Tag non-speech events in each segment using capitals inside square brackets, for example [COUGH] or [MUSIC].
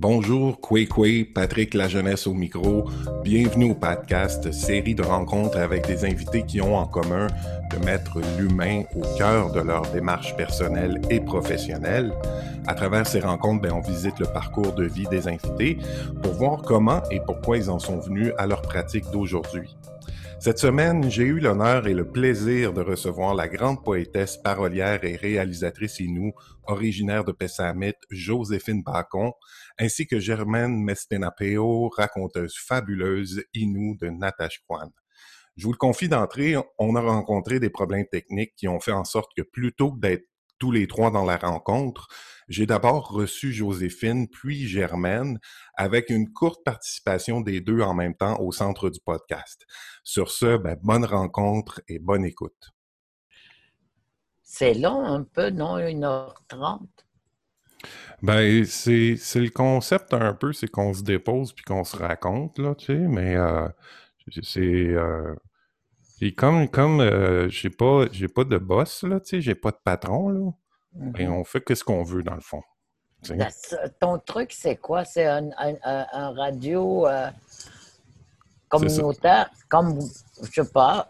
Bonjour, Kwe Patrick La Jeunesse au micro. Bienvenue au podcast, série de rencontres avec des invités qui ont en commun de mettre l'humain au cœur de leur démarche personnelle et professionnelle. À travers ces rencontres, ben, on visite le parcours de vie des invités pour voir comment et pourquoi ils en sont venus à leur pratique d'aujourd'hui. Cette semaine, j'ai eu l'honneur et le plaisir de recevoir la grande poétesse, parolière et réalisatrice Inou, originaire de Pessamit, Joséphine Bacon, ainsi que Germaine Mestenapeo, raconteuse fabuleuse Inou de Natashquan. Je vous le confie d'entrée, on a rencontré des problèmes techniques qui ont fait en sorte que plutôt que d'être tous les trois dans la rencontre, j'ai d'abord reçu Joséphine, puis Germaine, avec une courte participation des deux en même temps au centre du podcast. Sur ce, ben, bonne rencontre et bonne écoute. C'est long un peu, non? 1h30? Ben, c'est, le concept un peu, c'est qu'on se dépose puis qu'on se raconte, là, tu sais, mais euh, c'est... Euh, et comme, comme euh, j'ai pas, j'ai pas de boss, là, tu sais, j'ai pas de patron, là, et mm-hmm. on fait ce qu'on veut, dans le fond. ton truc, c'est quoi? C'est un, un, radio communautaire, comme, je sais pas.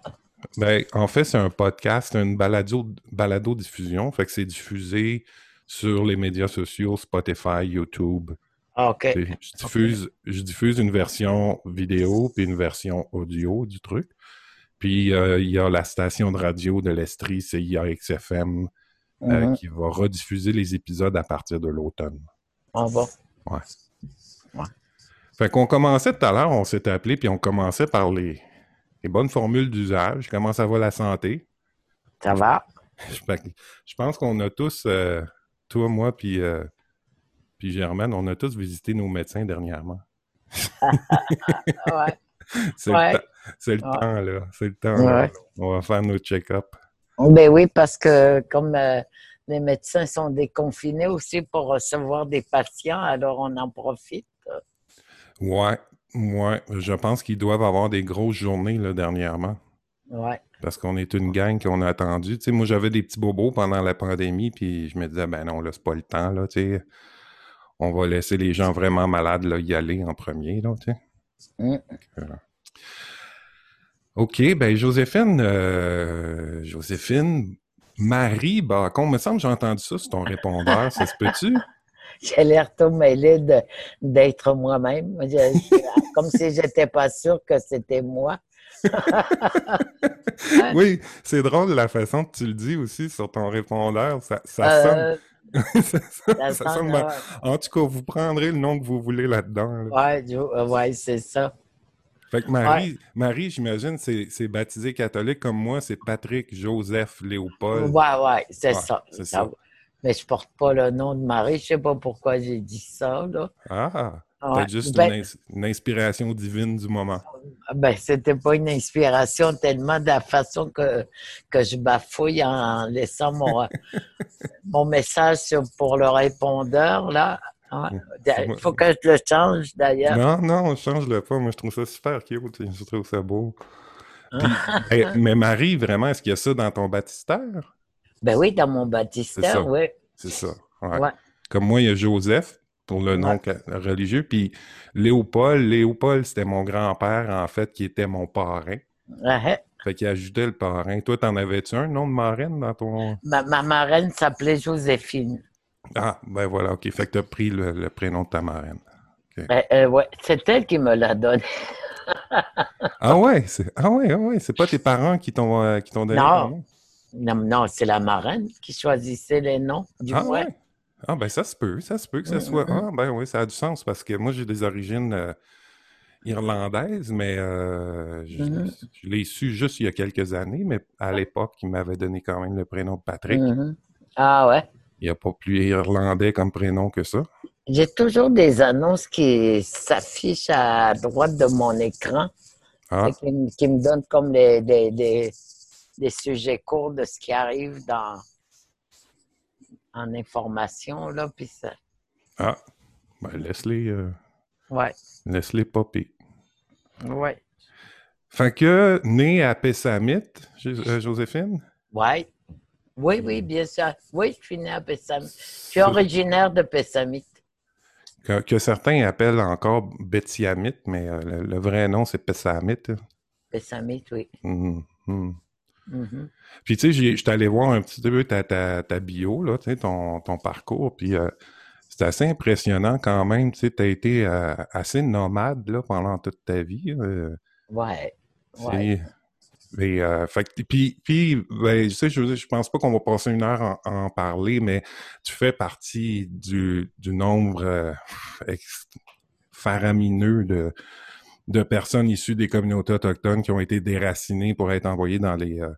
Ben, en fait, c'est un podcast, une balado, balado diffusion. Fait que c'est diffusé sur les médias sociaux, Spotify, YouTube. Ah, OK. Je diffuse, je diffuse une version vidéo puis une version audio du truc. Puis euh, il y a la station de radio de l'Estrie, CIAXFM, euh, mm-hmm. qui va rediffuser les épisodes à partir de l'automne. Ah bon? Ouais. ouais. Fait qu'on commençait tout à l'heure, on s'est appelé, puis on commençait par les, bonnes formules d'usage. Comment ça va la santé? Ça va. [LAUGHS] Je, pense qu'on a tous, euh, toi, moi, puis, euh, puis Germaine, on a tous visité nos médecins dernièrement. [LAUGHS] ouais. C'est le, temps, là. C'est le temps. On va faire nos check-up. Ben oui, parce que comme euh, les médecins sont déconfinés aussi pour recevoir des patients, alors on en profite. Ouais, ouais. Je pense qu'ils doivent avoir des grosses journées là, dernièrement. Ouais. Parce qu'on est une gang qu'on a attendu. Tu sais, moi, j'avais des petits bobos pendant la pandémie, puis je me disais, ben non, là, c'est pas le temps, là, tu sais. On va laisser les gens vraiment malades là, y aller en premier, là, tu sais. Mm. OK, ben Joséphine, euh, Joséphine, Marie Bacon, me semble que j'ai entendu ça sur ton répondeur, ça se peut-tu? [LAUGHS] J'ai l'air tout mêlé d'être moi-même, comme si j'étais pas sûre que c'était moi. [LAUGHS] oui, c'est drôle la façon que tu le dis aussi sur ton répondeur. Ça, ça euh, sonne. [LAUGHS] [LAUGHS] En tout cas, vous prendrez le nom que vous voulez là-dedans. Oui, ouais, c'est ça. Fait que Marie, Marie j'imagine, c'est baptisé catholique comme moi, c'est Patrick Joseph Léopold. Ouais, ouais, c'est ça. ça. Mais je porte pas le nom de Marie, je sais pas pourquoi j'ai dit ça, là. Ah! Peut-être juste ben une, inspiration divine du moment. Ben, c'était pas une inspiration tellement de la façon que, que je bafouille en laissant mon, [LAUGHS] mon message pour le répondeur, là. Il faut que je le change, d'ailleurs. Non, non, change-le pas. Moi, je trouve ça super cute. Je trouve ça beau. [LAUGHS] mais Marie, vraiment, est-ce qu'il y a ça dans ton baptistère? Ben oui, dans mon baptistère, oui. C'est ça. Ouais. Comme moi, il y a Joseph, pour le nom religieux. Puis Léopold, Léopold, c'était mon grand-père, en fait, qui était mon parrain. Fait qu'il ajoutait le parrain. Toi, t'en avais-tu un nom de marraine dans ton. Ma, ma marraine s'appelait Joséphine. Ah, ben voilà, OK. Fait que t'as pris le, prénom de ta marraine. Ben, euh, ouais, c'est elle qui me l'a donné. [LAUGHS] ah ouais, c'est ah ouais, ah ouais, c'est pas tes parents qui t'ont euh, qui t'ont donné non. non. Non, c'est la marraine qui choisissait les noms du ah, Ouais. Ah, ben ça se peut, ça se peut que ça soit. Ah, ben oui, ça a du sens parce que moi, j'ai des origines euh, irlandaises, mais euh, mm-hmm. je, l'ai su juste il y a quelques années, mais à l'époque, il m'avait donné quand même le prénom de Patrick. Mm-hmm. Ah ouais? Il n'y a pas plus irlandais comme prénom que ça. J'ai toujours des annonces qui s'affichent à droite de mon écran. Ah. Qui, me donnent comme des, des, sujets courts de ce qui arrive dans, en information, là, puis ça... Ah, ben laisse-les... Euh, ouais. Laisse-les popper. Ouais. Fait que, né à Pessamit, euh, Joséphine? Ouais. Oui, oui, bien sûr. Oui, je suis né à Pessamit. Je suis originaire de Pessamit. Que, certains appellent encore Betsyamite, mais euh, le, vrai nom, c'est Pessamite. Pessamite, oui. Mmh, mmh. Mmh puis, tu sais, j'étais allé voir un petit peu ta, ta, bio, là, ton, ton parcours, puis euh, c'est assez impressionnant quand même. Tu sais, as été euh, assez nomade là, pendant toute ta vie. ouais. ouais. Et, euh, puis, puis ben, sais, je, je pense pas qu'on va passer une heure à en, parler, mais tu fais partie du, du nombre euh, faramineux de, de personnes issues des communautés autochtones qui ont été déracinées pour être envoyées dans les euh,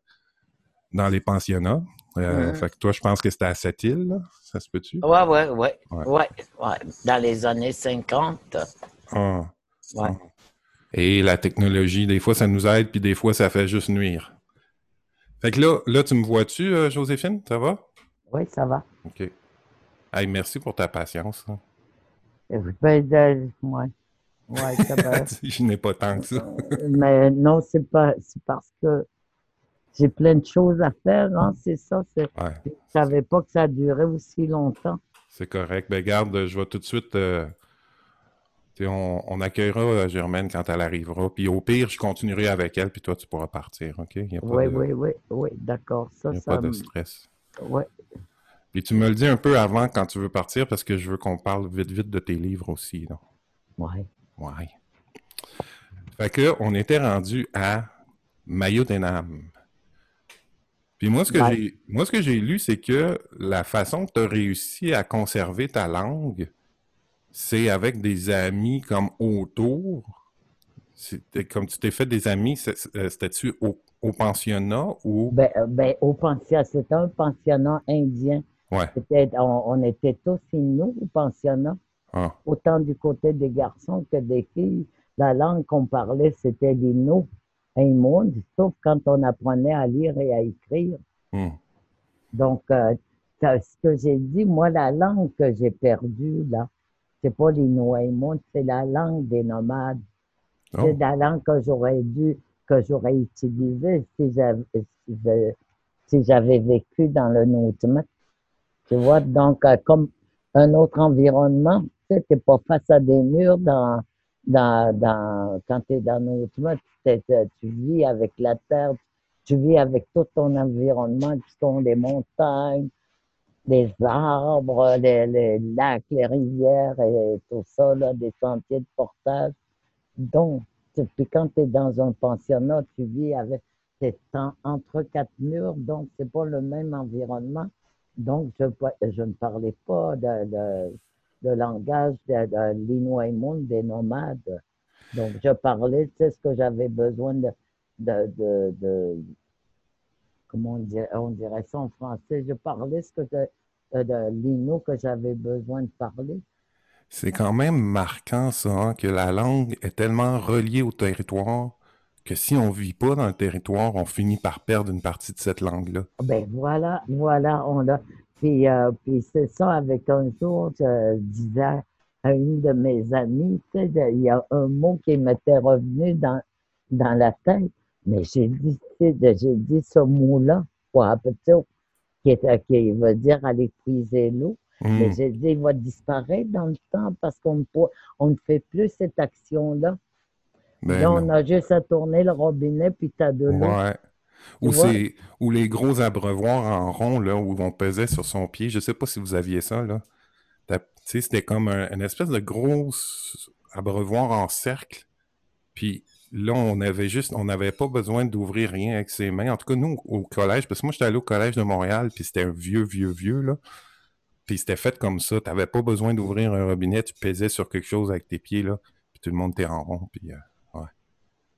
dans les pensionnats. Euh, Fait que toi, je pense que c'était à cette île, là. ça se peut-tu? Ouais, ouais, ouais, ouais, ouais, Dans les années 50. Ah. Ouais. Ah. Et la technologie, des fois, ça nous aide, puis des fois, ça fait juste nuire. Fait que là, là tu me vois-tu, euh, Joséphine? Ça va? Oui, ça va. OK. Hey, merci pour ta patience. Ben, euh, ouais. Ouais, ça va. [LAUGHS] Je n'ai pas tant que ça. Mais non, c'est pas c'est parce que j'ai plein de choses à faire, hein, c'est ça. Ouais. Je savais pas que ça durait aussi longtemps. C'est correct. Ben garde, je vais tout de suite euh, on, accueillera euh, Germaine quand elle arrivera. Puis au pire, je continuerai avec elle, puis toi, tu pourras partir, OK? oui, oui, oui, oui, d'accord. Il n'y a pas de stress. Oui. Puis tu me le dis un peu avant quand tu veux partir, parce que je veux qu'on parle vite, vite de tes livres aussi. Oui. Oui. Fait que, on était rendu à Mayodenam. Puis moi, ce que j'ai moi, ce que j'ai lu, c'est que la façon que tu as réussi à conserver ta langue, c'est avec des amis comme autour. Comme tu t'es fait des amis, euh, c'était-tu au, pensionnat ou? Ben, euh, ben au pensionnat, c'était un pensionnat indien. Ouais. On, était tous nous au pensionnat. Ah. Autant du côté des garçons que des filles. La langue qu'on parlait, c'était l'Inno, un monde, sauf quand on apprenait à lire et à écrire. Hmm. Donc, euh, ce que j'ai dit, moi, la langue que j'ai perdue, là, c'est pas les Noaimons, c'est la langue des nomades. Oh. C'est la langue que j'aurais dû, que j'aurais utilisée si j'avais, si j'avais vécu dans le Notmat. Tu vois, donc, euh, comme un autre environnement, tu n'es pas face à des murs dans, dans, dans quand tu es dans Notmat, tu vis avec la terre, tu vis avec tout ton environnement qui sont les montagnes, les arbres, les, lacs, les rivières et tout ça, des sentiers de portage. Donc, puis quand tu es dans un pensionnat, tu vis avec, c'est entre quatre murs, donc c'est pas le même environnement. Donc, je, ne parlais pas de, langage de, de monde des nomades. Donc, je parlais, tu sais, ce que j'avais besoin de, de, de, comment on dirait, on dirait ça en français, je parlais ce que euh, de l'INO que j'avais besoin de parler. C'est quand même marquant, ça, hein, que la langue est tellement reliée au territoire que si on ne vit pas dans le territoire, on finit par perdre une partie de cette langue-là. Ben voilà, voilà, on a. Puis, euh, puis c'est ça, avec un jour, je disais à une de mes amies, tu sais, il y a un mot qui m'était revenu dans, dans la tête, mais j'ai dit, j'ai dit ce mot-là, pour un petit qui, est, qui veut dire aller puiser l'eau. Hmm. Mais j'ai dit, il va disparaître dans le temps parce qu'on on ne fait plus cette action-là. Ben Là, on a juste à tourner le robinet, puis tu as de l'eau. Ouais. Ou, ou les gros abreuvoirs en rond, là, où on pesait sur son pied. Je ne sais pas si vous aviez ça, là. C'était comme un, une espèce de gros abreuvoir en cercle. Puis là, on avait juste, on n'avait pas besoin d'ouvrir rien avec ses mains. En tout cas, nous, au collège, parce que moi, j'étais allé au collège de Montréal, puis c'était un vieux, vieux, vieux, là. Puis c'était fait comme ça. Tu n'avais pas besoin d'ouvrir un robinet, tu pesais sur quelque chose avec tes pieds, là, puis tout le monde était en rond, puis euh,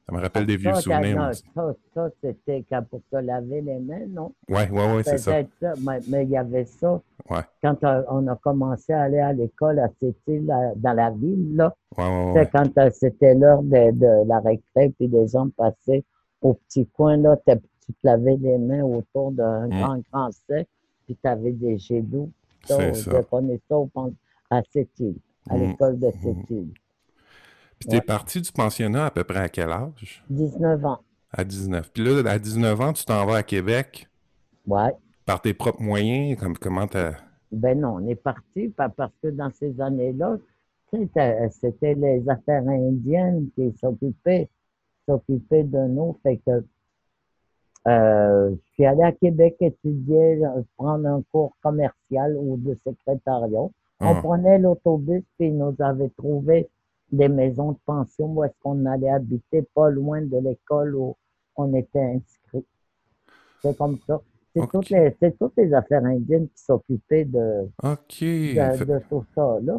ça me rappelle des vieux souvenirs. ça, ça c'était pour te laver les mains, non? Oui, oui, oui, c'est ça. Mais, il y avait ça. Ouais. Quand on a commencé à aller à l'école à Sétil, dans la ville, là. Ouais, ouais, quand euh, c'était l'heure de, la récré, puis les gens passaient au petit coin, là, tu te lavais les mains autour d'un mm. grand, grand sec, puis tu avais des jets d'eau. C'est ça. Connais ça à Sétil, à mm. l'école de Sétil. île puis t'es parti du pensionnat à peu près à quel âge? 19 ans. À 19. Puis là, à 19 ans, tu t'en vas à Québec? Ouais. Par tes propres moyens? Comme, comment t'as... Ben non, on est parti parce que dans ces années-là, c'était les affaires indiennes qui s'occupaient s'occupaient de nous. Fait que euh, je suis allé à Québec étudier, prendre un cours commercial ou de secrétariat. On ah. prenait l'autobus, puis ils nous avait trouvé des maisons de pension où est-ce qu'on allait habiter, pas loin de l'école où on était inscrit. C'est comme ça. C'est toutes, les, toutes les affaires indiennes qui s'occupaient de, de, tout ça. Là.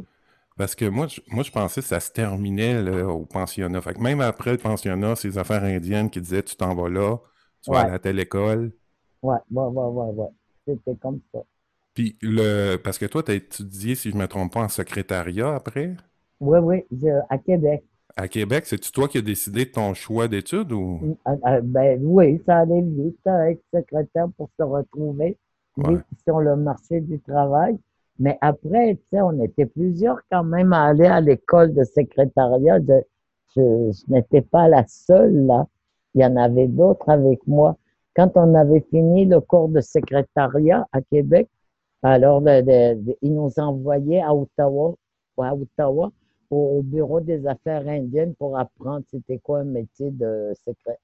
Parce que moi, je, moi, je pensais que ça se terminait au pensionnat. Fait que même après le pensionnat, ces affaires indiennes qui disaient tu t'en vas là, tu vas à la telle école. Ouais, ouais, ouais, ouais, ouais. C'était comme ça. Puis le. Parce que toi, tu as étudié, si je ne me trompe pas, en secrétariat après? Oui, oui, à Québec. À Québec, c'est-tu toi qui as décidé de ton choix d'études ou? Ben oui, ça allait vite, être secrétaire pour se retrouver vite sur le marché du travail. Mais après, tu sais, on était plusieurs quand même à aller à l'école de secrétariat. Je, je, n'étais pas la seule là. Il y en avait d'autres avec moi. Quand on avait fini le cours de secrétariat à Québec, alors ils nous envoyaient à Ottawa, à Ottawa au, bureau des affaires indiennes pour apprendre c'était quoi un métier de secrétaire.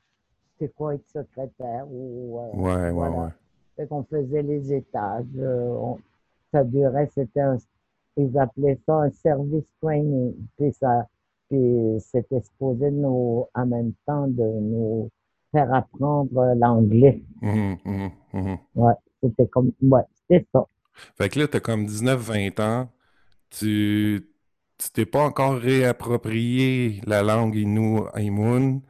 C'était quoi être secrétaire ou euh, ouais, ouais, ouais. Fait qu'on faisait les étages. Euh, ça durait, c'était un, ils appelaient ça un service training. Puis ça, puis c'était supposé nous, en même temps, de nous faire apprendre l'anglais. Mmh, mmh, mmh. Ouais, c'était comme, ouais, c'était ça. Fait que là, t'as comme 19-20 ans, tu, tu t'es pas encore réapproprié la langue Innu Aïmoun,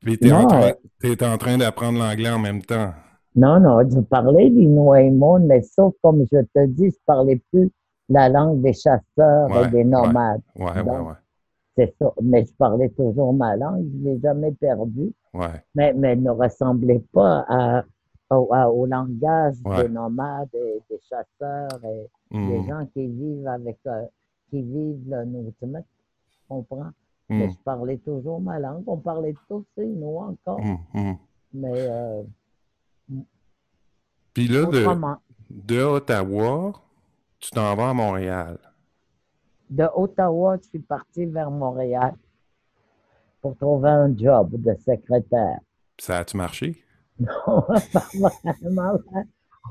puis en, train, es en train d'apprendre l'anglais en même temps. Non, non, je parlais du Noémon, mais sauf comme je te dis, je parlais plus la langue des chasseurs et des nomades. Ouais, ouais, ouais. C'est ça. Mais je parlais toujours ma langue, je ne l'ai jamais perdue. Ouais. Mais, mais elle ne ressemblait pas à, au, langage des nomades et des chasseurs et des hmm. gens qui vivent avec, euh, qui vivent le tu comprends? Mais hmm. je parlais toujours ma langue. On parlait tous, nous encore. Hmm, mais euh, puis là, de, Ottawa, tu t'en vas à Montréal. De Ottawa, je suis parti vers Montréal pour trouver un job de secrétaire. Ça a-tu marché? [LAUGHS] Non, pas vraiment.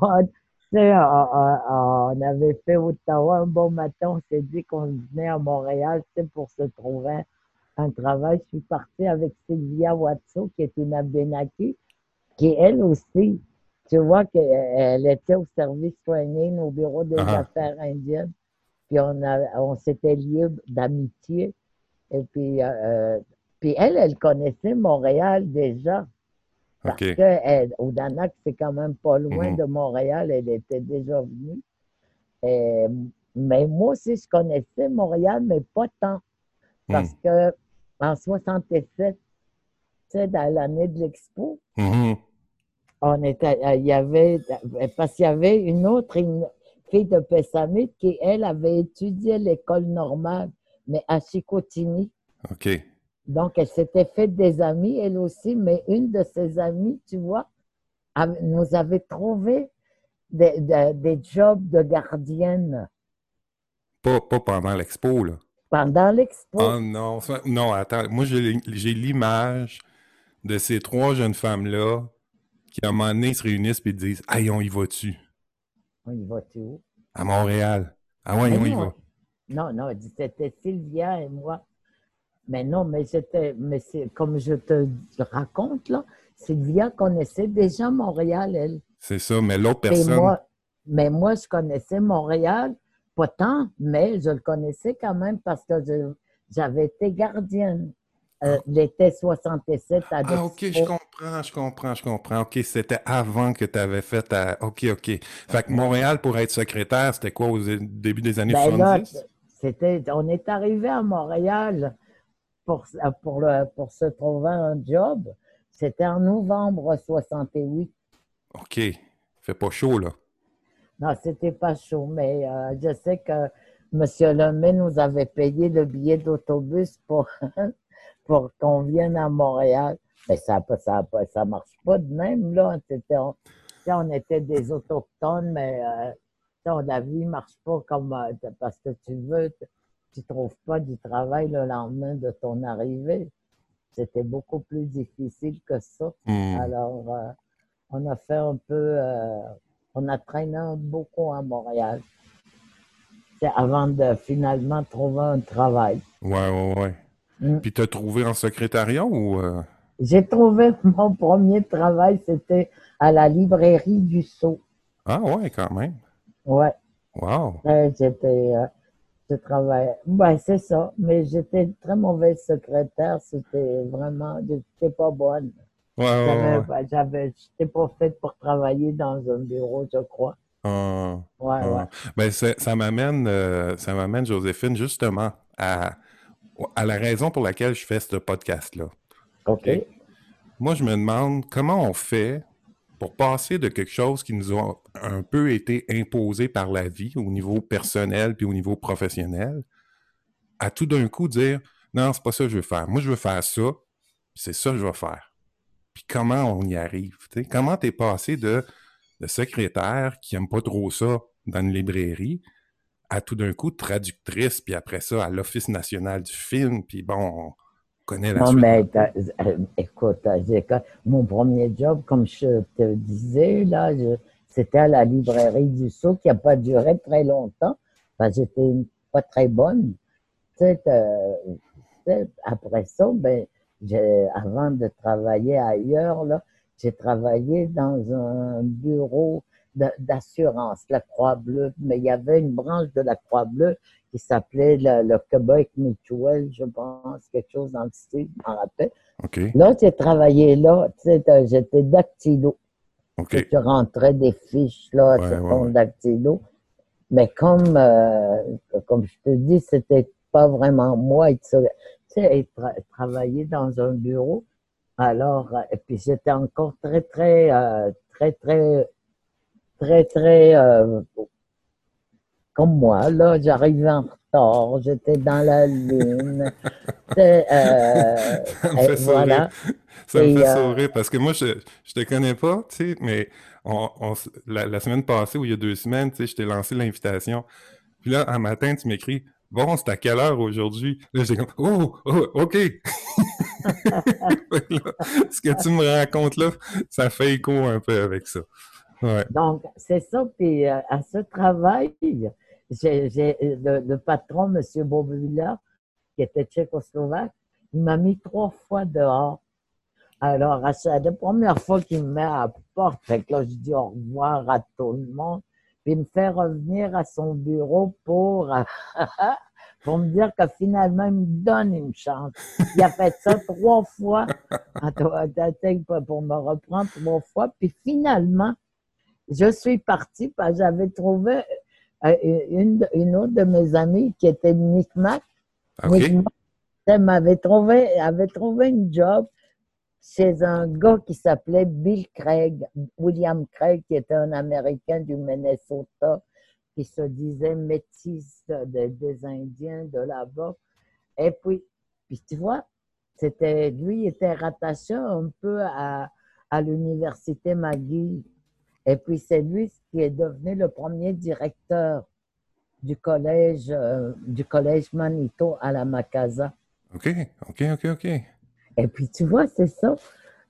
[LAUGHS] On, on, avait fait Ottawa un bon matin, on s'est dit qu'on venait à Montréal pour se trouver un travail. Je suis parti avec Sylvia Watso, qui est une Abénaki, qui elle aussi tu vois qu'elle était au service training au bureau des ah. affaires indiennes. Puis on, on s'était liés d'amitié. Et puis, euh, puis elle, elle connaissait Montréal déjà. Parce que au Danak, c'est quand même pas loin mhm. de Montréal. Elle était déjà venue. mais moi aussi, je connaissais Montréal, mais pas tant. Parce mhm. que en 67, tu sais, dans l'année de l'Expo, mhm on était, euh, il y avait, parce qu'il y avait une autre fille de Pessamit qui, elle, avait étudié l'école normale, mais à Chicoutimi. OK. Donc, elle s'était faite des amis, elle aussi, mais une de ses amies, tu vois, nous avait trouvé des, des, jobs de gardienne. Pas, pas pendant l'expo, là. Pendant l'expo. Oh non, non, attends. Moi, j'ai l'image de ces trois jeunes femmes-là qui, à un moment donné, se réunissent et disent Aïe, on y va-tu? On y va-tu où? À Montréal. Ah ouais, on y va. Non, non, c'était Sylvia et moi. Mais non, mais c'était, mais c'est comme je te raconte là, Sylvia connaissait déjà Montréal, elle. C'est ça, mais l'autre personne. mais moi, je connaissais Montréal, pas tant, mais je le connaissais quand même parce que j'avais été gardienne euh, l'été 67 à Ah, OK, je comprends, je comprends, je comprends. OK, c'était avant que tu avais fait à... OK, OK. Fait que Montréal, pour être secrétaire, c'était quoi au début des années 70? Ben c'était, on est arrivé à Montréal pour, pour, le, pour se trouver un job. C'était en novembre 68. OK. Fait pas chaud, là. Non, c'était pas chaud, mais euh, je sais que M. Lemay nous avait payé le billet d'autobus pour [LAUGHS] pour qu'on vienne à Montréal. Mais ça ça, ça marche pas de même, là. On, on était des Autochtones, mais euh, la vie ne marche pas comme euh, parce que tu veux. Tu trouves pas du travail le lendemain de ton arrivée. C'était beaucoup plus difficile que ça. Hmm. Alors, euh, on a fait un peu, euh, on a traîné beaucoup à Montréal. avant de finalement trouver un travail. Ouais, ouais, ouais. Hmm. Puis tu as trouvé en secrétariat ou. Euh? J'ai trouvé [LAUGHS] mon premier travail, c'était à la librairie du Sceau. Ah ouais, quand même. Ouais. Wow. j'étais, euh, je travaillais. Ouais, c'est ça. Mais j'étais très mauvaise secrétaire. C'était vraiment, j'étais pas bonne. Ouais, ouais, j'avais, j'étais pas faite pour travailler dans un bureau, je crois. Ah, ouais, ouais. Ben, ça m'amène, euh, ça m'amène, Joséphine, justement, à, à la raison pour laquelle je fais ce podcast-là. OK? Moi, je me demande comment on fait pour passer de quelque chose qui nous a un peu été imposé par la vie au niveau personnel puis au niveau professionnel, à tout d'un coup dire non, c'est pas ça que je veux faire. Moi, je veux faire ça, c'est ça que je vais faire. Puis comment on y arrive? Comment tu es passé de, de secrétaire qui aime pas trop ça dans une librairie à tout d'un coup traductrice, puis après ça à l'Office national du film, puis bon, non, mais euh, écoute, mon premier job, comme je te disais, là, c'était à la librairie du Sceau qui n'a pas duré très longtemps parce que j'étais pas très bonne. après ça, ben, avant de travailler ailleurs, là, j'ai travaillé dans un bureau d'assurance, la Croix-Bleue, mais il y avait une branche de la Croix-Bleue qui s'appelait le, Québec Mutuel, je pense, quelque chose dans le style, je m'en rappelle. Là, j'ai travaillé là, j'étais dactylo. Okay. Je rentrais des fiches là sur ton dactylo. Mais comme, euh, comme je te dis, c'était pas vraiment moi. Tu sais, travailler dans un bureau. Alors, et puis j'étais encore très, très, euh, très, très, très, très, euh, comme moi, là, j'arrivais en retard, j'étais dans la lune. [LAUGHS] Euh, ça me fait sourire. Ça me fait euh, sourire parce que moi, je, je te connais pas, tu sais, mais on, la, semaine passée ou il y a deux semaines, tu sais, je t'ai lancé l'invitation. Puis là, un matin, tu m'écris Bon, c'est à quelle heure aujourd'hui? Là, j'ai comme Oh, oh OK! [LAUGHS] ce que tu me racontes là, ça fait écho un peu avec ça. Donc, c'est ça. Puis euh, à ce travail, le, patron, M. Beauvillard, qui était tchécoslovaque, il m'a mis trois fois dehors. Alors, c'est la première fois qu'il me met à la porte. Fait que là, je dis au revoir à tout le monde. Puis il me fait revenir à son bureau pour, [LAUGHS] pour me dire que finalement, il me donne une chance. Il a fait ça trois fois pour me reprendre trois fois. Puis finalement, je suis partie parce que j'avais trouvé euh, une, une, autre de mes amies qui était Micmac. Okay. elle m'avait trouvé, avait trouvé une job chez un gars qui s'appelait Bill Craig, William Craig, qui était un Américain du Minnesota, qui se disait métis des Indiens de là-bas. Et puis, puis tu vois, c'était lui était rattaché un peu à, à l'université McGill. Et puis c'est lui qui est devenu le premier directeur du collège, euh, du collège Manito à la Macasa. OK, OK, OK, OK. Et puis tu vois, c'est ça.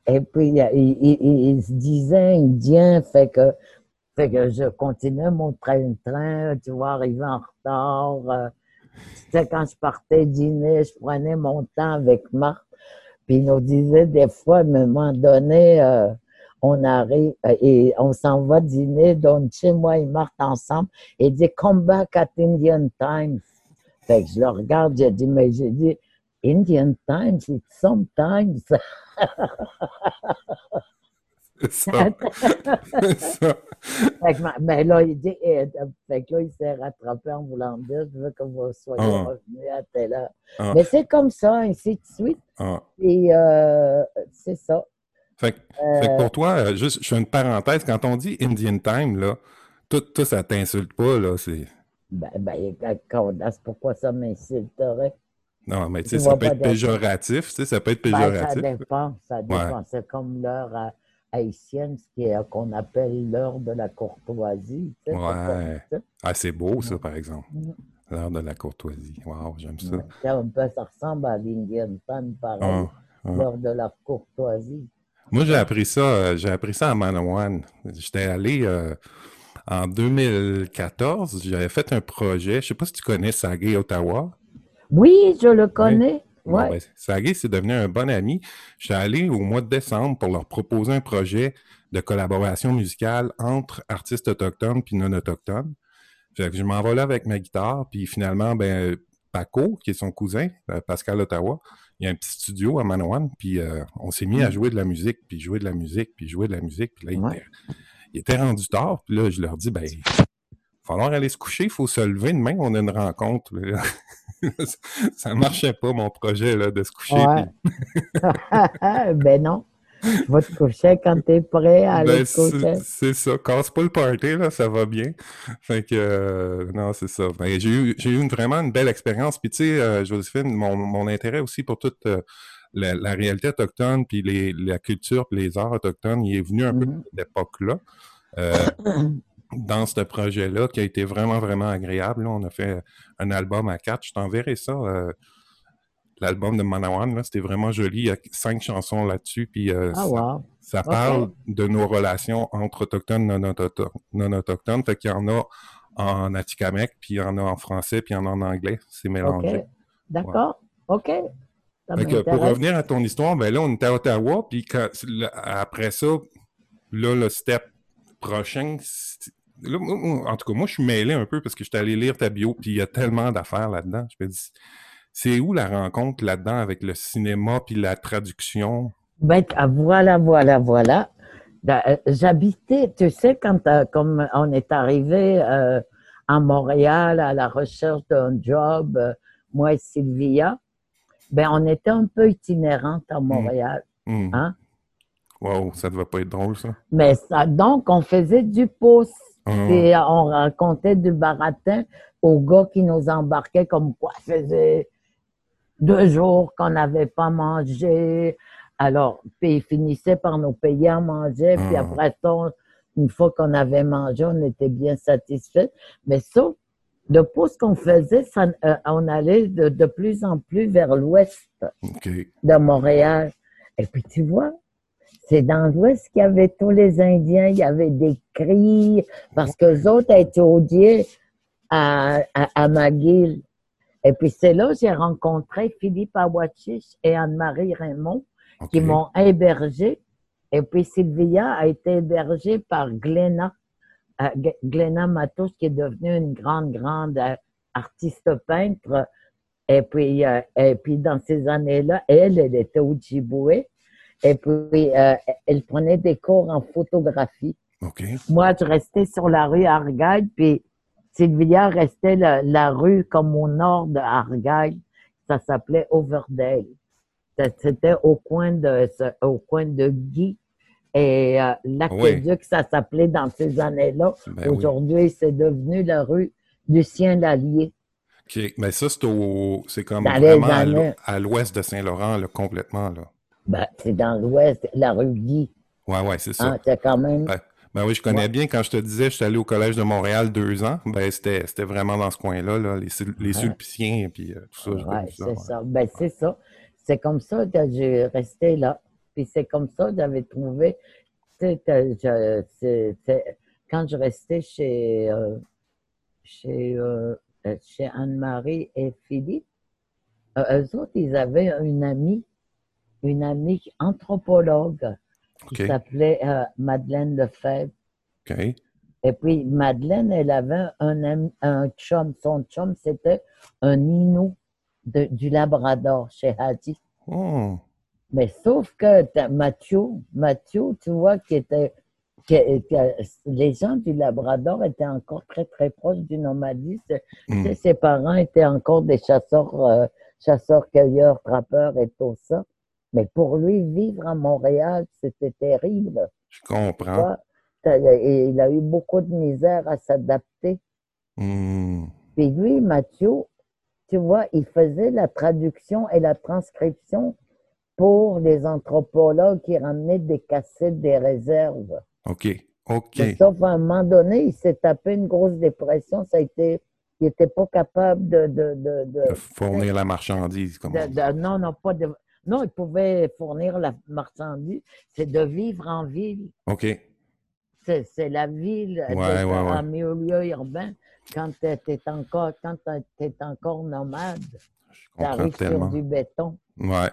Et puis il, se disait indien, fait que, fait que je continuais mon train-train, tu vois, arriver en retard. Euh, c'était quand je partais dîner, je prenais mon temps avec Marc. Puis il nous disait des fois, à un moment donné, euh, on arrive euh, et on s'en va dîner, donc chez moi et Marthe ensemble, et dit Come back at Indian Time. Fait que je le regarde, j'ai dit, mais j'ai dit, Indian Time, c'est sometimes. [LAUGHS] C'est ça. ça. Fait que, mais là, il dit, eh, fait que là, il s'est rattrapé en voulant dire, je veux que vous soyez ah. revenu à telle heure. Ah. Mais c'est comme ça, ainsi de suite. Ah. Et euh, c'est ça. Fait, que pour toi, euh, juste, je fais une parenthèse, quand on dit Indian Time, là, tout, tout ça t'insulte pas, là, c'est... Ben, ben, c'est pourquoi ça m'insulterait? Non, mais tu sais, ça peut être péjoratif, tu sais, ça peut être péjoratif. Ben, ça dépend, ça dépend. C'est comme l'heure euh, haïtienne, ce qui est qu'on appelle l'heure de la courtoisie. Tu sais, ouais. Ah, c'est beau, ça, par exemple. Mm. L'art de la courtoisie. Wow, j'aime ça. Ça, ressemble à l'Indian Time, pareil. Ah, ah. L'art de la courtoisie. Moi, j'ai appris ça, euh, j'ai appris ça à Manawan. J'étais allé euh, en 2014, j'avais fait un projet. Je ne sais pas si tu connais Sagay Ottawa. Oui, je le connais. Ouais. Ben, c'est devenu un bon ami. J'étais allé au mois de décembre pour leur proposer un projet de collaboration musicale entre artistes autochtones puis non autochtones. je m'envolais avec ma guitare, puis finalement, ben, Paco, qui est son cousin, euh, Pascal Ottawa, il y a un petit studio à Manawan, puis euh, on s'est mis à mm. jouer de la musique, puis jouer de la musique, puis jouer de la musique. Puis là, il, était, rendu tard, puis là, je leur dis, ben, il va falloir aller se coucher, il faut se lever demain, on a une rencontre. [LAUGHS] ça marchait pas, mon projet, là, de se coucher. [LAUGHS] ben non. Tu vas te coucher quand tu es prêt à aller ben, te coucher. C'est ça. Casse pas le party, là, ça va bien. Fait que, euh, non, c'est ça. Ben, j'ai eu, eu vraiment une belle expérience. Puis, tu sais, euh, Joséphine, mon, mon, intérêt aussi pour toute euh, la, réalité autochtone, puis les, la culture, puis les arts autochtones, il est venu un peu mm-hmm. de cette époque-là. dans ce projet-là, qui a été vraiment, vraiment agréable. on a fait un album à quatre. Je t'enverrai ça l'album de Manawan, c'était vraiment joli. Il y a cinq chansons là-dessus. Puis euh, ah, ça, parle de nos relations entre autochtones et non, autochtones. Fait qu'il y en a en Atikamek, puis il y en a en français, puis il y en a en anglais. C'est mélangé. D'accord. OK. pour revenir à ton histoire, ben là, on était à Ottawa, puis après ça, là, le step prochain, en tout cas, moi, je suis mêlé un peu parce que je suis allé lire ta bio, puis il y a tellement d'affaires là-dedans. Je me dis, c'est où la rencontre là-dedans avec le cinéma puis la traduction? Ben, ah, voilà, voilà, voilà. Ben, euh, j'habitais, tu sais, quand euh, comme on est arrivé euh, à Montréal à la recherche d'un job, moi et Sylvia, ben on était un peu itinérante à mmh. Montréal. Mmh. Hein? Wow, ça ne devait pas être drôle, ça. Mais ça, donc, on faisait du pouce. Ah. Et on racontait du baratin aux gars qui nous embarquaient comme quoi faisait deux jours qu'on n'avait pas mangé. Alors, puis ils finissaient par nous payer à manger, puis ah. après ça, une fois qu'on avait mangé, on était bien satisfait. Mais ça, de ce qu'on faisait, ça, euh, on allait de, plus en plus vers l'ouest de Montréal. Et puis tu vois, c'est dans l'ouest qu'il y avait tous les Indiens, il y avait des cris, parce que les autres étudiaient à, à, à McGill. Et puis c'est là j'ai rencontré Philippe Awachich et Anne-Marie Raymond qui m'ont hébergé. Et puis Sylvia a été hébergée par Glenna, euh, Matos, qui est devenue une grande, grande euh, artiste peintre. Et puis, euh, et puis dans ces années-là, elle, elle était au. Et puis, elle prenait des cours en photographie. Moi, je restais sur la rue Argyle, puis Sylvia restait la, rue comme au nord de Argyle. Ça s'appelait Overdale. C'était au coin de au coin de Guy. Et euh, l'aqueduc, ça s'appelait dans ces années-là. Ben Aujourd'hui, c'est devenu la rue Lucien Lallier. OK. Mais ça, c'est comme vraiment à l'ouest de Saint-Laurent, complètement. Là. Ben, c'est dans l'ouest, la rue Guy. Oui, oui, c'est ça. Ah, c'est quand même. Ben oui, je connais bien. Quand je te disais, je suis allé au Collège de Montréal deux ans, ben c'était, vraiment dans ce coin-là, là, les, les Sulpiciens et puis euh, tout ça. Oui, c'est ça. Ben, c'est ça. C'est comme ça que j'ai resté là. Puis c'est comme ça que j'avais trouvé. quand je restais chez, euh, chez, euh, chez Anne-Marie et Philippe, eux autres, ils avaient une amie, une amie anthropologue qui s'appelait euh, Madeleine Lefebvre. Et puis, Madeleine, elle avait un, un chum. Son chum, c'était un Inou du Labrador chez Hadi. Oh. Mais sauf que Mathieu, Mathieu, tu vois, qui était. les gens du Labrador étaient encore très, très proches du nomadisme. Hmm. ses parents étaient encore des chasseurs, euh, chasseurs-cueilleurs, trappeurs et tout ça. Mais pour lui, vivre à Montréal, c'était terrible. Je comprends. Et il a eu beaucoup de misère à s'adapter. Hmm. Puis lui, Mathieu, tu vois, il faisait la traduction et la transcription pour les anthropologues qui ramenaient des cassettes des réserves. OK. OK. sauf à un moment donné, il s'est tapé une grosse dépression. Ça a été ils n'étaient pas capables de... De, de, de fournir la marchandise, comme Non, non, pas de... Non, ils pouvaient fournir la marchandise. C'est de vivre en ville. OK. C'est la ville, ouais, ouais, en milieu urbain, quand tu es encore, quand es encore nomade. Tu arrives sur du béton. Ouais.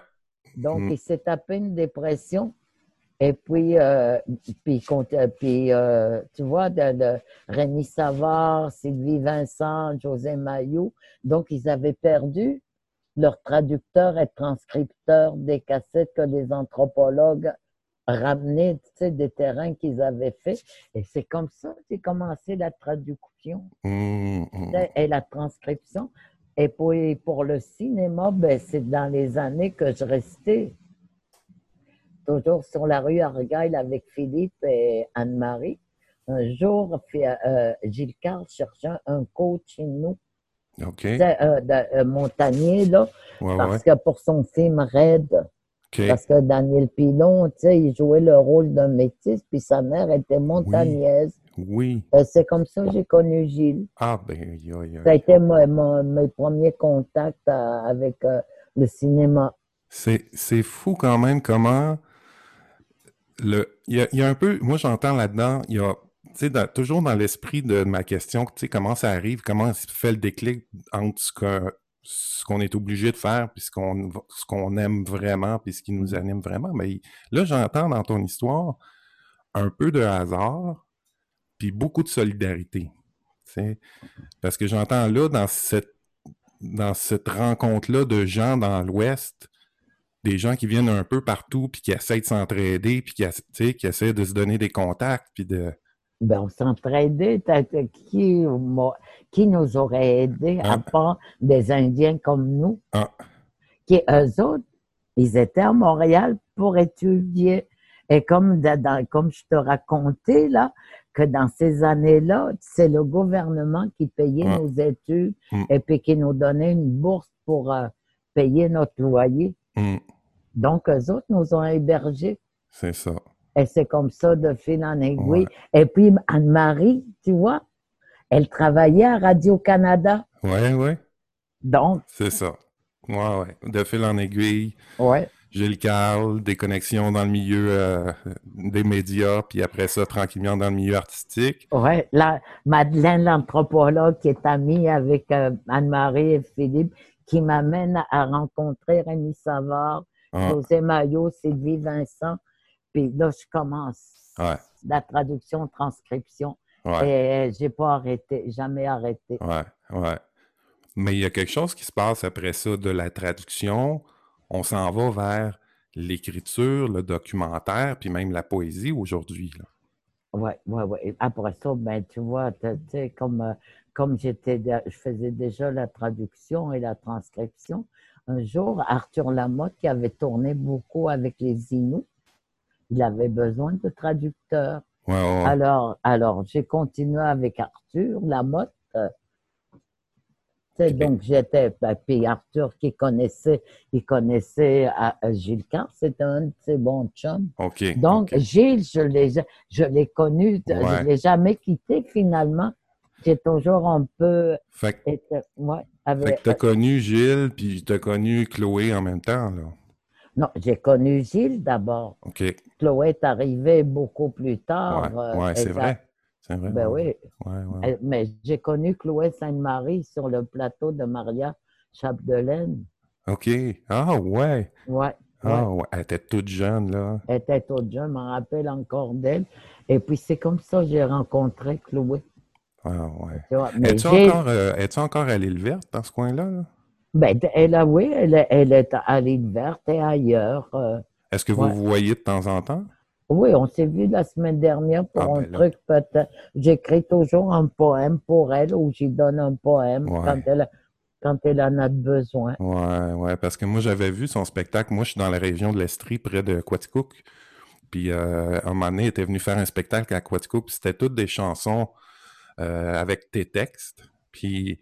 Donc, mm. il s'est tapé une dépression. Et puis, euh, puis, puis euh, tu vois, de, de, Rémi Savard, Sylvie Vincent, José Maillot, donc ils avaient perdu leur traducteur et transcripteur des cassettes que les anthropologues ramenaient, tu sais, des terrains qu'ils avaient faits. Et c'est comme ça que j'ai commencé la traduction mmh, mmh. et la transcription. Et puis pour le cinéma, ben, c'est dans les années que je restais toujours sur la rue Argyle avec Philippe et Anne-Marie. Un jour, euh, Gilles Carl cherchait un coach chez nous Okay. Euh, euh, Montagnier, là, parce que pour son film Red, parce que Daniel Pilon, tu sais, il jouait le rôle d'un métis, puis sa mère était montagnaise. Oui. Euh, c'est comme ça que j'ai connu Gilles. Ah, ben, yo, yo, Ça a été mes premiers contacts avec le cinéma. C'est fou quand même comment le. Il y y a un peu. Moi, j'entends là-dedans, il y a toujours dans l'esprit de ma question, comment ça arrive, comment se fait le déclic entre ce qu'on est obligé de faire, puis ce qu'on aime vraiment, puis ce qui nous anime vraiment. Mais là, j'entends dans ton histoire un peu de hasard, puis beaucoup de solidarité. Parce que j'entends là, dans cette, dans cette rencontre-là de gens dans l'Ouest, des gens qui viennent un peu partout, puis qui essaient de s'entraider, puis qui, qui essaient de se donner des contacts, puis de ben, on s'entraidait. Qui, qui nous aurait aidé à ah. part des Indiens comme nous? Ah. Qui, eux autres, ils étaient à Montréal pour étudier. Et comme, comme je te racontais, là, que dans ces années-là, c'est le gouvernement qui payait nos études mm. et puis qui nous donnait une bourse pour euh, payer notre loyer. Mm. Donc, eux autres nous ont hébergés. C'est ça. Et c'est comme ça de fil en aiguille. Et puis Anne-Marie, tu vois, elle travaillait à Radio-Canada. Oui, oui. Donc. C'est ça. Oui, oui. De fil en aiguille. Oui. Gilles Carl, des connexions dans le milieu euh, des médias, puis après ça, tranquillement dans le milieu artistique. Oui, la Madeleine, l'anthropologue, qui est amie avec euh, Anne-Marie et Philippe, qui m'amène à rencontrer Rémi Savard, ah. José Maillot, Sylvie Vincent, puis là, je commence la traduction, transcription. Et j'ai pas arrêté, jamais arrêté. Ouais, ouais. Mais il y a quelque chose qui se passe après ça de la traduction. On s'en va vers l'écriture, le documentaire, puis même la poésie aujourd'hui. Oui, oui, oui. Après ça, ben, tu vois, tu sais, comme, euh, comme j'étais, je faisais déjà la traduction et la transcription. Un jour, Arthur Lamotte, qui avait tourné beaucoup avec les Inuits, il avait besoin de traducteurs. Alors, alors j'ai continué avec Arthur Lamotte. C'est donc j'étais, ben, puis Arthur qui connaissait, il connaissait à, Gilles Carr, c'était un de ses bons chums. donc Gilles, je l'ai, je l'ai connu, je ne l'ai jamais quitté finalement. J'ai toujours un peu. Fait que, tu as connu Gilles, puis tu as connu Chloé en même temps, là. Non, j'ai connu Gilles d'abord. Chloé est arrivée beaucoup plus tard. Oui, euh, c'est vrai. C'est vrai. Ben oui. Ouais, ouais. Mais j'ai connu Chloé Sainte-Marie sur le plateau de Maria Chapdelaine. OK. Ah, ouais. Ouais. Ah, ouais. Elle était toute jeune, là. Elle était toute jeune, je m'en rappelle encore d'elle. Et puis, c'est comme ça que j'ai rencontré Chloé. Ah, ouais. Es-tu encore, euh, es encore à l'île verte dans ce coin-là? là? Ben, elle a, oui, elle, elle est à l'île verte et ailleurs. Euh, Est-ce que vous vous voyez de temps en temps? Oui, on s'est vu la semaine dernière pour ah, un ben truc peut-être. J'écris toujours un poème pour elle ou j'y donne un poème quand, elle, quand elle en a besoin. Oui, ouais, parce que moi j'avais vu son spectacle. Moi, je suis dans la région de l'Estrie, près de Quaticook. Puis euh, un moment donné, il était venu faire un spectacle à Quaticook, c'était toutes des chansons euh, avec tes textes. Puis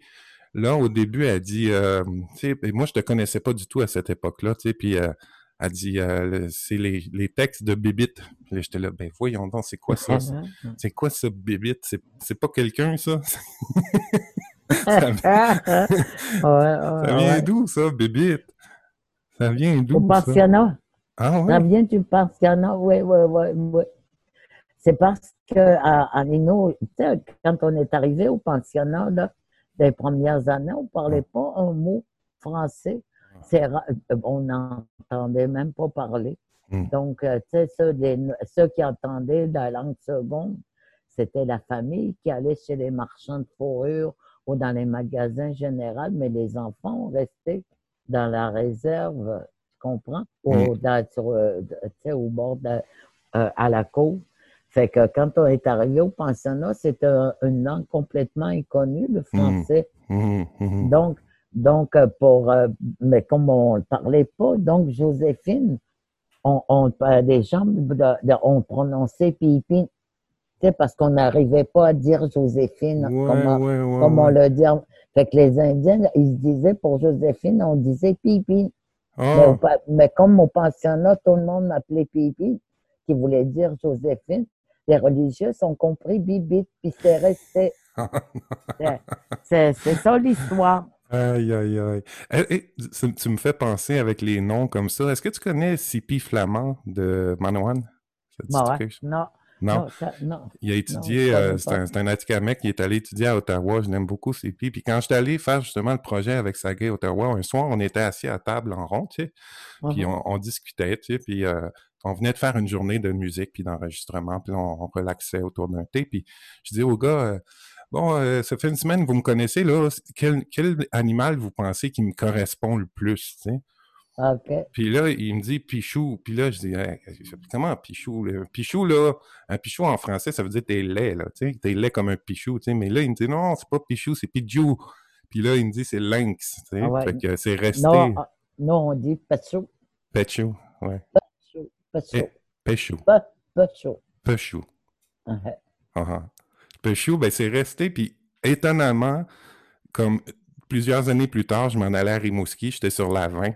Là, au début, elle dit, euh, tu sais, moi, je te connaissais pas du tout à cette époque-là, tu sais, puis euh, elle dit, euh, c'est les, les, textes de Bibite. Puis j'étais là, ben voyons donc, c'est quoi ça? c'est quoi ce Bibite? C'est pas quelqu'un, ça? [LAUGHS] [LAUGHS] ça, vient d'où, ça, bébite? Ça vient d'où? Au pensionnat. Ah Ça vient du pensionnat, oui, oui, oui. oui. C'est parce que à, Nino, quand on est arrivé au pensionnat, là, les premières années, on ne parlait pas un mot français. C'est on n'entendait même pas parler. Hmm. Donc, euh, tu sais, ceux, ceux, qui entendaient la langue seconde, c'était la famille qui allait chez les marchands de fourrure ou dans les magasins généraux, mais les enfants restaient dans la réserve, tu comprends, au, sur, euh, au bord de, euh, à la côte. Fait que quand on est arrivé au pensionnat, c'était une langue complètement inconnue, le hmm. français. Donc, donc, pour, mais comme on ne parlait pas, donc Joséphine, on, on, des gens ont prononcé pipi, parce qu'on n'arrivait pas à dire Joséphine, comme, on le dit. Fait que les Indiens, ils se disaient pour Joséphine, on disait pipi. Ah. Mais, comme au pensionnat, tout le monde m'appelait pipi, qui voulait dire Joséphine. Les religieux ont compris bibit, puis c'est resté. [LAUGHS] c'est ça l'histoire. Aïe, aïe, aïe. Eh, eh, tu me fais penser avec les noms comme ça. Est-ce que tu connais Sipi Flamand de Manoan? Bah non. Non. non. Il a étudié, euh, c'est un, un qui est allé étudier à Ottawa. Je l'aime beaucoup, Sipi. Puis quand je suis allé faire justement le projet avec Sagay Ottawa, un soir, on était assis à table en rond, tu sais. Puis uh-huh. on, discutait, tu sais. Puis euh, on venait de faire une journée de musique puis d'enregistrement. Puis on, relaxait autour d'un thé. Puis je dis au gars, euh, Bon, euh, ça fait une semaine, vous me connaissez, là. Quel, animal vous pensez qui me correspond le plus, tu sais? OK. Puis là, il me dit Pichou. Puis là, je dis comment Pichou? Pichou, là, un Pichou en français, ça veut dire t'es laid, là, tu sais. T'es laid comme un Pichou, tu sais. Mais là, il me dit non, c'est pas Pichou, c'est Pidjou. Puis là, il me dit c'est lynx, tu sais. Ah fait que c'est resté. Non, ah, non, on dit Pachou. Pachou, ouais. Pachou. Pachou. Pachou. Uh Pechou, ben, c'est resté. Puis étonnamment, comme plusieurs années plus tard, je m'en allais à Rimouski, j'étais sur la 20,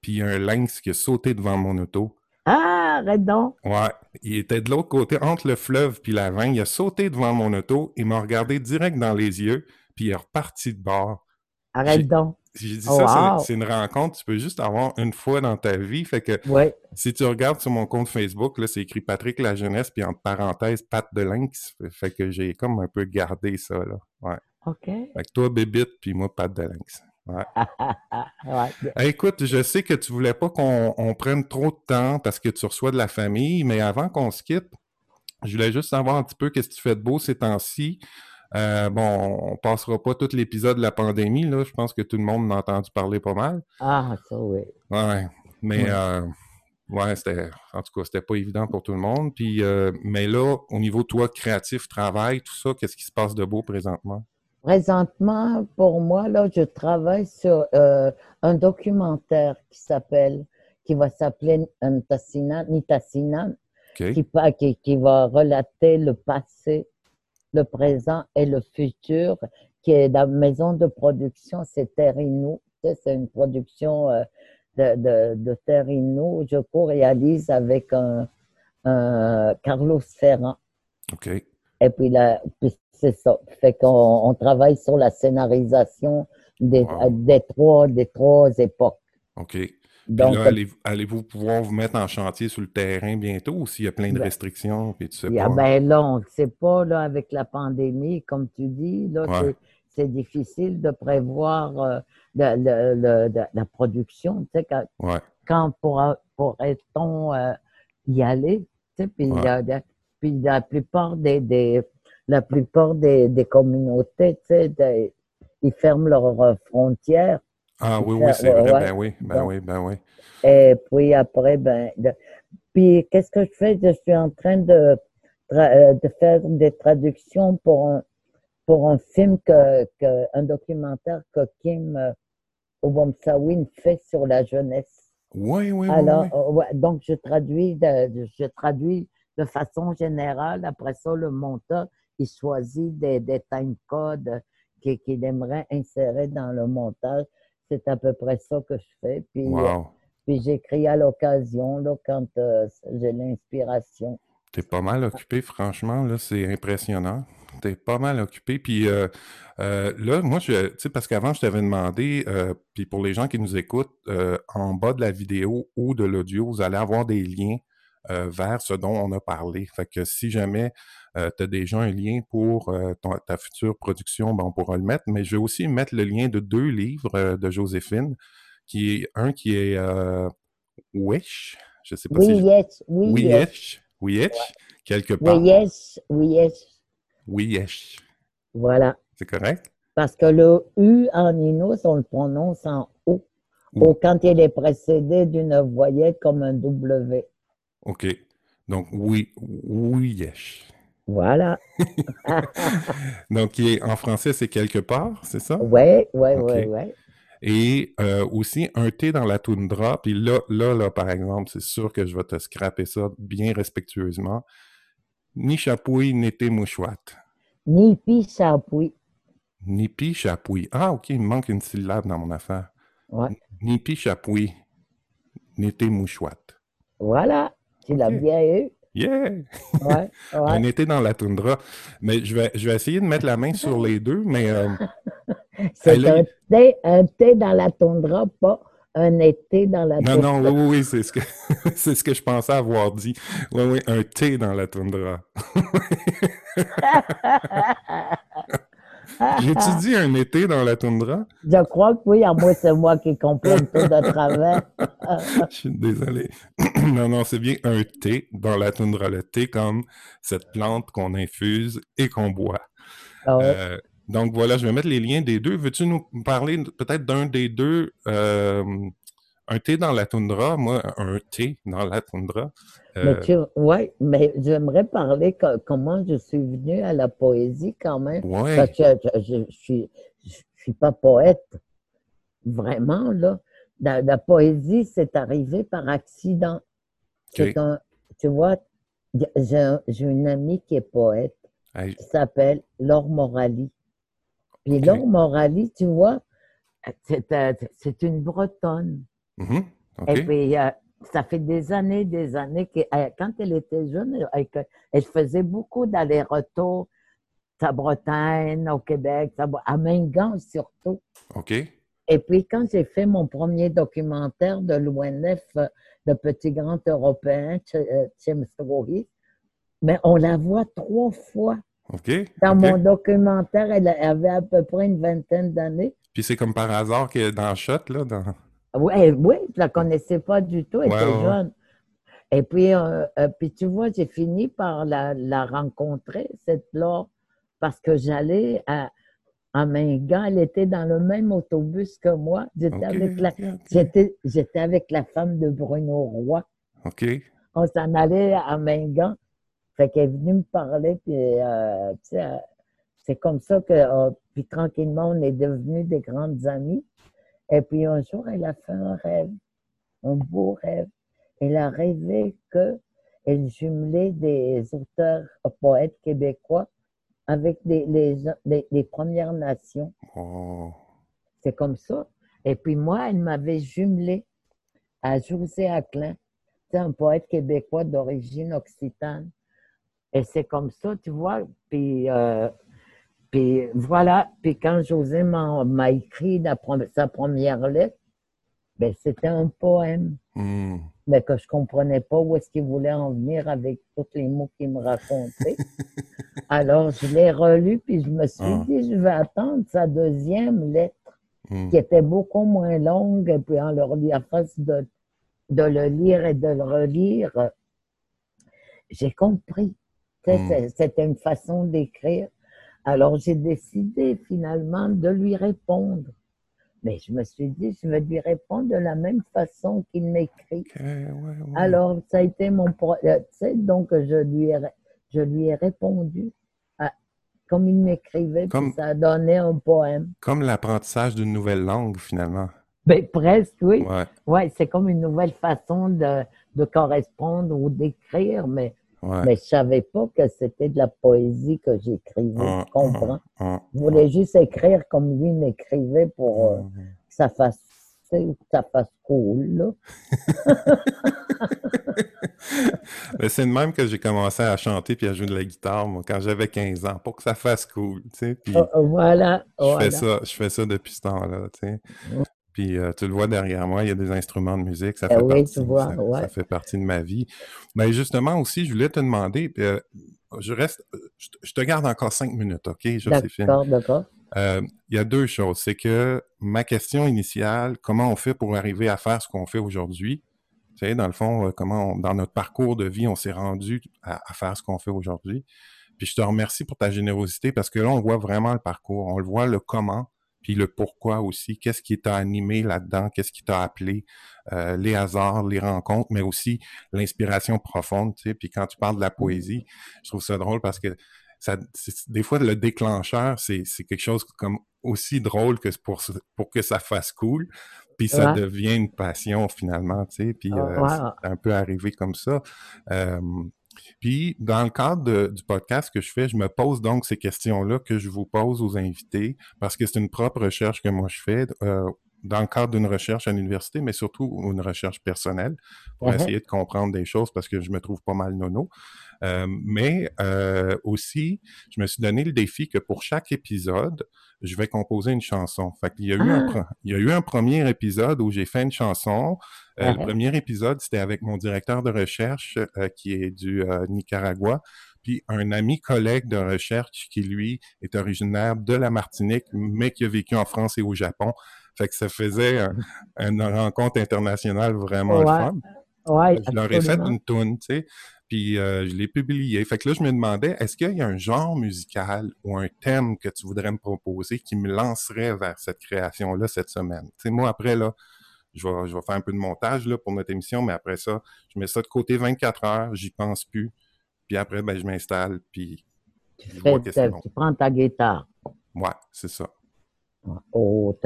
puis il y a un lynx qui a sauté devant mon auto. Ah, arrête donc! Ouais, il était de l'autre côté, entre le fleuve puis la 20. Il a sauté devant mon auto, il m'a regardé direct dans les yeux, puis il est reparti de bord. Arrête donc! J'ai dit ça, c'est une rencontre, tu peux juste avoir une fois dans ta vie. Fait que si tu regardes sur mon compte Facebook, là, c'est écrit Patrick la jeunesse, puis entre parenthèses, Pat de Lynx. Fait que j'ai comme un peu gardé ça, là. Ouais. OK. Fait que toi, Bébite, puis moi, Pat de Lynx. Ouais. [LAUGHS] écoute, je sais que tu voulais pas qu'on prenne trop de temps parce que tu reçois de la famille, mais avant qu'on se quitte, je voulais juste savoir un petit peu qu'est-ce que tu fais de beau ces temps-ci. Euh, bon, on passera pas tout l'épisode de la pandémie, là. Je pense que tout le monde en a entendu parler pas mal. Ah, ça, oui. Ouais. Mais, euh, ouais, c'était, en tout cas, c'était pas évident pour tout le monde. Puis, euh, mais là, au niveau, toi, créatif, travail, tout ça, qu'est-ce qui se passe de beau présentement? Présentement, pour moi, là, je travaille sur un documentaire qui s'appelle, qui va s'appeler Nitassina, Nitassina qui, qui, qui va relater le passé le présent et le futur, qui est la maison de production, c'est Terrinou. C'est une production euh, de, de, de Terrinou. Je co-réalise avec un, Carlos Ferrand. OK. Et puis, là, c'est ça. Fait qu'on on travaille sur la scénarisation des, des, trois, des trois époques. OK. Donc, là, allez-vous pouvoir vous mettre en chantier sur le terrain bientôt ou s'il y a plein de ben, restrictions et tu sais pas? Ben là, on ne sait pas, là, avec la pandémie, comme tu dis, là, c'est difficile de prévoir euh, la production. Tu sais, quand, quand pourrait-on euh, y aller? Tu sais, puis, puis la plupart des, des la plupart des, des communautés, tu sais, ils ferment leurs frontières. Ah oui, oui, c'est vrai. Ben oui, ben oui, ben oui. Et puis après, ben, puis qu'est-ce que je fais? Je suis en train de, euh, de faire des traductions pour un, pour un film que, que un documentaire que Kim euh, Obomsawin fait sur la jeunesse. Oui, oui, Alors, oui. Euh, donc je traduis, de, je traduis de façon générale. Après ça, le monteur, il choisit des, des time codes qu'il aimerait insérer dans le montage c'est à peu près ça que je fais. Puis, euh, puis j'écris à l'occasion, là, quand euh, j'ai l'inspiration. T'es pas mal occupé, franchement, là, c'est impressionnant. es pas mal occupé. Puis euh, euh, là, moi, je, tu sais, parce qu'avant, je t'avais demandé, euh, puis pour les gens qui nous écoutent, en bas de la vidéo ou de l'audio, vous allez avoir des liens vers ce dont on a parlé. Fait que si jamais tu as déjà un lien pour ta future production, ben, on pourra le mettre. Mais je vais aussi mettre le lien de deux livres de Joséphine, qui est un qui est Wish. Je sais pas oui, si. Yes, oui, oui, yes. Oui, yes. Quelque part. Oui, yes. Oui, yes. Oui, yes. Voilà. C'est correct? Parce que le U en Inos, on le prononce en O. Ou quand il est précédé d'une voyelle comme un W. OK. Donc, oui, oui, yes. Voilà. [LAUGHS] Donc, en français, c'est quelque part, c'est ça? Oui, oui, oui, oui. Et euh, aussi un thé dans la toundra. Puis là, là, là, par exemple, c'est sûr que je vais te scraper ça bien respectueusement. Ni chapouille, ni thé mouchouate. Ni pi chapouille. Ni pi chapouille. Ah, OK, il me manque une syllabe dans mon affaire. Ouais. Ni pi chapouille, ni thé mouchouate. Voilà, tu l'as bien eu. Yeah! Ouais, [LAUGHS] un été dans la toundra. Mais je vais, je vais essayer de mettre la main sur les deux, mais. Euh, [LAUGHS] c'est un, thé, un thé dans la toundra, pas un été dans la toundra. Non, non, oui, oui, c'est ce, que, [LAUGHS] c'est ce que je pensais avoir dit. Oui, oui, un thé dans la toundra. J'ai-tu dit un été dans la toundra? Je crois que oui, à moi, c'est moi qui comprends tout de travers. [LAUGHS] Je suis désolé. [CLEARS THROAT] non, non, c'est bien un thé dans la toundra. Le thé comme cette plante qu'on infuse et qu'on boit. Ah euh, donc voilà, je vais mettre les liens des deux. Veux-tu nous parler peut-être d'un des deux? Euh, un thé dans la toundra, moi, un thé dans la toundra. Euh, oui, mais j'aimerais parler comment je suis venu à la poésie quand même. Parce que je ne suis, suis pas poète, vraiment, là. La, poésie, c'est arrivé par accident. tu vois, j'ai une amie qui est poète, qui s'appelle Laure Morali. Puis Laure Morali, tu vois, c'est une Bretonne. Mm-hmm. Et puis, euh, ça fait des années, des années que euh, quand elle était jeune, elle, faisait beaucoup d'allers-retours à Bretagne, au Québec, à Mingan surtout. OK. Et puis, quand j'ai fait mon premier documentaire de l'ONF, euh, le petit grand européen, Tim Strohi, mais on la voit trois fois. OK. Dans mon documentaire, elle avait à peu près une vingtaine d'années. Puis c'est comme par hasard qu'elle est dans Shot, là, dans... Oui, oui, je la connaissais pas du tout, elle était jeune. Et puis, euh, euh, puis tu vois, j'ai fini par la, la rencontrer, cette Laure, parce que j'allais à, à Mingan, elle était dans le même autobus que moi. J'étais avec la, j'étais, j'étais avec la femme de Bruno Roy. OK. On s'en allait à Mingan. Fait qu'elle est venue me parler, puis euh, tu sais, c'est comme ça que, puis tranquillement, on est devenus des grandes amies. Et puis un jour, elle a fait un rêve, un beau rêve. Elle a rêvé qu'elle jumelait des auteurs poètes québécois avec les, les, Premières Nations. Oh. C'est comme ça. Et puis moi, elle m'avait jumelé à José Aclin, c'est un poète québécois d'origine occitane. Et c'est comme ça, tu vois. Puis euh, puis voilà, puis quand José m'a écrit sa première lettre, ben, c'était un poème. Hmm. Mais que je comprenais pas où est-ce qu'il voulait en venir avec tous les mots qu'il me racontait. [LAUGHS] Alors, je l'ai relu, puis je me suis ah. dit, je vais attendre sa deuxième lettre, hmm. qui était beaucoup moins longue, et puis en leur à force de, de le lire et de le relire, j'ai compris. Hmm. C'était une façon d'écrire alors j'ai décidé finalement de lui répondre. Mais je me suis dit, je vais lui répondre de la même façon qu'il m'écrit. Alors ça a été mon... Euh, donc je lui ai, je lui ai répondu comme il m'écrivait, puis ça a donné un poème. Comme l'apprentissage d'une nouvelle langue finalement. Ben, presque, oui. Ouais, ouais c'est comme une nouvelle façon de, de correspondre ou d'écrire, mais mais je savais pas que c'était de la poésie que j'écrivais, ah, tu comprends? Ah, ah, je voulais juste écrire comme lui m'écrivait pour euh, que ça fasse, que ça fasse cool, [LAUGHS] c'est de même que j'ai commencé à chanter puis à jouer de la guitare, moi, quand j'avais 15 ans, pour que ça fasse cool, tu sais. Oh, voilà. Je, Fais ça, je fais ça depuis ce temps-là, tu sais. Puis euh, tu le vois derrière moi, il y a des instruments de musique, ça, eh fait, partie, ça, fait partie de ma vie. Mais justement aussi, je voulais te demander, euh, je reste, je te garde encore cinq minutes, OK, Joséphine? D'accord, d'accord. Euh, il y a deux choses. C'est que ma question initiale, comment on fait pour arriver à faire ce qu'on fait aujourd'hui? Tu sais, dans le fond, euh, comment dans notre parcours de vie, on s'est rendu à, faire ce qu'on fait aujourd'hui? Puis je te remercie pour ta générosité parce que là, on voit vraiment le parcours, on le voit le comment, puis le pourquoi aussi. Qu'est-ce qui t'a animé là-dedans? Qu'est-ce qui t'a appelé? Euh, les hasards, les rencontres, mais aussi l'inspiration profonde. Tu sais. Puis quand tu parles de la poésie, je trouve ça drôle parce que ça, des fois, le déclencheur, c'est quelque chose comme aussi drôle que pour, pour que ça fasse cool. Puis ça devient une passion finalement, tu sais. Puis ah, euh, c'est un peu arrivé comme ça. Puis dans le cadre du podcast que je fais, je me pose donc ces questions-là que je vous pose aux invités parce que c'est une propre recherche que moi je fais. Euh, dans le cadre d'une recherche à l'université, mais surtout une recherche personnelle pour uh-huh. essayer de comprendre des choses parce que je me trouve pas mal nono. Euh, mais euh, aussi, je me suis donné le défi que pour chaque épisode, je vais composer une chanson. Fait qu'il y a eu, un, ah! il y a eu un premier épisode où j'ai fait une chanson. Euh, le uh-huh. premier épisode, c'était avec mon directeur de recherche qui est du Nicaragua puis un ami collègue de recherche qui, lui, est originaire de la Martinique, mais qui a vécu en France et au Japon. Fait que ça faisait une rencontre internationale vraiment ouais. fun. Ouais, je leur ai fait une tune, tu sais, puis euh, je l'ai publié. Fait que là, je me demandais, est-ce qu'il y a un genre musical ou un thème que tu voudrais me proposer qui me lancerait vers cette création-là cette semaine? Tu sais, moi, après, là, je vais, je vais faire un peu de montage là, pour notre émission, mais après ça, je mets ça de côté 24 heures, j'y pense plus. Puis après, ben, je m'installe, puis... Tu, fais, tu prends ta guitare. Ouais, c'est ça. Oh,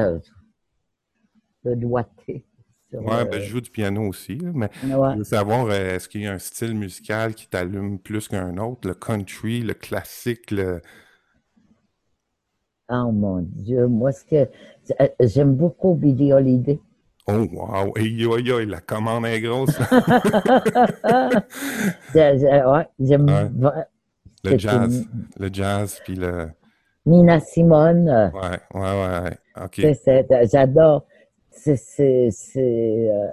de doigté. [LAUGHS] Ouais, ben, je joue du piano aussi, mais je veux savoir, euh, est-ce qu'il y a un style musical qui t'allume plus qu'un autre? Le country, le classique, le... Oh mon Dieu, moi, ce que euh, j'aime beaucoup Billy Holiday. Oh, wow! Hey, yo, yo, la commande est grosse! [LAUGHS] ouais, j'aime... Le jazz, le jazz, puis le... Nina Simone. Ouais, ouais, ouais, OK. J'adore c'est, euh,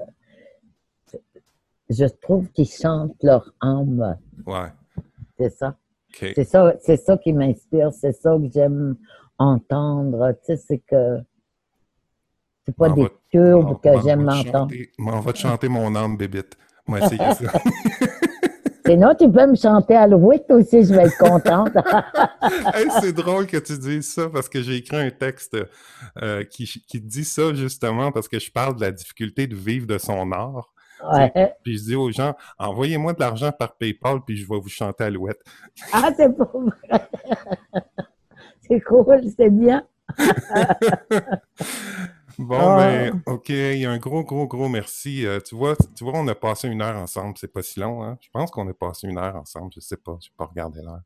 je trouve qu'ils chantent leur âme. Ouais. C'est ça. C'est ça, c'est ça qui m'inspire, c'est ça que j'aime entendre. Tu sais, c'est que c'est pas des turbes que j'aime entendre. On va te chanter mon âme, bébite. Moi, c'est ça. [LAUGHS] Sinon, tu peux me chanter à l'ouïe aussi, je vais être contente. [LAUGHS] c'est drôle que tu dises ça parce que j'ai écrit un texte euh, qui, qui, dit ça justement parce que je parle de la difficulté de vivre de son art. Ouais. Puis je dis aux gens, envoyez-moi de l'argent par PayPal, puis je vais vous chanter à l'ouette. ah, c'est pas vrai. c'est cool, c'est bien. [LAUGHS] Bon, ah. ben, OK, il y a un gros, gros, gros merci. Euh, tu, vois, tu vois, on a passé une heure ensemble. C'est pas si long, hein? Je pense qu'on a passé une heure ensemble. Je sais pas, je vais pas regarder l'heure.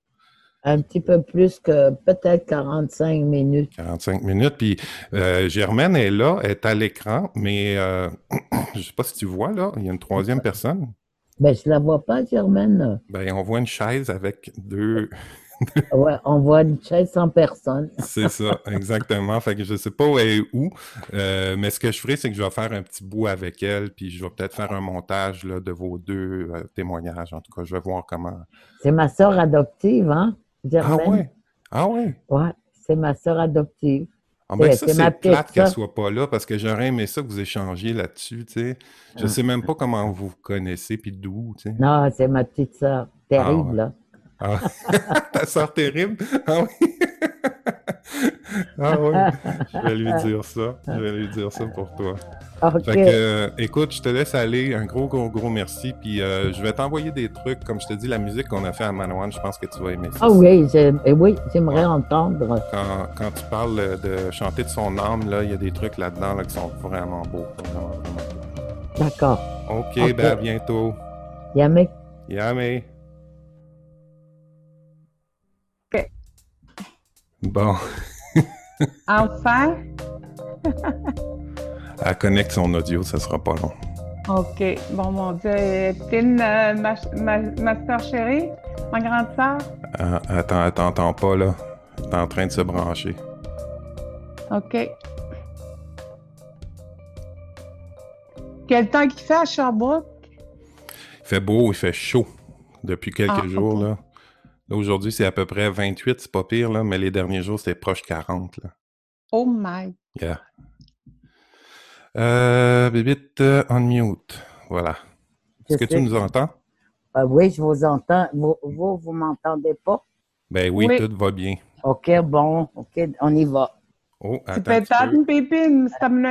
Un petit peu plus que peut-être 45 minutes. 45 minutes. Puis euh, Germaine est là, est à l'écran, mais euh, [CLEARS THROAT] je sais pas si tu vois là, il y a une troisième personne. Ben, je la vois pas, Germaine. Ben, on voit une chaise avec deux, ouais, on voit une chaise sans personne. [LAUGHS] c'est ça, exactement. Fait que je sais pas où elle est où, euh, mais ce que je ferai, c'est que je vais faire un petit bout avec elle, puis je vais peut-être faire un montage là, de vos deux euh, témoignages. En tout cas, je vais voir comment. C'est ma soeur adoptive, hein, Germaine? Ah ouais? Ah ouais? Ouais, c'est ma soeur adoptive. Ah ben ça, c'est plate qu'elle soit pas là parce que j'aurais aimé ça que vous échangiez là-dessus, tu sais. Je ah. sais même pas comment vous vous connaissez puis d'où, tu sais. Non, c'est ma petite soeur. Terrible, ah là. Ah, [LAUGHS] ta soeur terrible? Ah oui? [LAUGHS] ah oui, je vais lui dire ça. Je vais lui dire ça pour toi. Fait que, euh, écoute, je te laisse aller. Un gros, gros, gros merci. Puis euh, je vais t'envoyer des trucs. Comme je te dis, la musique qu'on a fait à Manawan, je pense que tu vas aimer ça. Ah oui, eh oui, j'aimerais entendre. Quand, quand, tu parles de chanter de son âme, là, il y a des trucs là-dedans là, qui sont vraiment beaux. D'accord. OK, ben à bientôt. Yamé. Yamé. Bon. enfin? Elle connecte son audio, ça sera pas long. OK. Bon, mon Dieu. Tine, euh, ma, ma, ma soeur chérie, ma grande soeur. Ah, attends, attends, attends pas, là. T'es en train de se brancher. OK. Quel temps qu'il fait à Sherbrooke? Il fait beau, il fait chaud depuis quelques Ah, jours, là. Là, aujourd'hui, c'est à peu près 28, c'est pas pire, là, mais les derniers jours, c'était proche 40, là. Oh my. Yeah. Euh, Bébite, euh, unmute. Voilà. Je Est-ce que tu nous entends? Euh, oui, je vous entends. Vous, vous, vous m'entendez pas? Ben oui, Oui. tout va bien. OK, bon, OK, on y va. Oh, Tu peux un petit peu. t'en pépine, c'est comme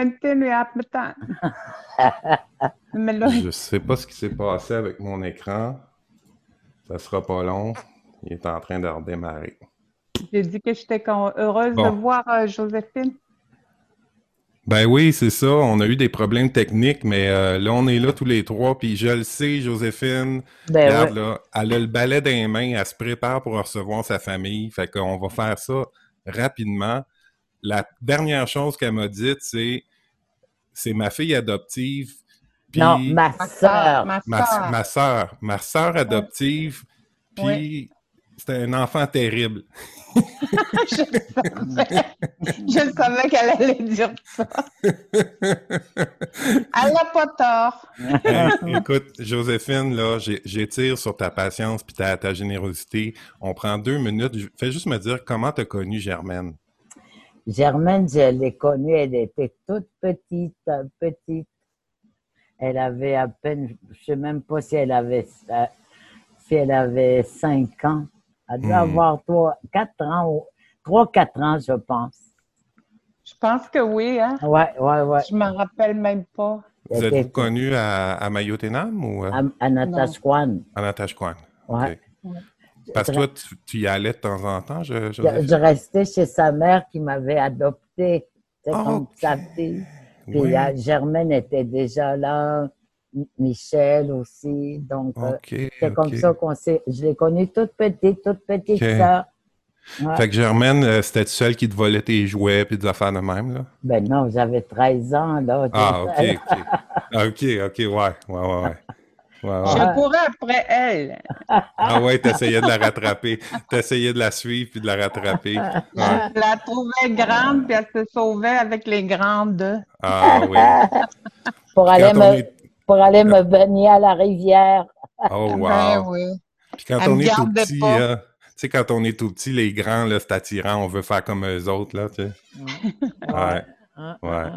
Je sais pas ce qui s'est passé avec mon écran. Ça sera pas long. Il est en train de redémarrer. j'ai dit que j'étais heureuse Bon. de voir euh, Joséphine. Ben oui, c'est ça. On a eu des problèmes techniques, mais euh, là, on est là tous les trois. Puis je le sais, Joséphine, Ben regarde, ouais. là, elle a le balai dans les mains. Elle se prépare pour recevoir sa famille. Fait qu'on va faire ça rapidement. La dernière chose qu'elle m'a dite, c'est c'est ma fille adoptive. Puis Non, ma Ma sœur. Ma ma, soeur. ma sœur, ma sœur adoptive, puis Oui. C'était un enfant terrible. [LAUGHS] je le savais. Je le savais qu'elle allait dire ça. Elle n'a pas tort. [LAUGHS] Hey, écoute, Joséphine, là, j'étire sur ta patience puis ta, ta générosité. On prend deux minutes. Fais juste me dire comment t'as connu Germaine. Germaine, je l'ai connue, elle était toute petite, euh, petite. Elle avait à peine, je sais même pas si elle avait, euh, si elle avait cinq ans. Elle devait Hmm. avoir trois, quatre ans, ou- trois, quatre ans, je pense. Je pense que oui, hein? Ouais, ouais, ouais. Je m'en rappelle même pas. Vous êtes-vous connu à, à Mayotenam ou à, à, à Natashquan. à Natashquan? Ouais. OK. Parce que toi, tu, tu y allais de temps en temps, je, Je, je restais chez sa mère qui m'avait adoptée. Ah, comme sa fille. Puis Oui. euh, Germaine était déjà là, Michel aussi. Donc, euh, OK, c'est comme OK. ça qu'on s'est. Je l'ai connue toute petite, toute petite Ok. Ouais. Fait que Germaine, euh, c'était celle qui te volait tes jouets puis des affaires de même, là? Ben non, j'avais 13 ans, là. Ah, OK, OK. Ah, OK, OK, ouais, ouais, ouais, ouais. Ouais, ouais. Je courais après elle. Ah ouais, t'essayais de la rattraper. T'essayais de la suivre puis de la rattraper. [LAUGHS] Ouais. Je la trouvais grande, puis elle se sauvait avec les grandes. Ah oui. pour, aller me, est... pour aller me baigner à la rivière. [LAUGHS] Oh Ben wow. oui. Puis quand Elle on est tout petit, hein, tu sais, quand on est tout petit, les grands, là, c'est attirant, on veut faire comme eux autres, là, tu sais. Ouais. Ouais.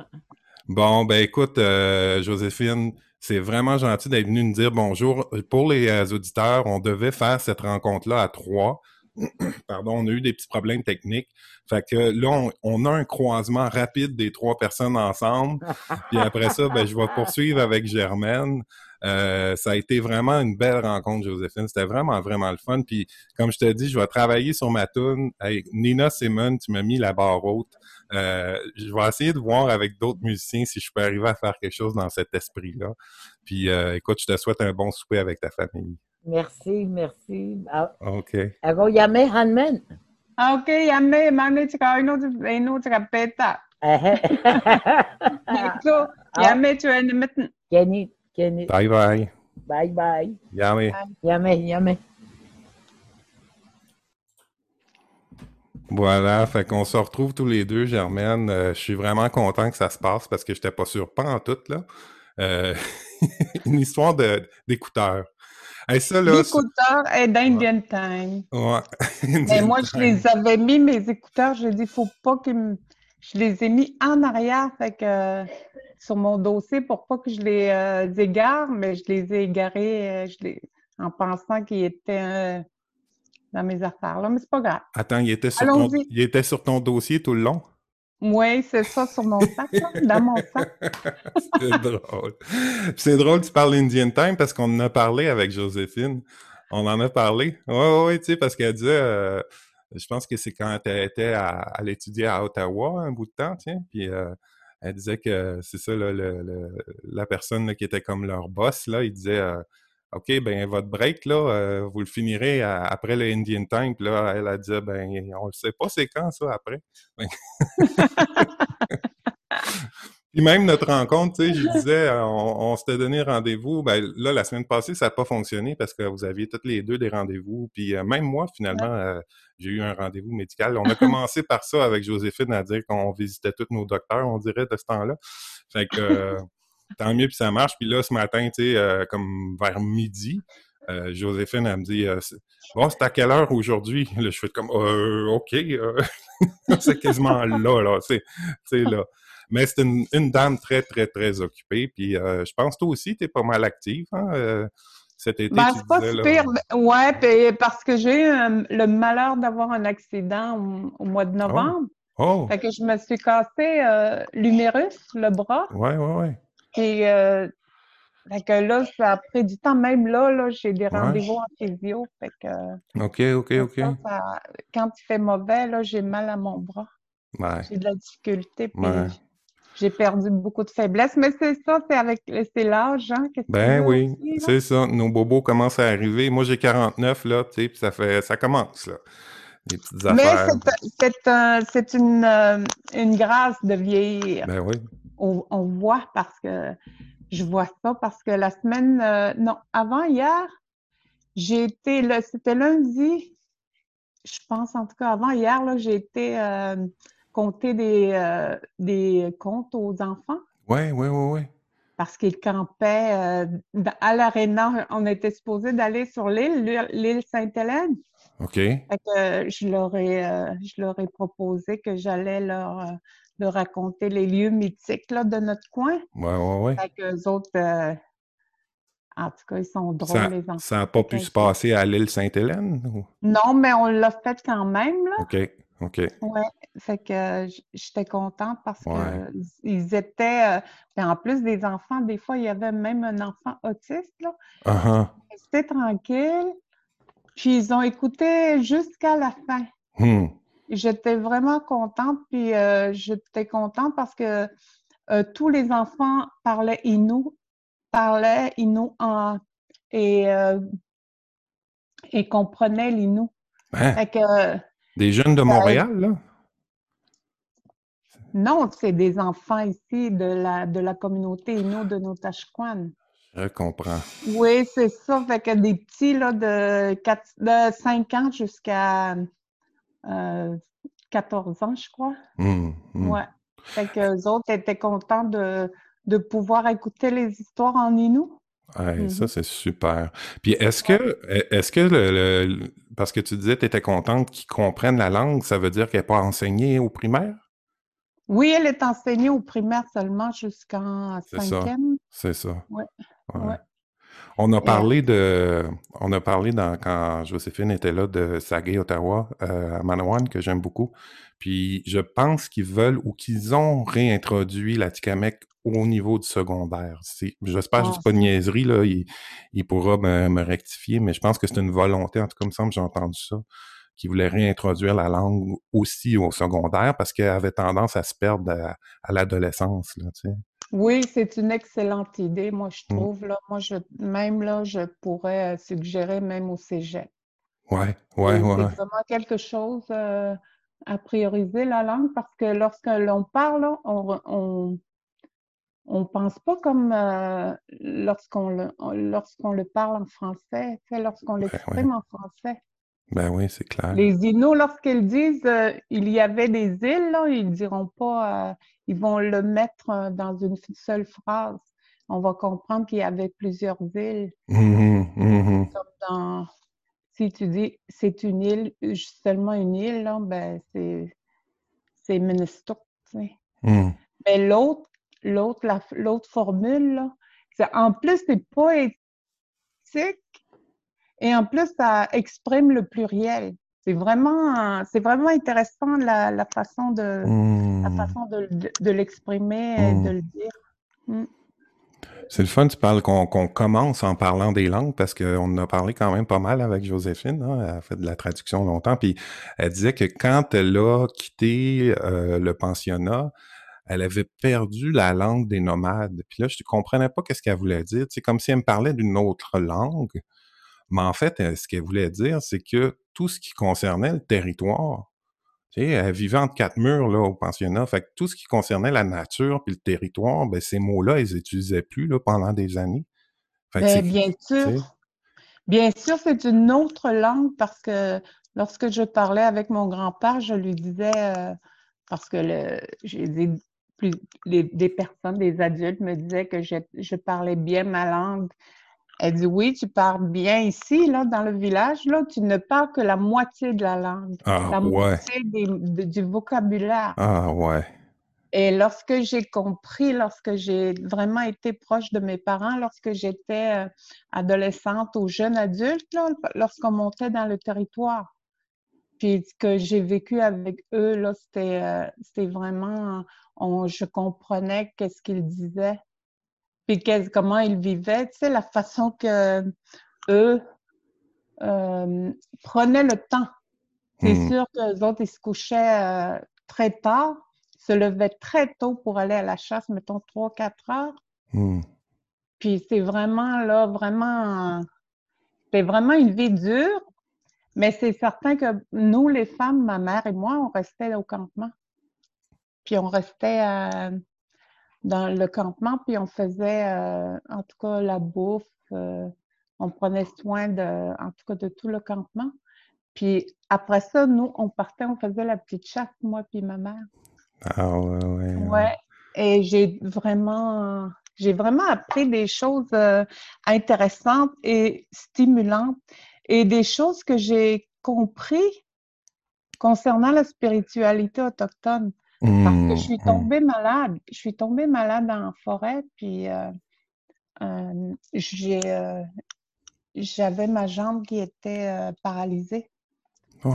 Bon, ben écoute, euh, Joséphine, c'est vraiment gentil d'être venue nous dire bonjour. Pour les euh, auditeurs, on devait faire cette rencontre-là à trois. [CLEARS THROAT] Pardon, on a eu des petits problèmes techniques. Fait que là, on, a un croisement rapide des trois personnes ensemble. Puis après ça, ben, je vais poursuivre avec Germaine. Euh, ça a été vraiment une belle rencontre, Joséphine. C'était vraiment, vraiment le fun. Puis, comme je te dis, je vais travailler sur ma tune. Nina Simon, tu m'as mis la barre haute. Euh, je vais essayer de voir avec d'autres musiciens si je peux arriver à faire quelque chose dans cet esprit-là. Puis, euh, écoute, je te souhaite un bon souper avec ta famille. Merci, merci. Ah, OK. Ako yame hanmen. Ah, OK, ino, ino, tsaka peta. Ito, Yamé, tu es une mitten. Kenny, Kenny. Bye bye. Bye bye. Yame, yame. Voilà, fait qu'on se retrouve tous les deux, Germaine. Euh, je suis vraiment content que ça se passe parce que j'étais pas sûr, pas en tout, là. Euh, [LAUGHS] une histoire d'écouteurs. Hey, ça, là, c'est- L'écouteur est d'Indian Time. ouais. [LAUGHS] Mais moi, je les avais mis, mes écouteurs, j'ai dit, faut pas qu'ils me... Je les ai mis en arrière, fait que euh, sur mon dossier pour pas que je les euh, égare, mais je les ai égarés euh, je les... en pensant qu'ils étaient dans mes affaires. Là, mais c'est pas grave. Attends, il était, sur ton, il était sur ton dossier tout le long? Oui, c'est ça sur mon sac, dans mon sac. [LAUGHS] C'est drôle. C'est drôle, tu parles Indian Time parce qu'on en a parlé avec Joséphine. On en a parlé. Oui, oui, tu sais, parce qu'elle disait, euh, je pense que c'est quand elle était à, elle étudiait à Ottawa un bout de temps, tiens, puis euh, elle disait que c'est ça, le, la personne qui était comme leur boss, là, il disait, euh, OK, ben votre break, là, euh, vous le finirez à- après le Indian Time. Puis là, elle a dit, ben, on ne sait pas c'est quand ça après. Puis [LAUGHS] Puis même notre rencontre, tu sais, je disais, on, s'était donné rendez-vous. Ben là, la semaine passée, ça n'a pas fonctionné parce que vous aviez toutes les deux des rendez-vous. Puis euh, même moi, finalement, euh, j'ai eu un rendez-vous médical. On a commencé par ça avec Joséphine à dire qu'on visitait tous nos docteurs, on dirait, de ce temps-là. Fait que tant mieux, puis ça marche. Puis là, ce matin, tu sais, comme vers midi, Joséphine, elle me dit Bon, c'est à quelle heure aujourd'hui? [LAUGHS] je fais comme OK, [LAUGHS] c'est quasiment là, là. C'est là. Mais c'est une, dame très, très, très occupée. Puis euh, je pense toi aussi, tu es pas mal active hein, euh, cet été. Ben, c'est pas super. Ouais, parce que j'ai eu le malheur d'avoir un accident au, mois de oh. novembre. Oh. Fait que je me suis cassé euh, l'humérus, le bras. Ouais, ouais, ouais. Et fait que là, ça a pris du temps. Même là, là j'ai des rendez-vous en physio. Fait que, OK, OK, OK. quand il fait mauvais, là, j'ai mal à mon bras. Ouais. J'ai de la difficulté. Puis j'ai perdu beaucoup de faiblesse, mais c'est ça, c'est avec c'est l'âge, hein? Ben oui, c'est ça. Nos bobos commencent à arriver. Moi, j'ai 49, là, tu sais, puis ça fait ça commence, là. Les petites affaires. Mais c'est une, euh, une grâce de vieillir. Ben oui. On, voit parce que je vois ça parce que la semaine, euh, non, avant hier, j'ai été, c'était lundi, je pense en tout cas avant hier, là, j'ai été euh, compter des, euh, des contes aux enfants. Oui, oui, oui, oui. Parce qu'ils campaient à l'aréna. On était supposé d'aller sur l'île, l'île Sainte-Hélène. OK. je, leur ai, je leur ai proposé que j'allais leur, leur, raconter les lieux mythiques là, de notre coin. Oui, oui, oui. Fait autres, en tout cas, ils sont drôles, les enfants. Ça n'a pas pu se passer à l'île Sainte-Hélène? Non, mais on l'a fait quand même. Là. OK. OK. Oui, fait que j'étais contente parce qu'ils étaient. Euh, en plus des enfants, des fois, il y avait même un enfant autiste. Là. Uh C'était tranquille. Puis ils ont écouté jusqu'à la fin. Hmm. J'étais vraiment contente. Puis euh, j'étais contente parce que euh, tous les enfants parlaient Inou, parlaient Inou en, et, et comprenaient l'Inou. Que des jeunes de ben, Montréal, là? Non, c'est des enfants ici de la, de la communauté Inno de Notashquan. Je comprends. Oui, c'est ça. Fait que des petits là, de, 4, de 5 ans jusqu'à 14 euh, ans, je crois. Mmh, mmh. Ouais. Fait que les autres étaient contents de, de pouvoir écouter les histoires en. Ouais, Ça, mmh c'est super. Puis est-ce que, est-ce que le, parce que tu disais que tu étais contente qu'ils comprennent la langue, ça veut dire qu'elle n'est pas enseignée au primaire? Oui, elle est enseignée au primaire seulement jusqu'en cinquième. C'est ça. Oui. On a parlé de, on a parlé dans, quand Joséphine était là de Saguet, Ottawa, euh, à Manawan, que j'aime beaucoup. Puis je pense qu'ils veulent ou qu'ils ont réintroduit la Tikamek au niveau du secondaire. J'espère que je dis pas de niaiserie, là, il, pourra me, rectifier, mais je pense que c'est une volonté, en tout cas, il me semble j'ai entendu ça, qui voulait réintroduire la langue aussi au secondaire parce qu'elle avait tendance à se perdre à, l'adolescence. Oui, c'est une excellente idée, moi, je mmh. trouve. Là, moi, je, même là, je pourrais suggérer même au cégep. Oui, oui, oui. C'est vraiment quelque chose euh, à prioriser, la langue, parce que lorsque l'on parle, on, on pense pas comme euh, lorsqu'on le, lorsqu'on le parle en français, lorsqu'on l'exprime en français. Ben oui, c'est clair. Les Inuits, lorsqu'ils disent euh, il y avait des îles, là, ils diront pas, euh, ils vont le mettre dans une seule phrase. On va comprendre qu'il y avait plusieurs îles. Mmh mmh comme dans, si tu dis c'est une île, seulement une île, là, ben c'est, c'est Minnesota. Mmh. Mais l'autre, l'autre, l'autre formule, en plus, c'est poétique et en plus, ça exprime le pluriel. C'est vraiment, c'est vraiment intéressant la, façon de, la mmh. façon de, l'exprimer et de le dire. Mmh. C'est le fun, tu parles qu'on commence en parlant des langues parce qu'on a parlé quand même pas mal avec Joséphine. Hein, elle a fait de la traduction longtemps. Puis elle disait que quand elle a quitté euh, le pensionnat, elle avait perdu la langue des nomades. Puis là, je ne comprenais pas qu'est-ce qu'elle voulait dire. C'est comme si elle me parlait d'une autre langue. Mais en fait, ce qu'elle voulait dire, c'est que tout ce qui concernait le territoire, Tu sais, elle vivait entre quatre murs là, au pensionnat. Fait que tout ce qui concernait la nature puis le territoire, ben, ces mots-là, ils n'utilisaient plus là, pendant des années. Ben, bien sûr. Bien sûr, c'est une autre langue parce que lorsque je parlais avec mon grand-père, je lui disais, euh, parce que j'ai des personnes, des adultes me disaient que je, je parlais bien ma langue elle dit oui, tu parles bien ici, là, dans le village, là, tu ne parles que la moitié de la langue, ah, la moitié du vocabulaire. Ah ouais. Et lorsque j'ai compris, lorsque j'ai vraiment été proche de mes parents, lorsque j'étais euh, adolescente ou jeune adulte, lorsqu'on montait dans le territoire, puis ce que j'ai vécu avec eux, là, c'était, euh, vraiment, je comprenais qu'est-ce qu'ils disaient puis comment ils vivaient, tu sais, la façon que eux euh, prenaient le temps. C'est hmm. sûr que autres, ils se couchaient euh, très tard, se levaient très tôt pour aller à la chasse, mettons 3-4 heures. Hmm. Puis c'est vraiment, là, vraiment, c'est vraiment une vie dure, mais c'est certain que nous, les femmes, ma mère et moi, on restait au campement. Puis on restait à dans le campement, puis on faisait euh, en tout cas la bouffe, euh, on prenait soin de, en tout cas de tout le campement. Puis après ça, nous, on partait, on faisait la petite chasse, moi puis ma mère. Ah ouais, ouais. Ouais. Et j'ai vraiment, j'ai vraiment appris des choses euh, intéressantes et stimulantes et des choses que j'ai compris concernant la spiritualité autochtone. Parce que je suis mmh, mmh. tombée malade. Je suis tombée malade en forêt, puis euh, euh, euh, j'avais ma jambe qui était paralysée.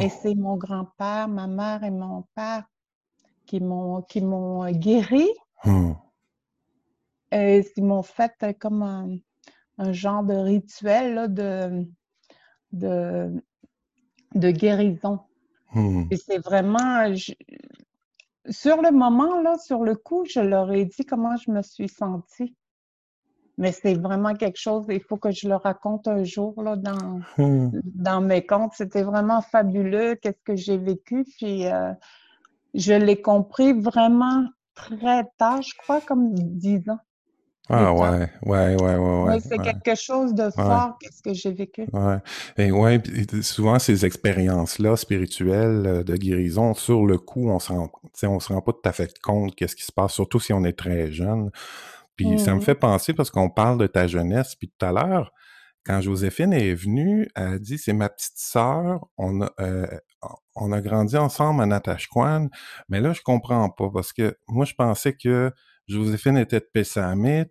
Et oh. c'est mon grand-père, ma mère et mon père qui m'ont qui m'ont guéri. Mmh. Et ils m'ont fait comme un, genre de rituel de, de, de guérison. Et c'est vraiment, sur le moment, là, sur le coup, je leur ai dit comment je me suis sentie. Mais c'est vraiment quelque chose, il faut que je le raconte un jour là, dans, hmm. dans mes comptes. C'était vraiment fabuleux, qu'est-ce que j'ai vécu. Puis euh, je l'ai compris vraiment très tard, je crois, comme dix ans. Ah ouais, ouais, ouais, ouais, ouais. c'est quelque chose de fort, qu'est-ce que j'ai vécu. Ouais. Et ouais, souvent ces expériences-là spirituelles euh, de guérison, sur le coup, on se rend, on se rend pas tout à fait compte qu'est-ce qui se passe, surtout si on est très jeune. Puis ça me mmh. fait penser parce qu'on parle de ta jeunesse, puis tout à l'heure, quand Joséphine est venue, elle a dit c'est ma petite sœur, on a, euh, on a grandi ensemble à Natashquan, mais là je comprends pas parce que moi je pensais que Joséphine était de Pessamit.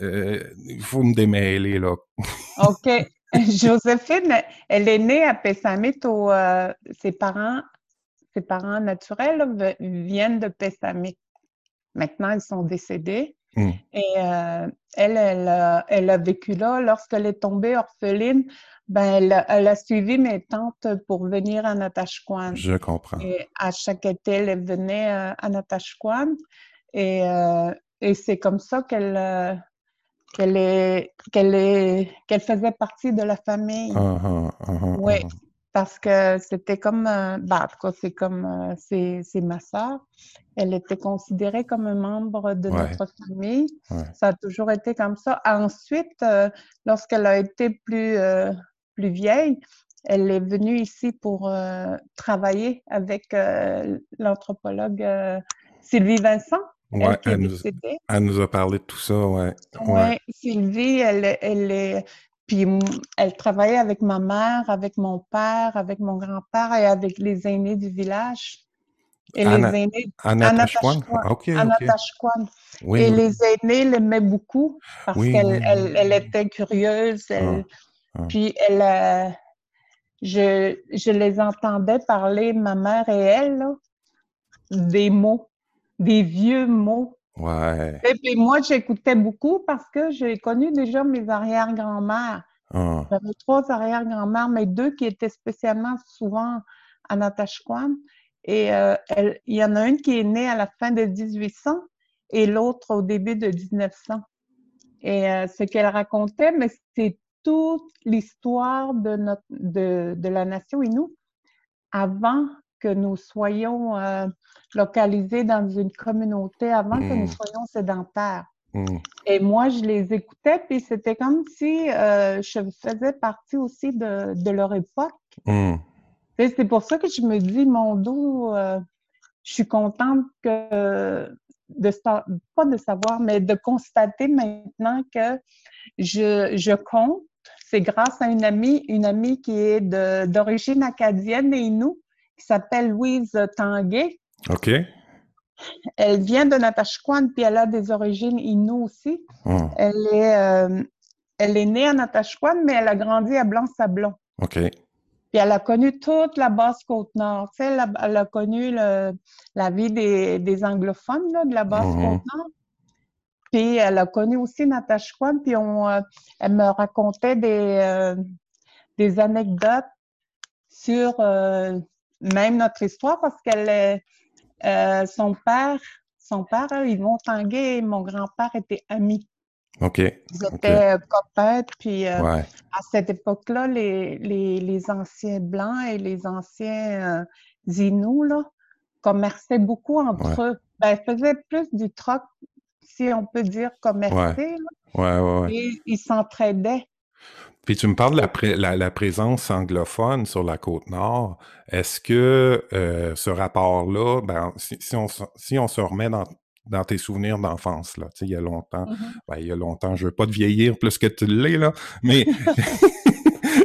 Euh, il faut me démêler, là. OK. [LAUGHS] Joséphine, elle est née à Pessamit où euh, ses parents, ses parents naturels viennent de Pessamit. Maintenant, ils sont décédés. Hmm. Et euh, elle, elle a, vécu là. Lorsqu'elle est tombée orpheline, ben, elle, a suivi mes tantes pour venir à Natashquan. Je comprends. Et à chaque été, elle venait à Natashquan. Et, euh, et c'est comme ça qu'elle euh, qu'elle est qu'elle est qu'elle faisait partie de la famille. Ah, ah, ah, oui, parce que c'était comme euh, bah, c'est comme c'est ma soeur. Elle était considérée comme un membre de notre famille. Ça a toujours été comme ça. Ensuite, lorsqu'elle a été plus plus vieille, elle est venue ici pour travailler avec l'anthropologue Sylvie Vincent. Ouais, elle, nous, a parlé de tout ça, ouais. Ouais, Sylvie, elle, elle est. Puis elle travaillait avec ma mère, avec mon père, avec mon grand-père et avec les aînés du village. Et les aînés. Anna OK, Oui, et les aînés l'aimaient beaucoup parce qu'elle elle, était curieuse. Ah, ah. Puis elle. Euh, je, je les entendais parler, ma mère et elle, là, des mots des vieux mots. Ouais. Et puis moi, j'écoutais beaucoup parce que j'ai connu déjà mes arrière-grand-mères. Ah. J'avais trois arrière-grand-mères, mais deux qui étaient spécialement souvent à Natashquan. Et euh, il y en a une qui est née à la fin de 1800 et l'autre au début de 1900. Et euh, ce qu'elle racontait, mais c'est toute l'histoire de, notre, de, de la nation Innu avant que nous soyons euh, localisés dans une communauté avant que nous mm. soyons sédentaires. Mm. Et moi, je les écoutais, puis c'était comme si euh, je faisais partie aussi de, leur époque. Mm. C'est pour ça que je me dis, mon dos, euh, je suis contente que de pas de savoir, mais de constater maintenant que je, je compte. C'est grâce à une amie, une amie qui est d'origine acadienne et nous, qui s'appelle Louise Tanguay. OK. Elle vient de Natashquan, puis elle a des origines Innu aussi. Elle, est, euh, elle est née à Natashquan, mais elle a grandi à Blanc-Sablon. OK. Puis elle a connu toute la basse Côte-Nord. Tu sais, elle, a, connu la vie des, anglophones de la basse hmm. Côte-Nord. Puis elle a connu aussi Natashquan, puis on, euh, elle me racontait des, euh, des anecdotes sur même notre histoire parce qu'elle est euh, son père, son père, Yvon Tanguay et mon grand-père étaient amis. OK. Ils étaient euh, copains, puis euh, à cette époque-là, les, les, anciens Blancs et les anciens Inuits, là, commerçaient beaucoup entre eux. Ben, ils faisaient plus du troc, si on peut dire, commercer. Ouais. Ouais, et ils s'entraidaient. Puis tu me parles de la, présence anglophone sur la côte nord. Est-ce que euh, ce rapport-là, ben, si, on, se remet dans, tes souvenirs d'enfance, là, il y a longtemps, mm-hmm. ben, il y a longtemps, je veux pas te vieillir plus que tu l'es, là, mais... [LAUGHS]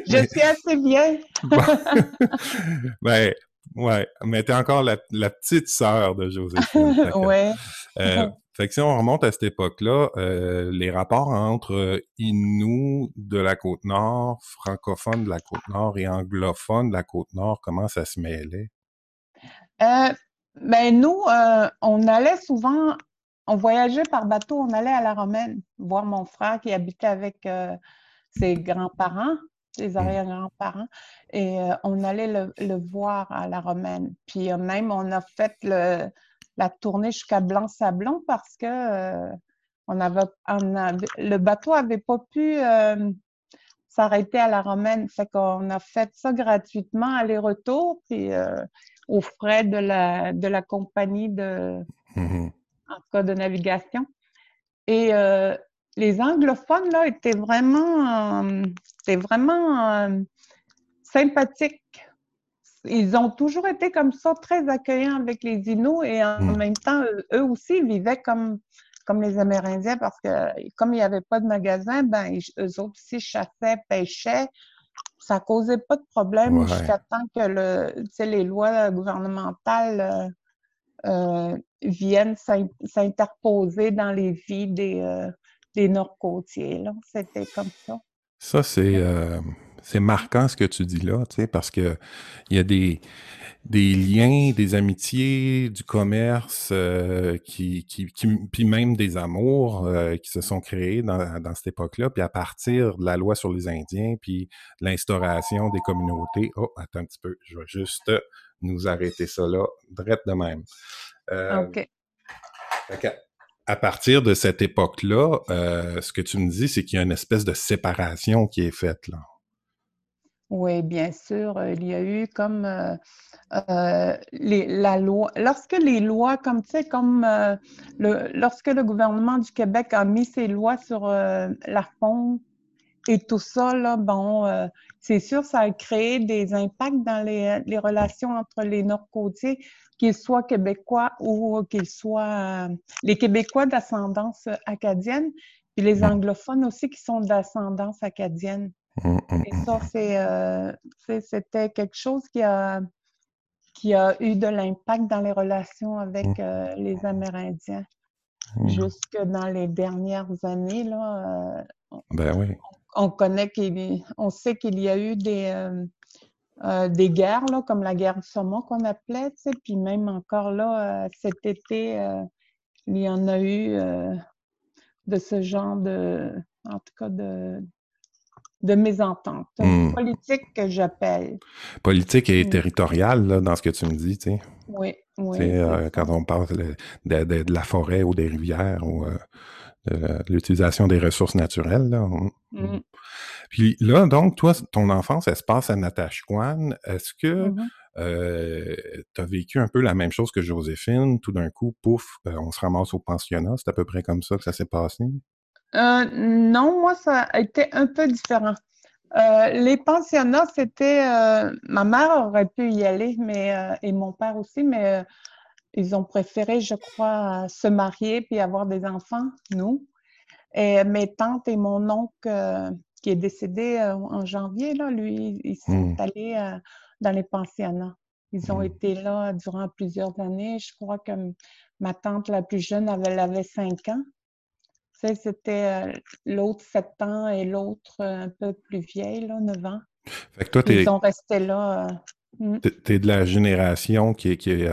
je [LAUGHS] suis assez bien. [LAUGHS] ben, ouais, mais tu es encore la, petite sœur de Joséphine. ouais. Euh, fait que si on remonte à cette époque-là, euh, les rapports entre Inuits de la Côte-Nord, francophones de la Côte-Nord et anglophones de la Côte-Nord, comment ça se mêlait? Euh, ben nous, euh, on allait souvent, on voyageait par bateau, on allait à la Romaine voir mon frère qui habitait avec ses grands-parents, ses mmh. arrière-grands-parents, et on allait le, le, voir à la Romaine. Puis même, on a fait le la tournée jusqu'à Blanc-Sablon parce que euh, on avait, le bateau n'avait pas pu euh, s'arrêter à la Romaine. Fait qu'on a fait ça gratuitement, aller-retour, puis euh, aux frais de la, de la compagnie de, en cas, de navigation. Et les anglophones, là, étaient vraiment, étaient vraiment sympathiques ils ont toujours été comme ça, très accueillants avec les Inuits et en hmm. même temps, eux aussi vivaient comme, comme les Amérindiens parce que comme il n'y avait pas de magasin, ben, eux autres aussi chassaient, pêchaient. Ça causait pas de problème jusqu'à temps que le, les lois gouvernementales euh, euh, viennent s'interposer dans les vies des, euh, des Nord-Côtiers. C'était comme ça. Ça, c'est c'est marquant ce que tu dis là, tu sais, parce que il y a des, des liens, des amitiés, du commerce, euh, qui, qui, puis même des amours euh, qui se sont créés dans, dans cette époque-là. Puis à partir de la loi sur les Indiens, puis l'instauration des communautés. Oh, attends un petit peu, je vais juste nous arrêter ça là, drette de même. Euh, OK. À partir de cette époque-là, ce que tu me dis, c'est qu'il y a une espèce de séparation qui est faite là. Oui, bien sûr, euh, il y a eu comme euh, euh, la loi, lorsque les lois, comme tu sais, comme le, lorsque le gouvernement du Québec a mis ses lois sur la fonte et tout ça, là, bon, c'est sûr, ça a créé des impacts dans les, relations entre les Nord-Côtiers, qu'ils soient québécois ou qu'ils soient les Québécois d'ascendance acadienne, puis les anglophones aussi qui sont d'ascendance acadienne. Mmh, mmh, Et ça, mmh. euh, c'était quelque chose qui a, qui a eu de l'impact dans les relations avec euh, les Amérindiens. Jusque dans les dernières années, là, euh, ben oui. on, connaît qu'il on sait qu'il y a eu des, des guerres, là, comme la guerre du saumon qu'on appelait, puis même encore là, cet été, il y en a eu de ce genre de, en tout cas, de, de mésentente. Hmm. Politique que j'appelle. Politique et hmm. territoriale, là, dans ce que tu me dis, tu sais. Oui, oui. Euh, quand on parle de, de, la forêt ou des rivières ou euh, de l'utilisation des ressources naturelles, là. Hmm. Puis là, donc, toi, ton enfance, elle se passe à Natashquan. Est-ce que, mm-hmm. Euh, tu as vécu un peu la même chose que Joséphine? Tout d'un coup, pouf, on se ramasse au pensionnat. C'est à peu près comme ça que ça s'est passé? Euh, non, moi, ça a été un peu différent. les pensionnats, c'était... ma mère aurait pu y aller, mais et mon père aussi, mais ils ont préféré, je crois, se marier puis avoir des enfants, nous. Et mes tantes et mon oncle, qui est décédé en janvier, là, lui, ils sont mmh. allés dans les pensionnats. Ils ont mmh. été là durant plusieurs années. Je crois que ma tante la plus jeune, avait, elle avait cinq ans. C'était l'autre sept ans et l'autre un peu plus vieille, là, neuf ans. Fait que toi, Ils sont restés là. Mmh. Tu es de la génération qui est, qui est,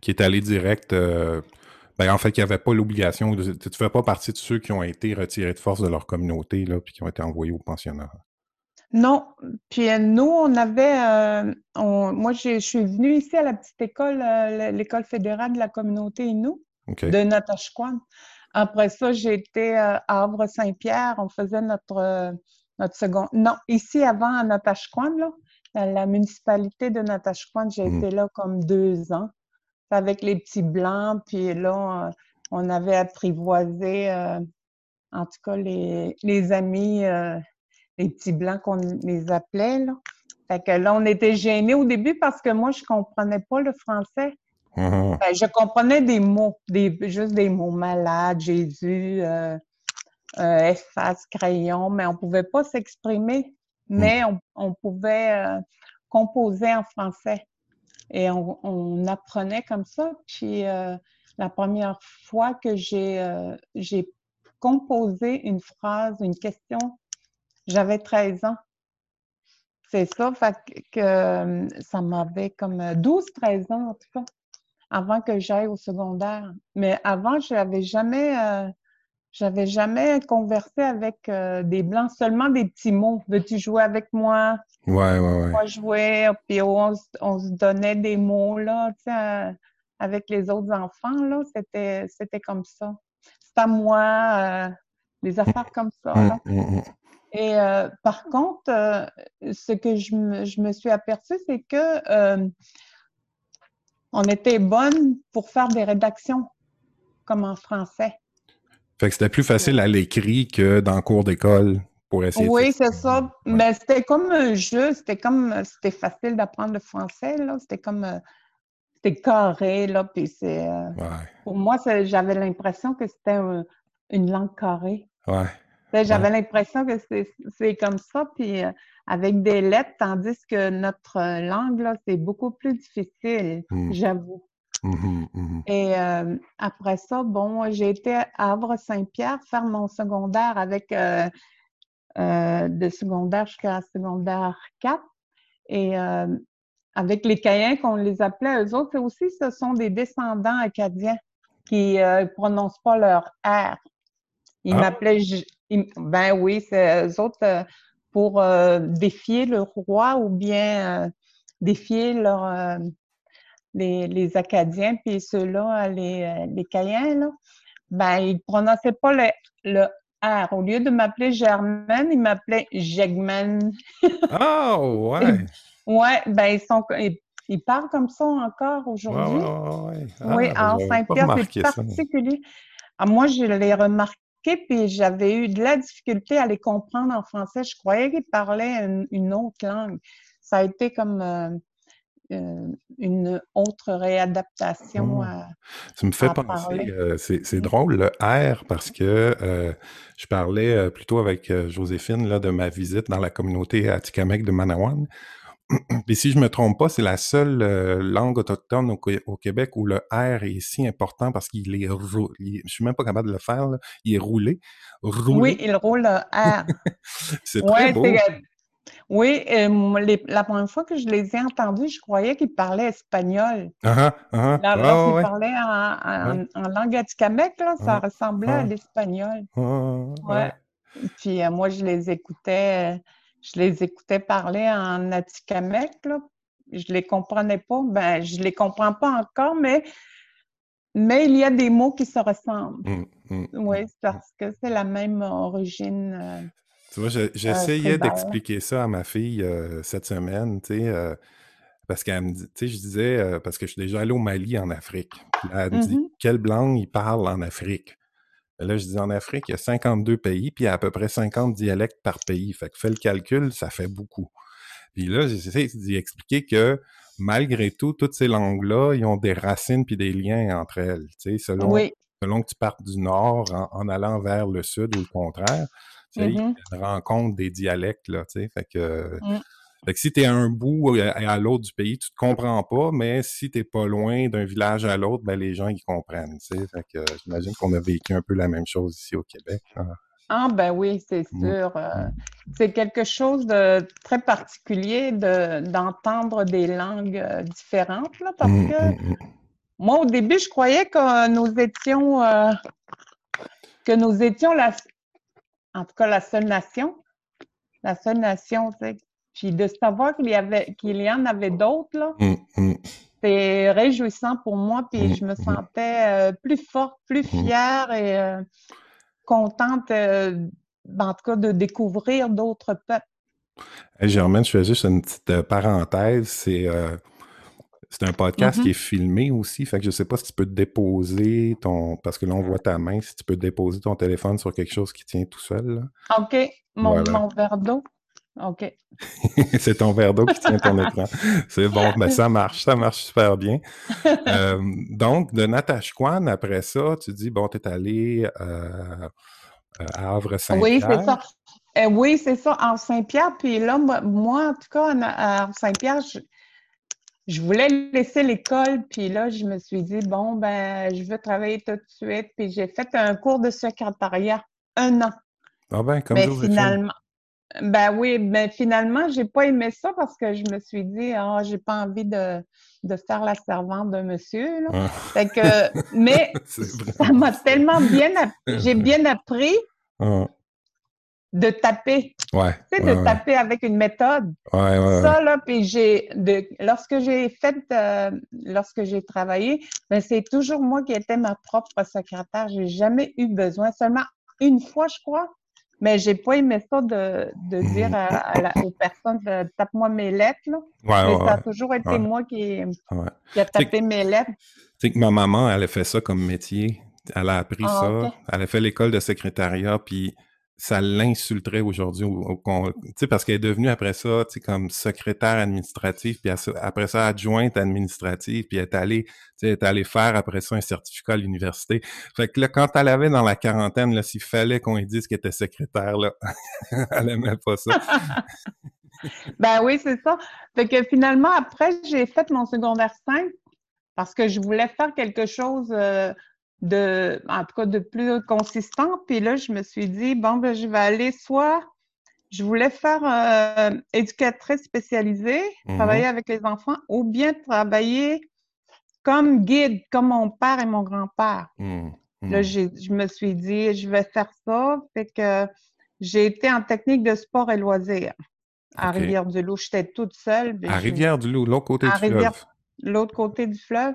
qui, est allée direct. Ben, en fait, qui n'avait pas l'obligation. Tu ne fais pas partie de ceux qui ont été retirés de force de leur communauté, là, puis qui ont été envoyés au pensionnat. Non. Puis euh, nous, on avait. Euh, moi, je suis venue ici à la petite école, euh, l'école fédérale de la communauté Inou de Natashquan. Après ça, j'ai été à Havre-Saint-Pierre. On faisait notre, notre second. Non, ici avant à Natashquan, là, la municipalité de Natashquan, j'ai mmh. été là comme deux ans avec les petits blancs. Puis là, on avait apprivoisé, en tout cas, les, les amis les petits blancs qu'on les appelait. Là. Fait que là, on était gênés au début parce que moi, je comprenais pas le français. Uh-huh. Ben, je comprenais des mots, des, juste des mots malade, Jésus, euh, euh, efface, crayon, mais on pouvait pas s'exprimer, mais mm. on, pouvait euh, composer en français. Et on, on, apprenait comme ça. Puis la première fois que j'ai j'ai composé une phrase, une question j'avais 13 ans. C'est ça, fait que euh, ça m'avait comme 12-13 euh, ans en tout cas, avant que j'aille au secondaire. Mais avant, je n'avais jamais, euh, j'avais jamais conversé avec des blancs, seulement des petits mots. Veux-tu jouer avec moi? Ouais, ouais, ouais. Moi, jouer, puis on, se donnait des mots, là, tu sais, avec les autres enfants, là, c'était, c'était comme ça. C'est à moi, des affaires comme ça, là. Hum, hum. Et euh, par contre, euh, ce que je me, je me suis aperçue, c'est que euh, on était bonne pour faire des rédactions comme en français. Fait que c'était plus facile à l'écrit que dans le cours d'école pour essayer. Oui, c'est ça. Mais c'était comme un jeu, c'était comme c'était facile d'apprendre le français, là. C'était comme c'était carré, là. Puis c'est. Pour moi, j'avais l'impression que c'était une langue carrée. Ouais. J'avais l'impression que c'est comme ça, puis euh, avec des lettres, tandis que notre euh, langue, là, c'est beaucoup plus difficile, mmh. j'avoue. Mmh mmh Et euh, après ça, bon, j'ai été à Havre-Saint-Pierre faire mon secondaire avec de secondaire jusqu'à secondaire 4. Et avec les Caïens qu'on les appelait, eux autres aussi, ce sont des descendants acadiens qui ne prononcent pas leur R. Ils ah. m'appelaient ben oui, c'est eux autres euh, pour euh, défier le roi ou bien euh, défier leur, les, les, Acadiens, puis ceux-là, les, les Caïens, là, ben ils ne prononçaient pas le, le R. Au lieu de m'appeler Germaine, ils m'appelaient Jegman. [LAUGHS] oh, ouais! ouais, ben ils sont. Ils, parlent comme ça encore aujourd'hui. oui, ah, en Saint-Pierre, c'est particulier. Ah, moi, je l'ai remarqué puis j'avais eu de la difficulté à les comprendre en français. Je croyais qu'ils parlaient une, autre langue. Ça a été comme euh, euh, une autre réadaptation oh. à. Ça me fait penser, euh, c'est drôle le R parce que je parlais plutôt avec Joséphine là, de ma visite dans la communauté Atikamek de Manawan. [CLEARS THROAT] Et si je me trompe pas, c'est la seule euh, langue autochtone au, Québec où le R est si important parce qu'il est roulé. Je suis même pas capable de le faire. Il est roulé. Oui, il roule le R. [LAUGHS] c'est très beau. Oui, euh, la première fois que je les ai entendus, je croyais qu'ils parlaient espagnol. Ah, ah, ah. Lorsqu'ils parlaient en, langue atikamekw, là, ça ressemblait à l'espagnol. ouais. Puis euh, moi, je les écoutais je les écoutais parler en Atikamek, là. Je les comprenais pas. Ben, je les comprends pas encore, mais, mais il y a des mots qui se ressemblent. Mmh, mmh, oui, mmh, parce que c'est la même origine. Euh, tu vois, j'essayais d'expliquer ça à ma fille euh, cette semaine, tu sais. Euh, parce qu'elle me dit, tu sais, je disais, euh, parce que je suis déjà allé au Mali en Afrique. elle me dit, mm-hmm. quelle langue ils parlent en Afrique? Là, je dis, en Afrique, il y a 52 pays, puis il y a à peu près 50 dialectes par pays. Fait que fais le calcul, ça fait beaucoup. Puis là, j'essaie d'y expliquer que malgré tout, toutes ces langues-là, ils ont des racines puis des liens entre elles. Tu sais, selon, selon que tu partes du nord en, allant vers le sud ou le contraire, tu sais, mm rencontre des dialectes, là, tu sais. Fait que, mmh. Fait que si tu es à un bout et à l'autre du pays, tu te comprends pas, mais si tu pas loin d'un village à l'autre, ben les gens, ils comprennent, tu sais. Fait que j'imagine qu'on a vécu un peu la même chose ici au Québec. Hein. Ah ben oui, c'est sûr. Euh, c'est quelque chose de très particulier d'entendre des langues euh, différentes, là, parce mmh, que mmh, moi, au début, je croyais que nous étions euh, que nous étions la en tout cas la seule nation. La seule nation, tu sais. Puis de savoir qu'il y avait qu'il y en avait d'autres, là, c'est réjouissant pour moi, puis je me sentais plus forte, plus fière et contente, euh, en tout cas, de découvrir d'autres peuples. Germaine, je fais juste une petite euh, parenthèse. C'est euh, un podcast mm-hmm. qui est filmé aussi. Fait que je sais pas si tu peux déposer ton. Parce que là, on voit ta main, si tu peux déposer ton téléphone sur quelque chose qui tient tout seul. OK. Mon, mon verre d'eau. OK. [LAUGHS] c'est ton verre d'eau qui tient ton écran. C'est bon, mais ça marche, ça marche super bien. [LAUGHS] Euh, donc, de Natashquan, après ça, tu dis, bon, tu es allé euh, à Havre-Saint-Pierre. Oui, c'est ça. Euh, oui, c'est ça, en Saint-Pierre. Puis là, moi, en tout cas, à Saint-Pierre, je, voulais laisser l'école. Puis là, je me suis dit, bon, ben, je veux travailler tout de suite. Puis j'ai fait un cours de secrétariat un an. Ah ben, comme Mais finalement, ben oui, mais finalement, j'ai pas aimé ça parce que je me suis dit, ah, j'ai pas envie de, de faire la servante d'un monsieur. Là. Fait que, mais [LAUGHS] ça m'a tellement bien appris, j'ai bien appris de taper. Ouais, tu sais, de taper avec une méthode. Ouais, ouais, ça, là, puis j'ai, lorsque j'ai fait, euh, lorsque j'ai travaillé, ben, c'est toujours moi qui étais ma propre secrétaire. J'ai jamais eu besoin, seulement une fois, je crois, mais j'ai pas aimé ça de, de dire aux personnes tape-moi mes lettres. Là. Ouais, ça a toujours été moi qui, qui a tapé mes lettres. Tu sais que ma maman, elle a fait ça comme métier. Elle a appris ah, ça. Elle a fait l'école de secrétariat, puis ça l'insulterait aujourd'hui parce qu'elle est devenue après ça comme secrétaire administrative puis après ça adjointe administrative puis elle est allée faire après ça un certificat à l'université. Fait que là quand elle avait dans la quarantaine là s'il fallait qu'on lui dise qu'elle était secrétaire là [LAUGHS] elle aimait pas ça. [LAUGHS] Ben oui c'est ça. Fait que finalement après j'ai fait mon secondaire 5 parce que je voulais faire quelque chose euh, de, en tout cas, de plus consistant. Puis là, je me suis dit, bon, ben, je vais aller soit, je voulais faire euh, éducatrice spécialisée, mm-hmm. travailler avec les enfants, ou bien travailler comme guide, comme mon père et mon grand-père. Mm-hmm. Là, je me suis dit, je vais faire ça. Fait que j'ai été en technique de sport et loisirs à Rivière-du-Loup. J'étais toute seule. À Rivière-du-Loup, l'autre côté du fleuve. L'autre côté du fleuve.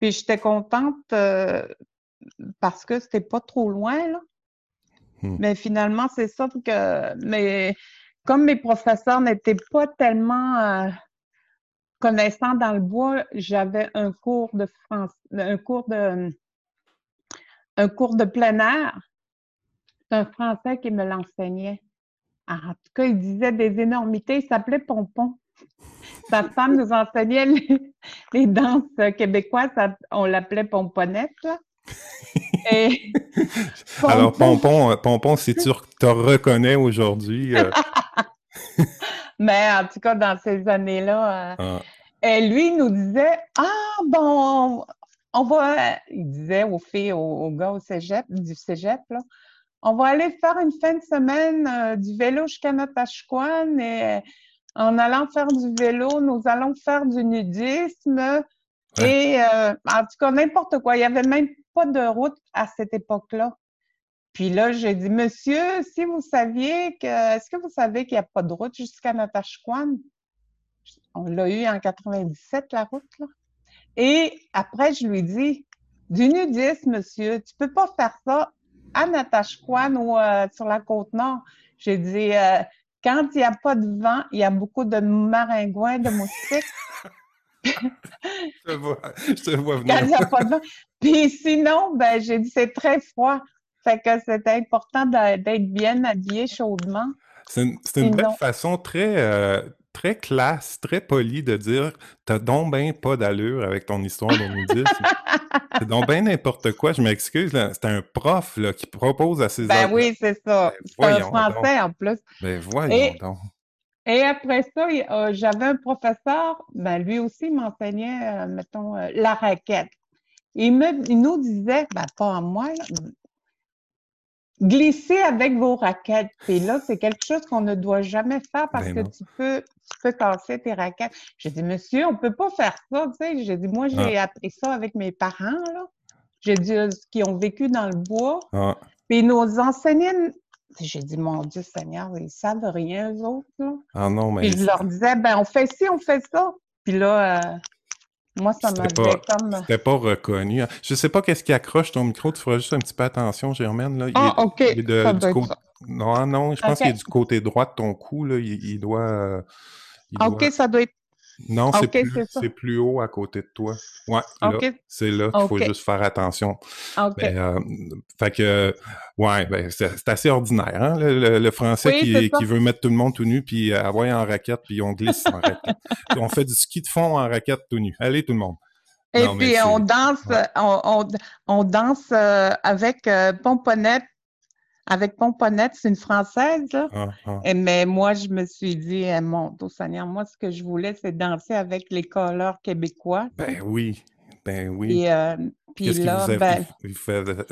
Puis j'étais contente euh, parce que c'était pas trop loin, là. Hmm. Mais finalement, c'est ça que. Mais comme mes professeurs n'étaient pas tellement euh, connaissants dans le bois, j'avais un cours de France, un cours de un cours de plein air. C'est un Français qui me l'enseignait. En tout cas, il disait des énormités. Il s'appelait Pompon. Sa femme nous enseignait les, danses québécoises. On l'appelait pomponnette. [LAUGHS] Alors, Pompon, euh, Pompon, si tu te reconnais aujourd'hui. Euh, [LAUGHS] Mais en tout cas, dans ces années-là, euh, ah. lui nous disait Ah, bon, on va. Il disait aux filles, aux, gars au cégep, du cégep, là, on va aller faire une fin de semaine du vélo jusqu'à Natashquan et en allant faire du vélo, nous allons faire du nudisme et euh, en tout cas n'importe quoi. Il n'y avait même pas de route à cette époque-là. Puis là, j'ai dit, monsieur, si vous saviez que, est-ce que vous savez qu'il n'y a pas de route jusqu'à Natashquan? On l'a eu en 97, la route, là. Et après, je lui dis, du nudisme, monsieur, tu peux pas faire ça à Natashquan ou euh, sur la côte nord. J'ai dit, euh, quand il n'y a pas de vent, il y a beaucoup de maringouins, de moustiques. [LAUGHS] je te vois, je te vois venir. Quand il n'y a pas de vent. Puis sinon, ben, j'ai dit c'est très froid. Fait que c'est important d'être bien habillé chaudement. C'est une, une belle façon très, euh, très classe, très polie de dire T'as donc bien pas d'allure avec ton histoire de nudisme. c'est donc bien n'importe quoi. Je m'excuse. C'est un prof là, qui propose à ses Ben oui, c'est ça. Ben, c'est un français en plus. Ben voyons donc. Et après ça, euh, j'avais un professeur, ben lui aussi m'enseignait, euh, mettons, la raquette. Il, me, il nous disait, ben pas à moi, Glisser avec vos raquettes. Et là, c'est quelque chose qu'on ne doit jamais faire parce ben que tu peux, tu peux casser tes raquettes. J'ai dit, monsieur, on ne peut pas faire ça. Tu sais. J'ai dit, moi, j'ai ah. appris ça avec mes parents. Là. J'ai dit, qui ont vécu dans le bois. Ah. Puis nos enseignants, j'ai dit, mon Dieu Seigneur, ils ne savent rien, eux autres. Là. Ah non, mais. Puis je leur disais, ben, on fait ci, on fait ça. Puis là, euh, moi, ça m'avait comme. C'était pas reconnu. Je sais pas qu'est-ce qui accroche ton micro. Tu feras juste un petit peu attention, Germaine. Là. ah, OK. Non, non, je pense qu'il est du côté droit de ton cou. Là. Il, doit. Euh, OK, ça doit être non, c'est plus, plus, haut à côté de toi. Ouais, c'est là qu'il faut juste faire attention. Ben, euh, fait que, ouais, ben, c'est assez ordinaire, hein, le, français qui, qui, veut mettre tout le monde tout nu, puis euh, avoir en raquette, puis on glisse en raquette. on fait du ski de fond en raquette tout nu. Allez, tout le monde. Et puis, on danse, on, on, danse euh, avec pomponnette avec Pomponette, c'est une Française, là. Ah, ah. mais moi, je me suis dit, eh, mon Dieu Seigneur, moi, ce que je voulais, c'est danser avec les coleurs québécois. Ben oui, ben oui. Et, euh, puis là, vous, ben,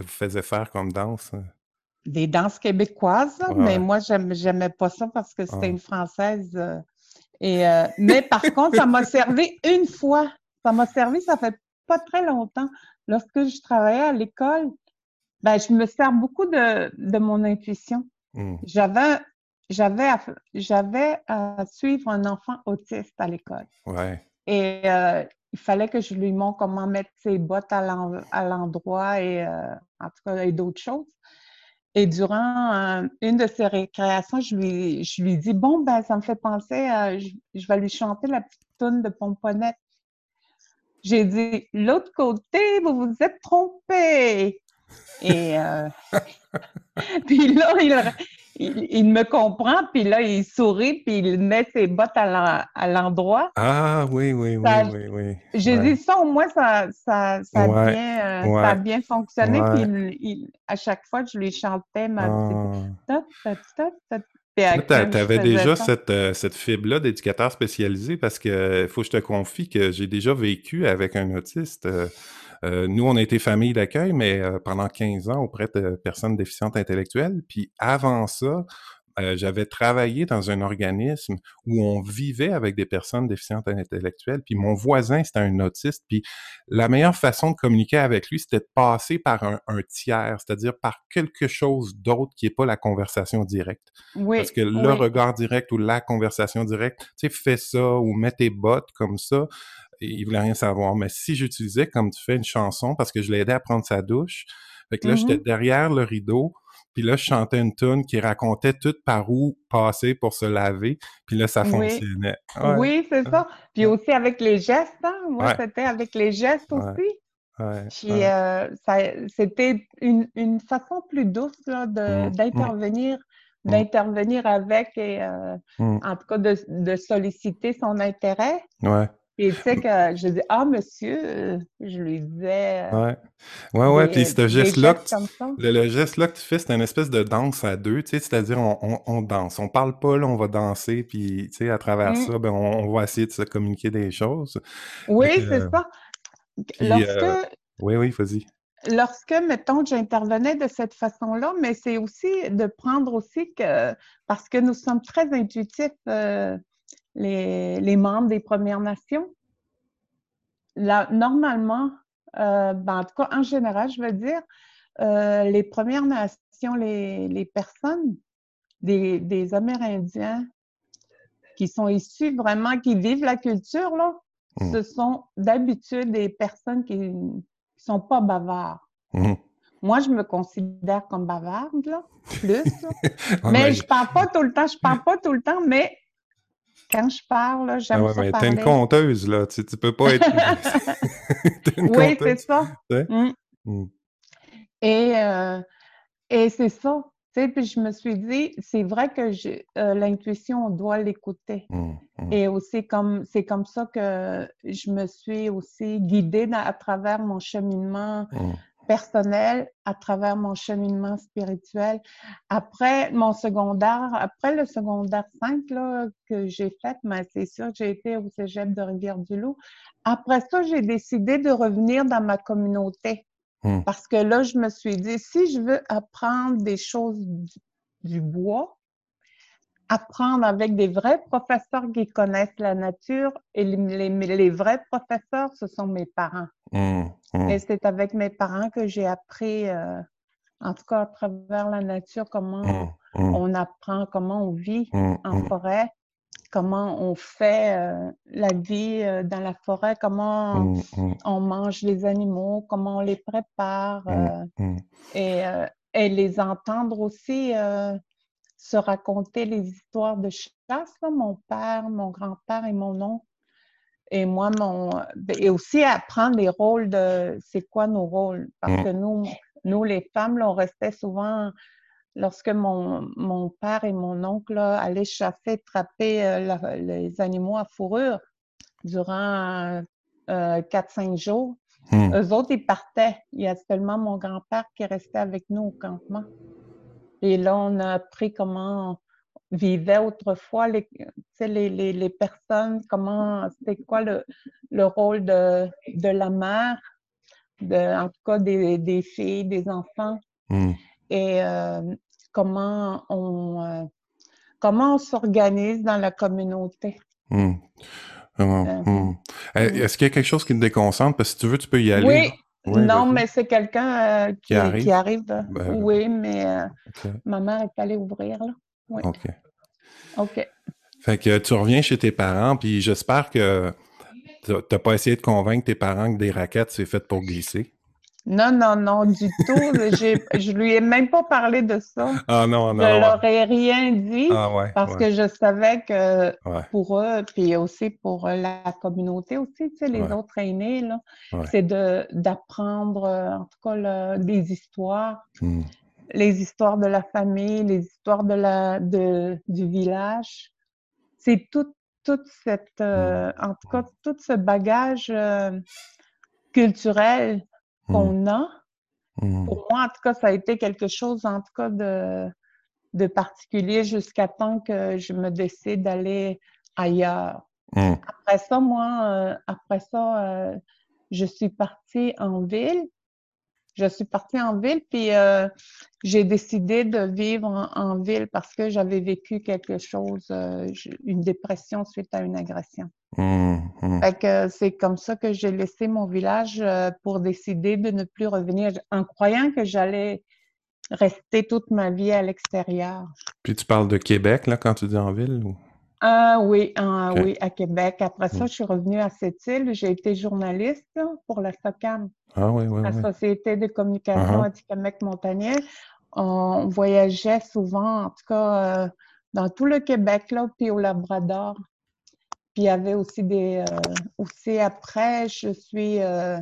faisait faire comme danse? Des danses québécoises, mais moi, j'aimais pas ça parce que c'était ah. une Française. Euh, et, euh, mais par [LAUGHS] contre, ça m'a servi une fois. Ça m'a servi, ça fait pas très longtemps. Lorsque je travaillais à l'école, ben, je me sers beaucoup de, de mon intuition. Hmm. J'avais, j'avais, à, j'avais à suivre un enfant autiste à l'école. Ouais. Et euh, il fallait que je lui montre comment mettre ses bottes à, l'endroit et euh, en tout cas et d'autres choses. Et durant euh, une de ses récréations, je lui, je lui dis Bon, ben, ça me fait penser à. Je, je vais lui chanter la petite toune de Pomponnette. J'ai dit L'autre côté, vous vous êtes trompé. Et euh, [LAUGHS] puis là, il, me comprend, puis là, il sourit, puis il met ses bottes à l'endroit. ah oui, oui, oui, oui, oui. J'ai dit ça, au moins, ça, ça, ça, a, bien, euh, ça a bien fonctionné. Puis à chaque fois, je lui chantais ma petite... Ah. Tu avais déjà cette, euh, cette fibre-là d'éducateur spécialisé parce que faut que je te confie que j'ai déjà vécu avec un autiste. Euh, nous, on a été famille d'accueil, mais euh, pendant 15 ans auprès de personnes déficientes intellectuelles. Puis avant ça, euh, j'avais travaillé dans un organisme où on vivait avec des personnes déficientes intellectuelles, puis mon voisin, c'était un autiste, puis la meilleure façon de communiquer avec lui, c'était de passer par un, tiers, c'est-à-dire par quelque chose d'autre qui n'est pas la conversation directe. Oui, Parce que le regard direct ou la conversation directe, tu sais, fais ça ou mets tes bottes comme ça, il voulait rien savoir. Mais si j'utilisais, comme tu fais, une chanson, parce que je l'ai aidé à prendre sa douche, fait que là, j'étais mm-hmm. derrière le rideau, puis là, je chantais une tune qui racontait tout par où passer pour se laver, puis là, ça fonctionnait. Oui, c'est ça. Puis aussi avec les gestes, hein? Moi, c'était avec les gestes aussi. Puis euh, c'était une, une, façon plus douce mmh, mmh. d'intervenir. Mmh. d'intervenir avec et euh, en tout cas de, de solliciter son intérêt. Ouais. Et tu sais que je dis Ah, monsieur, euh, je lui disais. Euh, ouais. Ouais, ouais. Puis ce geste-là, le, geste-là que tu fais, c'est une espèce de danse à deux, tu sais, c'est-à-dire on, on, danse. On parle pas, là, on va danser, puis tu sais, à travers mmh. ça, ben, on, va essayer de se communiquer des choses. Oui, c'est ça. Lorsque. oui, oui, vas-y. Lorsque, mettons, j'intervenais de cette façon-là, mais c'est aussi de prendre aussi que, parce que nous sommes très intuitifs, les, membres des Premières Nations. normalement, euh, ben, en tout cas, en général, je veux dire, euh, les Premières Nations, les, personnes, des, Amérindiens qui sont issus vraiment, qui vivent la culture, là, mmh. ce sont d'habitude des personnes qui ne sont pas bavards. Mmh. moi, je me considère comme bavarde, là, plus. [LAUGHS] mais je parle pas tout le temps, je parle pas tout le temps, mais quand je parle, j'aime ah ouais, mais T'es une conteuse, là. Tu, tu peux pas être... [LAUGHS] [LAUGHS] oui, c'est ça. Mmh. Mmh. Et, euh, et c'est ça. puis je me suis dit, c'est vrai que euh, l'intuition, on doit l'écouter. Mmh, et aussi, comme c'est comme ça que je me suis aussi guidée à travers mon cheminement personnel à travers mon cheminement spirituel. Après mon secondaire, après le secondaire 5 là, que j'ai fait, mais c'est sûr que j'ai été au cégep de Rivière-du-Loup. Après ça, j'ai décidé de revenir dans ma communauté. Hmm. Parce que là, je me suis dit, si je veux apprendre des choses du bois, apprendre avec des vrais professeurs qui connaissent la nature. Et les, les, vrais professeurs, ce sont mes parents. Mmh, mmh. Et c'est avec mes parents que j'ai appris, euh, en tout cas à travers la nature, comment mmh, on apprend, comment on vit en forêt, comment on fait euh, la vie euh, dans la forêt, comment on mange les animaux, comment on les prépare. Et, et, les entendre aussi se raconter les histoires de chasse, mon père, mon grand-père et mon oncle. Et moi, mon. Et aussi apprendre les rôles de c'est quoi nos rôles? Parce que nous, nous les femmes, on restait souvent. Lorsque mon, mon père et mon oncle allaient chasser, trapper euh, les animaux à fourrure durant euh, 4-5 jours, mmh. eux autres, ils partaient. Il y a seulement mon grand-père qui restait avec nous au campement. Et là, on a appris comment vivaient autrefois les, les, les, les personnes, comment c'était quoi le, le rôle de, de, la mère, de, en tout cas des, des filles, des enfants, mmh. et euh, comment on euh, comment on s'organise dans la communauté. Mmh. Euh, mmh. Est-ce qu'il y a quelque chose qui te déconcentre? Parce que si tu veux, tu peux y aller. Oui, non, mais c'est quelqu'un euh, qui, arrive. Ben, oui, mais euh, ma mère est allée ouvrir, là. OK. OK. Fait que tu reviens chez tes parents, puis j'espère que tu n'as pas essayé de convaincre tes parents que des raquettes, c'est fait pour glisser. Non, non, non, du tout. [LAUGHS] je lui ai même pas parlé de ça. Ah non, non. Je leur ai rien dit ah, parce que je savais que pour eux, puis aussi pour la communauté aussi, tu sais, les autres aînés, là, c'est d'apprendre, en tout cas, des histoires. Hmm. Les histoires de la famille, les histoires de la, de, du village. C'est tout, toute cette, euh, hmm. en tout cas, tout ce bagage euh, culturel. Qu'on a. Mmh. Pour moi, en tout cas, ça a été quelque chose, en tout cas, de, de particulier jusqu'à temps que je me décide d'aller ailleurs. Mmh. Après ça, moi, euh, après ça, euh, je suis partie en ville. Je suis partie en ville, puis euh, j'ai décidé de vivre en, ville parce que j'avais vécu quelque chose, une dépression suite à une agression. Mmh, mmh. c'est comme ça que j'ai laissé mon village euh, pour décider de ne plus revenir en croyant que j'allais rester toute ma vie à l'extérieur. Puis tu parles de Québec, là, quand tu dis en ville? Ou... Ah oui, oui, à Québec. Après ça, mmh. je suis revenue à cette île. J'ai été journaliste pour la SOCAM, ah, oui, oui, la Société de communication uh -huh. montagnier On voyageait souvent, en tout cas, euh, dans tout le Québec, là, puis au Labrador. Puis il y avait aussi des. Euh, aussi après, je suis. Euh,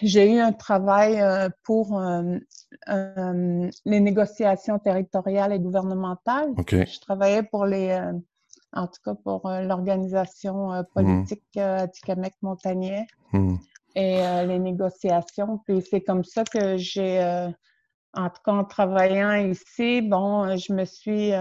j'ai eu un travail euh, pour les négociations territoriales et gouvernementales. Je travaillais pour les. en tout cas, pour l'organisation mmh. politique mmh. montagnier mmh. et les négociations. Puis c'est comme ça que j'ai. en tout cas, en travaillant ici, bon, je me suis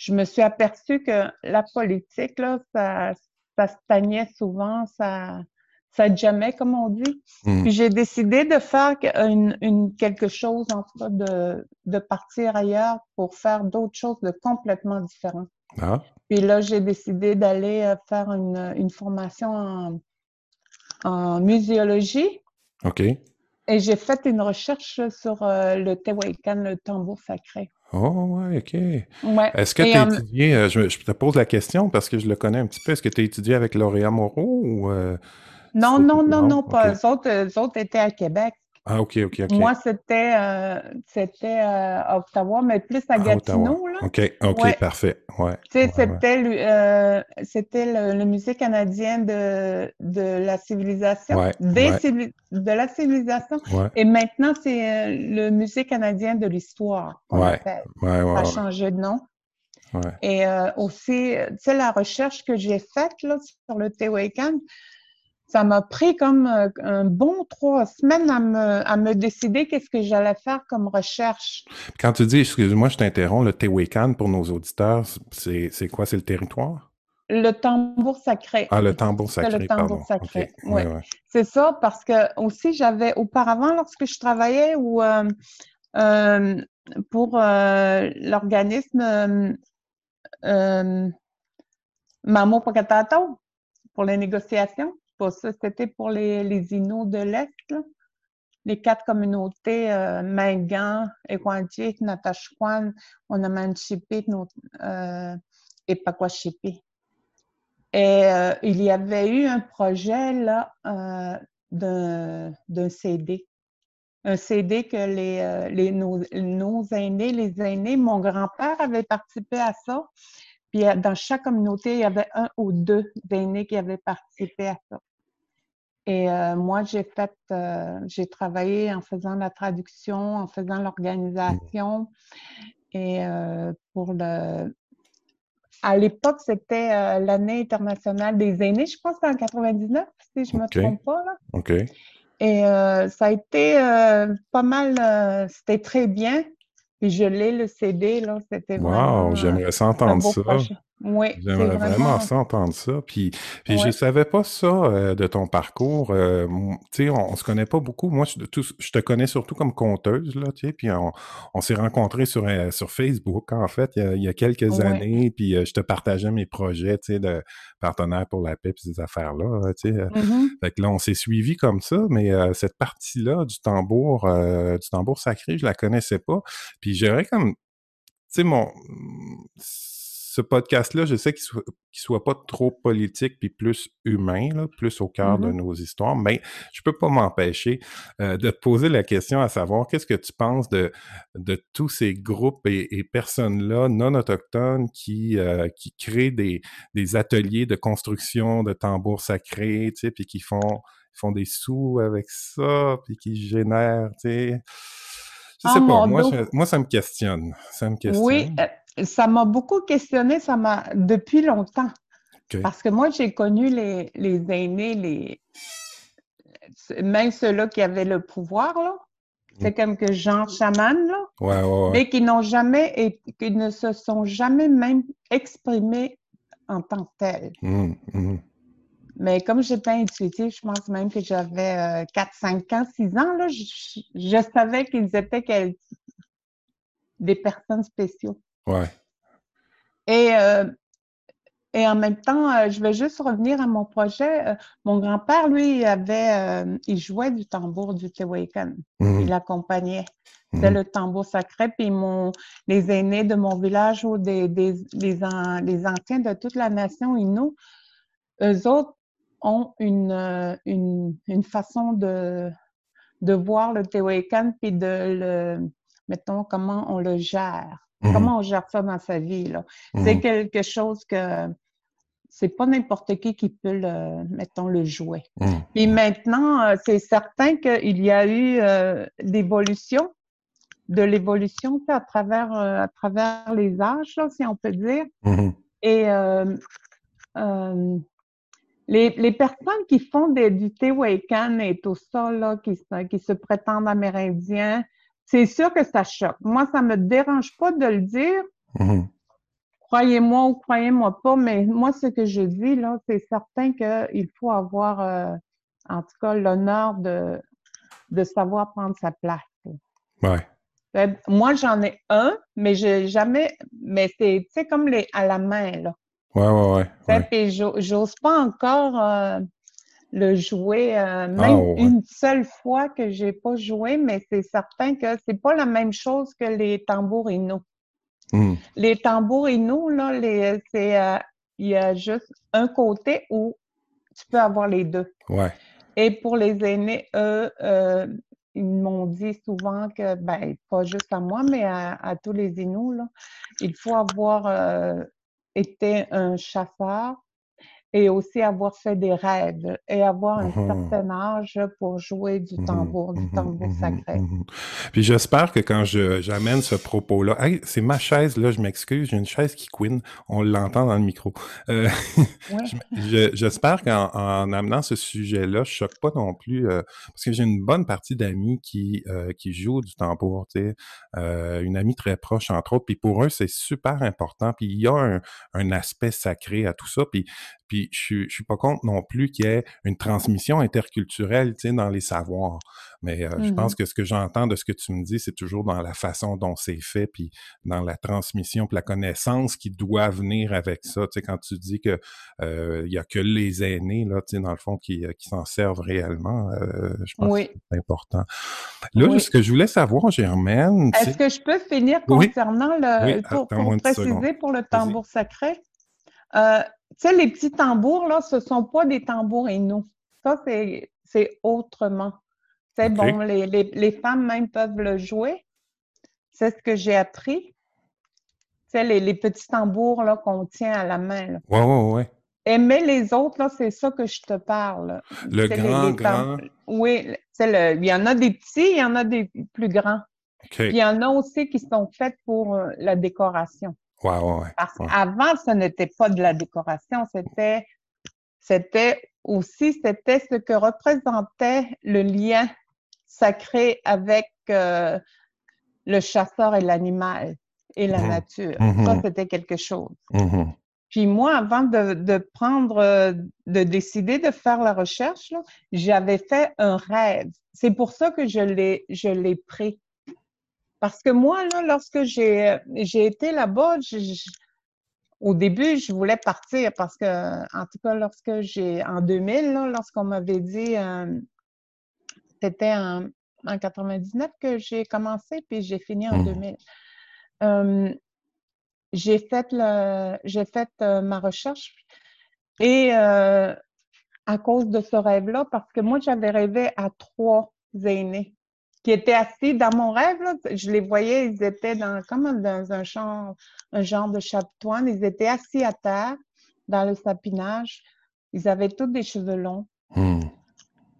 je me suis aperçue que la politique, là, ça, ça stagnait souvent, ça, ça jamais, comme on dit. Hmm. Puis j'ai décidé de faire une, une, quelque chose, en tout cas, de, de partir ailleurs pour faire d'autres choses de complètement différentes. Ah. Puis là, j'ai décidé d'aller euh, faire une, une formation en, en muséologie. OK. Et j'ai fait une recherche sur euh, le Tehuelcan, le tambour sacré. Oh, ouais, OK. Est-ce que tu as étudié, euh, je, te pose la question parce que je le connais un petit peu, est-ce que tu as étudié avec Lauréat Moreau ou. Euh, non, non, non, non, pas. Eux autres, autres, étaient à Québec. Ah, OK, OK, OK. Moi, c'était euh, c'était euh, à Ottawa, mais plus à Gatineau. Là. OK, OK, parfait. Ouais, c'était euh, c'était le, musée canadien de, de la civilisation. de la civilisation. Et maintenant, c'est le musée canadien de l'histoire. Ouais. Ouais, Ça a changé de nom. Et aussi, tu sais, la recherche que j'ai faite là, sur le Tehuacan, ça m'a pris comme euh, un bon trois semaines à me, décider qu'est-ce que j'allais faire comme recherche. Quand tu dis, excuse-moi, je t'interromps, le Tehuacan pour nos auditeurs, c'est quoi? C'est le territoire? Le tambour sacré. Ah, le tambour sacré. Le tambour sacré. Oui. C'est ça, parce que aussi, j'avais auparavant, lorsque je travaillais ou euh, euh, pour l'organisme Mamo Pakatato, pour les négociations, c'était pour les, les de l'Est, les quatre communautés, euh, Mingan, Ekwanchik, Natashquan, Onamanchipik euh, et Pakwashipi. Et euh, il y avait eu un projet là euh, d'un CD. Un CD que les, les nos, nos, aînés, les aînés, mon grand-père avait participé à ça. Puis dans chaque communauté, il y avait un ou deux aînés qui avaient participé à ça. Et euh, moi, j'ai fait, euh, j'ai travaillé en faisant la traduction, en faisant l'organisation. Et euh, pour le. À l'époque, c'était l'année internationale des aînés, je pense que c'était en 99, si je ne me trompe pas. Là. OK. Et ça a été pas mal, c'était très bien. Puis je l'ai, le CD, là, c'était vraiment. Wow, j'aimerais s'entendre ça. Oui, J'aimerais vraiment, ça entendre ça. Puis, puis je savais pas ça euh, de ton parcours. Euh, tu sais, on, se connaît pas beaucoup. Moi, je, je te connais surtout comme conteuse, là, tu sais. Puis on, s'est rencontrés sur, euh, sur Facebook, en fait, il y a, quelques années. Puis je te partageais mes projets, tu sais, de partenaire pour la paix et ces affaires-là, tu sais. Mm-hmm. Fait que là, on s'est suivi comme ça. Mais cette partie-là du tambour, du tambour sacré, je la connaissais pas. Puis j'aurais comme, tu sais, mon ce podcast-là, je sais qu'il soit, soit pas trop politique puis plus humain, là, plus au cœur de mm-hmm. nos histoires, mais je peux pas m'empêcher euh, de te poser la question à savoir qu'est-ce que tu penses de, de tous ces groupes et, personnes-là non autochtones qui, euh, qui créent des, des ateliers de construction de tambours sacrés, tu sais, puis qui font, font des sous avec ça, puis qui génèrent, tu sais. Je sais ah, pas, moi, moi, ça me questionne. Ça me questionne. Oui, euh, ça m'a beaucoup questionné, ça m'a depuis longtemps. Parce que moi, j'ai connu les, les aînés, les même ceux-là qui avaient le pouvoir, là. C'est mm. comme que Jean Chaman, là. Ouais, ouais, Mais qui n'ont jamais et qui ne se sont jamais même exprimés en tant que tels. Mm, mm. Mais comme j'étais intuitive, je pense même que j'avais 4, 5 ans, 6 ans, là, je, savais qu'ils étaient des personnes spéciales. Ouais. Et, euh, et en même temps, euh, je vais juste revenir à mon projet. Euh, mon grand-père, lui, il avait, il jouait du tambour du Tehuacan. Mmh. Il accompagnait. C'était mmh. le tambour sacré. Puis mon, les aînés de mon village ou des, des, les, anciens de toute la nation Innu, eux autres ont une, une, une façon de, de voir le Tehuacan puis de le, mettons, comment on le gère. Mmh Comment on gère ça dans sa vie, là? C'est quelque chose que c'est pas n'importe qui qui peut le, mettons, le jouer. Mmh. Puis maintenant, euh, c'est certain qu'il y a eu euh, l'évolution, de l'évolution à travers, euh, à travers les âges, si on peut dire. Et les, les, personnes qui font des, du Tehuacan et tout ça, là, qui, qui se prétendent amérindiens, c'est sûr que ça choque. Moi, ça me dérange pas de le dire. Mm-hmm. Croyez-moi ou croyez-moi pas, mais moi, ce que je dis, là, c'est certain qu'il faut avoir, euh, en tout cas, l'honneur de, de savoir prendre sa place. Ouais. Euh, moi, j'en ai un, mais j'ai jamais, mais c'est, comme les, à la main, là. Ouais, ouais, ouais. Et j'ose pas encore, euh, le jouer, euh, même ah, une seule fois que j'ai pas joué, mais c'est certain que c'est pas la même chose que les tambours inou. Hmm. Les tambours inou, là, c'est, euh, il y a juste un côté où tu peux avoir les deux. Ouais. Et pour les aînés, eux, euh, ils m'ont dit souvent que, ben, pas juste à moi, mais à, tous les Inuits, il faut avoir euh, été un chasseur et aussi avoir fait des rêves et avoir un mmh certain âge pour jouer du mmh tambour, du mmh tambour sacré. Puis j'espère que quand j'amène ce propos-là, c'est ma chaise, là, je m'excuse, j'ai une chaise qui couine, on l'entend dans le micro. Euh, [LAUGHS] j'espère qu'en amenant ce sujet-là, je choque pas non plus, euh, parce que j'ai une bonne partie d'amis qui, euh, qui jouent du tambour, tu sais, une amie très proche, entre autres, puis pour eux, c'est super important, puis il y a un, un aspect sacré à tout ça, puis puis je, je suis pas contre non plus qu'il y ait une transmission interculturelle, tu sais, dans les savoirs. Mais euh, je pense mmh que ce que j'entends de ce que tu me dis, c'est toujours dans la façon dont c'est fait, puis dans la transmission, puis la connaissance qui doit venir avec ça. Tu sais, quand tu dis que euh, il y a que les aînés là, tu sais, dans le fond, qui, euh, qui s'en servent réellement, je pense que c'est important. Là, ce que je voulais savoir, Germaine, est-ce que je peux finir concernant le pour, préciser pour le tambour sacré? Euh, sais, les petits tambours, là, ce ne sont pas des tambours et nous. Ça, c'est autrement. C'est bon, les, les, femmes même peuvent le jouer. C'est ce que j'ai appris. Tu sais, les, les, petits tambours là, qu'on tient à la main. Oui, oui, oui. Mais les autres, là, c'est ça que je te parle. Le grand, grand. Oui, le... il y en a des petits, il y en a des plus grands. il y en a aussi qui sont faits pour euh, la décoration. Parce qu'avant, ce n'était pas de la décoration, c'était, c'était aussi, c'était ce que représentait le lien sacré avec euh, le chasseur et l'animal et la mmh. nature. Mmh ça, c'était quelque chose. Mmh Puis moi, avant de, de, prendre, de décider de faire la recherche, j'avais fait un rêve. C'est pour ça que je l'ai, je l'ai pris. Parce que moi, là, lorsque j'ai, j'ai été là-bas, au début, je voulais partir parce que, en tout cas, lorsque j'ai, en 2000, lorsqu'on m'avait dit, euh, c'était en, en, 99 que j'ai commencé, puis j'ai fini en 2000. Mmh. Euh, j'ai fait, le, j'ai fait euh, ma recherche et à cause de ce rêve-là, parce que moi, j'avais rêvé à trois aînés qui étaient assis dans mon rêve. je les voyais, ils étaient dans, comme dans un, champ, un genre de chapitoine. Ils étaient assis à terre dans le sapinage. Ils avaient tous des cheveux longs. Hmm.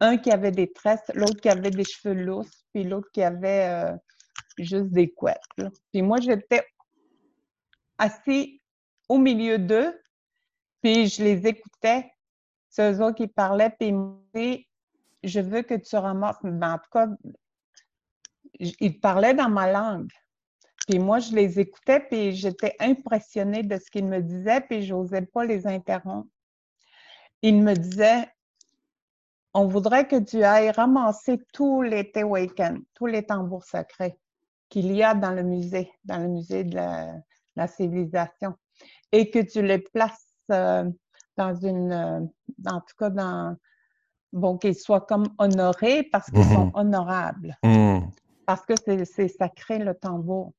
Un qui avait des tresses, l'autre qui avait des cheveux lousses, puis l'autre qui avait euh, juste des couettes. Puis moi, j'étais assis au milieu d'eux, puis je les écoutais. C'est eux autres qui parlaient, puis ils m'ont dit Je veux que tu ramasses. Ben, en tout cas, ils parlaient dans ma langue. Puis moi, je les écoutais, puis j'étais impressionnée de ce qu'ils me disaient, puis je n'osais pas les interrompre. Ils me disaient, on voudrait que tu ailles ramasser tous les Tewaken, tous les tambours sacrés qu'il y a dans le musée, dans le musée de la, civilisation, et que tu les places euh, dans une, euh, en tout cas dans, bon, qu'ils soient comme honorés parce qu'ils sont mm-hmm. honorables. Mm parce que c'est sacré le tambour.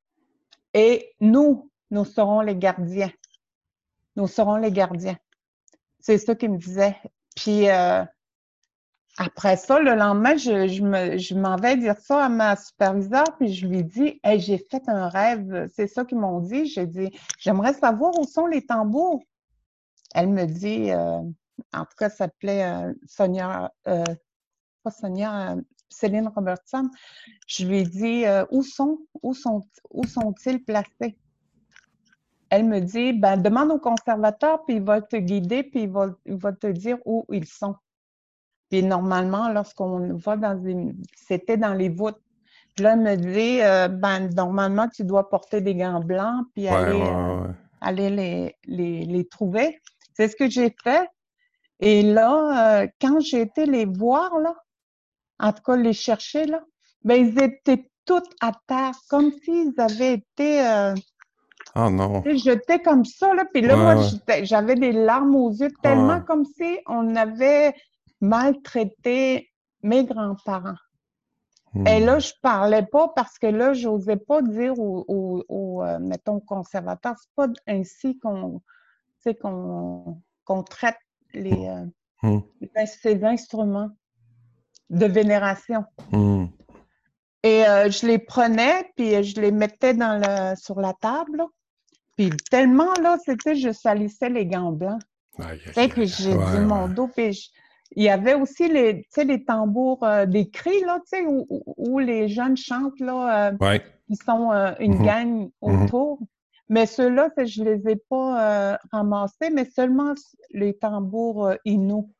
Et nous, nous serons les gardiens. Nous serons les gardiens. C'est ça qu'il me disait. Puis euh, après ça, le lendemain, je, m'en vais dire ça à ma superviseure, puis je lui dis j'ai fait un rêve. C'est ça qu'ils m'ont dit. J'ai dit J'aimerais savoir où sont les tambours. Elle me dit euh, en tout cas, ça s'appelait euh, Sonia, pas Sonia, Céline Robertson, je lui ai dit euh, où sont où sont où sont-ils placés? Elle me dit ben, demande au conservateur, puis il va te guider, puis il va, il va te dire où ils sont. Puis normalement, lorsqu'on va dans. C'était dans les voûtes. Puis là, elle me dit euh, ben, normalement, tu dois porter des gants blancs, puis aller, euh, aller les, les, les trouver. C'est ce que j'ai fait. Et là, quand j'ai été les voir, là, en tout cas les chercher, là, ben, ils étaient tous à terre, comme s'ils avaient été euh, oh non. jetés comme ça. Là. Puis là, moi, j'avais des larmes aux yeux, tellement comme si on avait maltraité mes grands-parents. Et là, hmm. je parlais pas parce que là, j'osais pas dire au, au, au euh, mettons, conservateur, c'est pas ainsi qu'on qu'on traite les, euh, hmm. ces instruments de vénération. Hmm. Et je les prenais, puis je les mettais dans le, sur la table. Puis tellement, là, c'était, je salissais les gants blancs. Et puis j'ai dit mon dos, puis il y avait aussi les, les tambours des cris, là, où, où, les jeunes chantent, là, ils sont une mm-hmm. gang mm-hmm. autour. Mais ceux-là, je ne les ai pas ramassés, mais seulement les tambours Inou.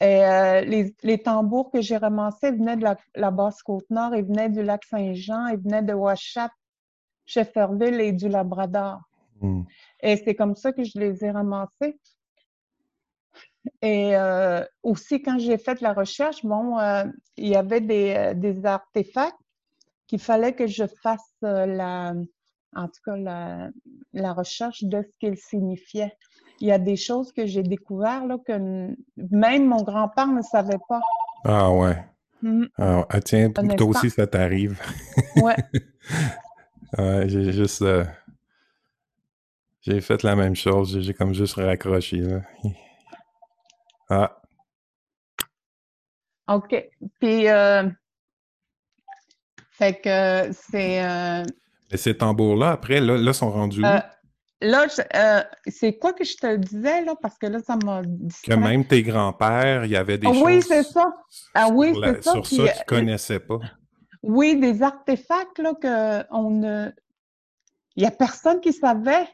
Et les, les, tambours que j'ai ramassés venaient de la, Basse-Côte-Nord, ils venaient du lac Saint-Jean, ils venaient de Ouachat, Shefferville et du Labrador. Mm. Et c'est comme ça que je les ai ramassés. Et euh, aussi, quand j'ai fait la recherche, bon, euh, il y avait des, euh, des artefacts qu'il fallait que je fasse la, en tout cas, la, la recherche de ce qu'ils signifiaient. Il y a des choses que j'ai découvertes là, que même mon grand-père ne savait pas. Ah ouais. Mm. Ah, ah, tiens, toi aussi, ça t'arrive. [LAUGHS] ouais. ouais j'ai juste. J'ai fait la même chose. J'ai comme juste raccroché. Là. [LAUGHS] Ah. OK. Puis, euh, fait que c'est. Euh, Mais ces tambours-là, après, là, là, sont rendus où? Euh, là, c'est quoi que je te disais, là? Parce que là, ça m'a dit. Que même tes grands-pères, il y avait des ah choses. Oui, c'est ça. Ah oui, c'est ça. Sur ça, qu'ils ne connaissaient pas. Oui, des artefacts, là, qu'on ne. Il n'y a personne qui savait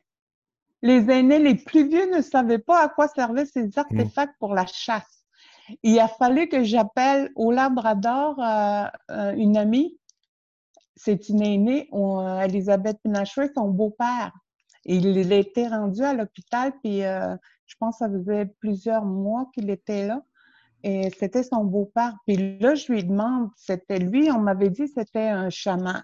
les aînés les plus vieux ne savaient pas à quoi servaient ces mm. artefacts pour la chasse. Il a fallu que j'appelle au Labrador euh, euh, une amie. C'est une aînée, euh, Elisabeth Pinachouet, son beau-père. Il, était rendu à l'hôpital, puis je pense que ça faisait plusieurs mois qu'il était là. Et c'était son beau-père. Puis là, je lui demande, c'était lui, on m'avait dit c'était un chaman.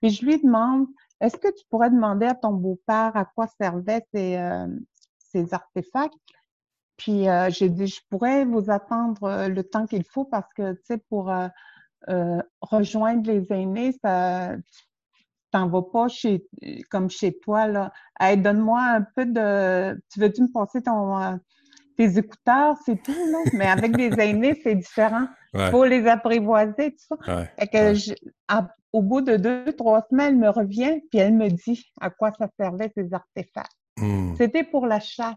Puis je lui demande, est-ce que tu pourrais demander à ton beau-père à quoi servaient ces, euh, artefacts? Puis euh, j'ai dit, je pourrais vous attendre euh, le temps qu'il faut parce que, tu sais, pour rejoindre les aînés, ça, t'en vas pas chez, comme chez toi, là. Hey, donne-moi un peu de... Tu veux-tu me passer ton, tes écouteurs, c'est tout, là? [LAUGHS] Mais avec des aînés, c'est différent. Il faut les apprivoiser, tout ça. que je, au bout de deux, trois semaines, elle me revient, puis elle me dit à quoi ça servait ces artefacts. Hmm. C'était pour la chasse.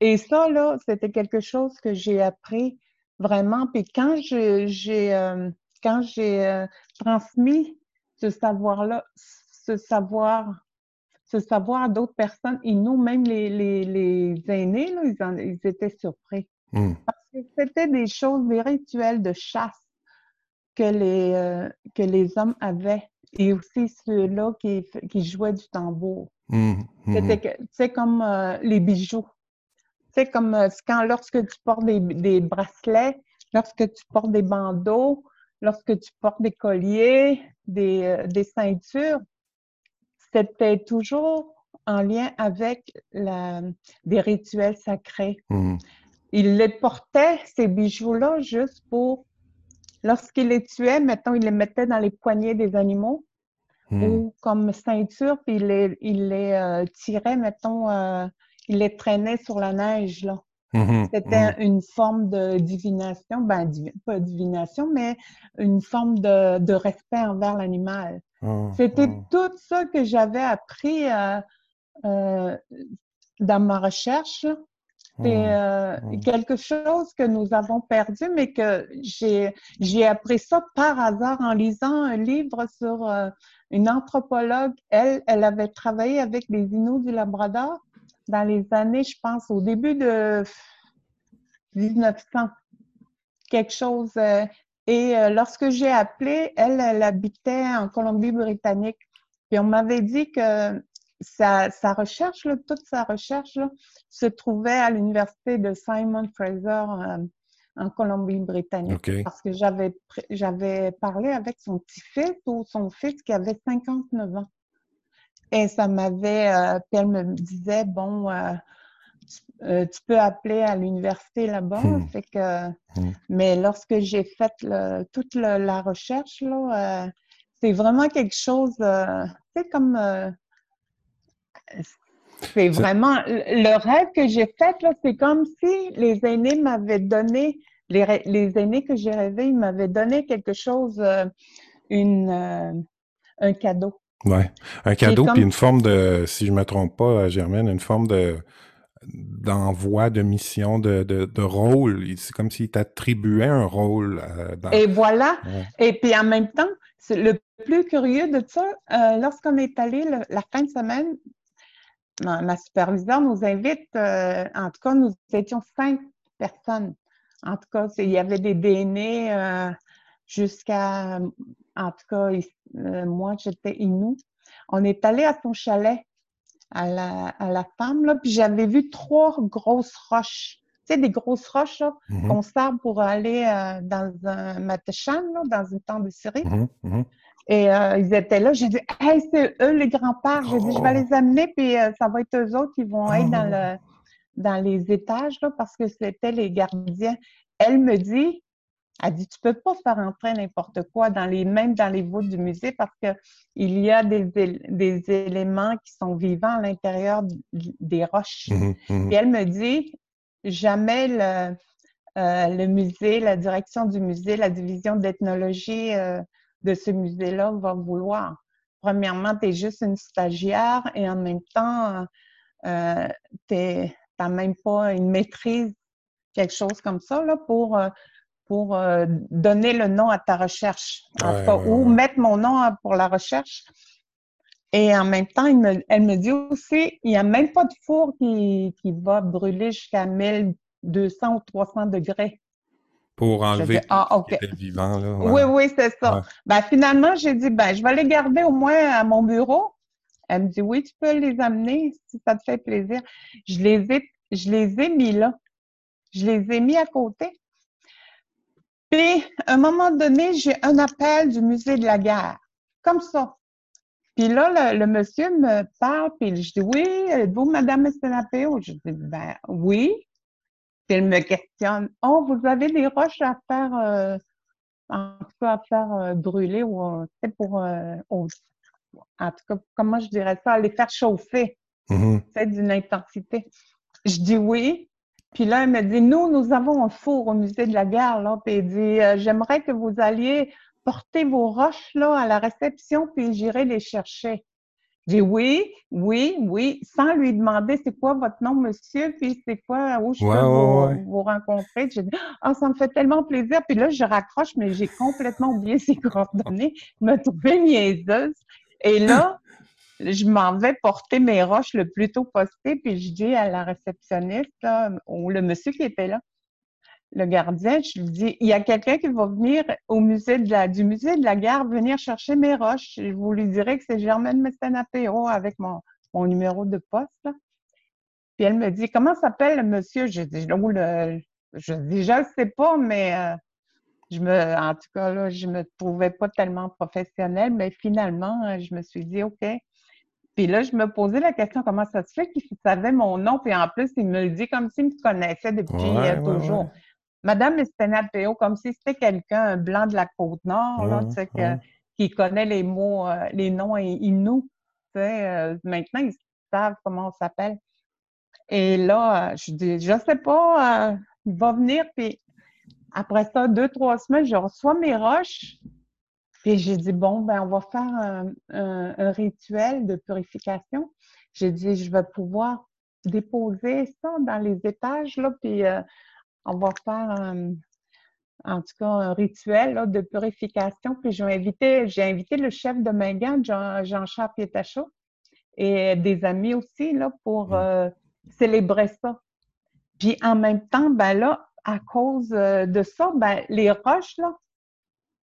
Et ça, là, c'était quelque chose que j'ai appris vraiment. Puis quand j'ai euh, quand j'ai euh, transmis ce savoir-là, ce savoir, ce savoir à d'autres personnes, et nous, même les, les, les aînés, là, ils, ils, étaient surpris. Hmm. Parce que c'était des choses, des rituels de chasse que les, euh, que les hommes avaient et aussi ceux-là qui, qui jouaient du tambour. Mmh, mmh. C'était comme euh, les bijoux. C'est comme euh, quand lorsque tu portes des, des, bracelets, lorsque tu portes des bandeaux, lorsque tu portes des colliers, des, des ceintures, c'était toujours en lien avec la, des rituels sacrés. Mmh. Ils les portaient, ces bijoux-là, juste pour Lorsqu'il les tuait, mettons, il les mettait dans les poignets des animaux hmm. ou comme ceinture, puis il les, il les euh, tirait, mettons, euh, il les traînait sur la neige, là. Hmm, hmm, C'était une forme de divination, ben, pas divination, mais une forme de, de respect envers l'animal. Oh, C'était oh. tout ça que j'avais appris euh, dans ma recherche. C'est mmh. euh, quelque chose que nous avons perdu, mais que j'ai appris ça par hasard en lisant un livre sur euh, une anthropologue. Elle, elle avait travaillé avec les Inuits du Labrador dans les années, je pense, au début de 1900, quelque chose. Euh, et lorsque j'ai appelé, elle, elle habitait en Colombie-Britannique. Puis on m'avait dit que sa, sa recherche, là, toute sa recherche là, se trouvait à l'université de Simon Fraser euh, en Colombie-Britannique. Parce que j'avais j'avais parlé avec son petit-fils ou son fils qui avait 59 ans. Et ça m'avait, euh, puis elle me disait, bon, euh, tu, peux appeler à l'université là-bas. Hmm. Fait que, hmm. Mais lorsque j'ai fait le, toute la recherche, là, c'est vraiment quelque chose, c'est comme c'est vraiment le rêve que j'ai fait, là, c'est comme si les aînés m'avaient donné, les, les, aînés que j'ai rêvés, ils m'avaient donné quelque chose, euh, une, euh, un cadeau. Oui, un cadeau, puis une forme de, si je ne me trompe pas, Germaine, une forme de d'envoi, de mission, de, de, rôle. C'est comme s'il t'attribuait un rôle. Et voilà. Et puis en même temps, le plus curieux de ça, lorsqu'on est allé la fin de semaine, ma, superviseure nous invite, en tout cas, nous étions cinq personnes. En tout cas, il y avait des DNA jusqu'à, en tout cas, euh, moi, j'étais Inou. On est allé à son chalet, à la, à la femme, là, puis j'avais vu trois grosses roches. Tu sais, des grosses roches mm-hmm. qu'on sert pour aller euh, dans un matachan, dans une tente de Syrie. Mm-hmm, mm-hmm. Et euh, ils étaient là. J'ai dit, hey, c'est eux les grands-pères. J'ai dit, je vais oh. les amener, puis ça va être eux autres qui vont être dans, oh. le, dans les étages, là, parce que c'était les gardiens. Elle me dit, elle dit, tu peux pas faire entrer n'importe quoi dans les, même dans les voûtes du musée parce que il y a des, des éléments qui sont vivants à l'intérieur des roches. Mmh mmh Et elle me dit, jamais le, euh, le musée, la direction du musée, la division d'ethnologie euh, de ce musée-là va vouloir. Premièrement, tu es juste une stagiaire et en même temps, euh, tu n'as même pas une maîtrise, quelque chose comme ça, là, pour pour euh, donner le nom à ta recherche, ou mettre mon nom pour la recherche. Et en même temps, elle me dit aussi, il n'y a même pas de four qui, va brûler jusqu'à 1200 ou 300 degrés. Pour enlever ah, le vivant. Là, Oui, oui, c'est ça. Ben, finalement, j'ai dit, ben, je vais les garder au moins à mon bureau. Elle me dit, oui, tu peux les amener si ça te fait plaisir. Je les ai, je les ai mis là. Je les ai mis à côté. Puis, à un moment donné, j'ai un appel du musée de la guerre, comme ça. Puis là, le, monsieur me parle, puis je dis Oui, êtes-vous Madame Estelapéo? Je dis Ben oui. Puis il me questionne Oh, vous avez des roches à faire, euh, en tout cas, à faire euh, brûler ou c'est pour. Euh, en tout cas, comment je dirais ça? À les faire chauffer. Mm-hmm. C'est d'une intensité. Je dis oui. Puis là, elle me dit, nous, nous avons un four au musée de la guerre, là. Puis elle dit, euh, j'aimerais que vous alliez porter vos roches, là, à la réception, puis j'irai les chercher. J'ai oui, oui, oui, sans lui demander c'est quoi votre nom, monsieur, puis c'est quoi, où je peux vous, rencontrer. J'ai dit, ah, ça me fait tellement plaisir. Puis là, je raccroche, mais j'ai complètement oublié [LAUGHS] ses coordonnées, me trouver niaiseuse. Et là, je m'en vais porter mes roches le plus tôt possible, puis je dis à la réceptionniste, ou le monsieur qui était là, le gardien, je lui dis, il y a quelqu'un qui va venir au musée de la, du musée de la gare venir chercher mes roches. Je vous lui dirai que c'est Germaine Messanapéro avec mon, mon numéro de poste. Puis elle me dit, comment s'appelle le monsieur? Je dis, le, je dis, je ne sais pas, mais euh, je me, en tout cas, là, je me trouvais pas tellement professionnelle, mais finalement, je me suis dit, OK, puis là, je me posais la question comment ça se fait qu'il savait mon nom, puis en plus, il me le dit comme s'il me connaissait depuis euh, toujours. Madame Estenapeo, comme si c'était quelqu'un, un blanc de la Côte-Nord, tu sais, qui connaît les mots, euh, les noms inou. Tu sais, euh, maintenant, ils savent comment on s'appelle. Et là, je dis, je sais pas, il va venir, puis après ça, deux, trois semaines, je reçois mes roches. Puis j'ai dit, bon, ben, on va faire un, rituel de purification. J'ai dit, je vais pouvoir déposer ça dans les étages, là, puis euh, on va faire, en tout cas, un rituel de purification. Puis j'ai invité, j'ai invité le chef de Mingan, Jean-Charles Pietachot, et des amis aussi, là, pour mmh. euh, célébrer ça. Puis en même temps, ben là, à cause euh, de ça, ben, les roches, là,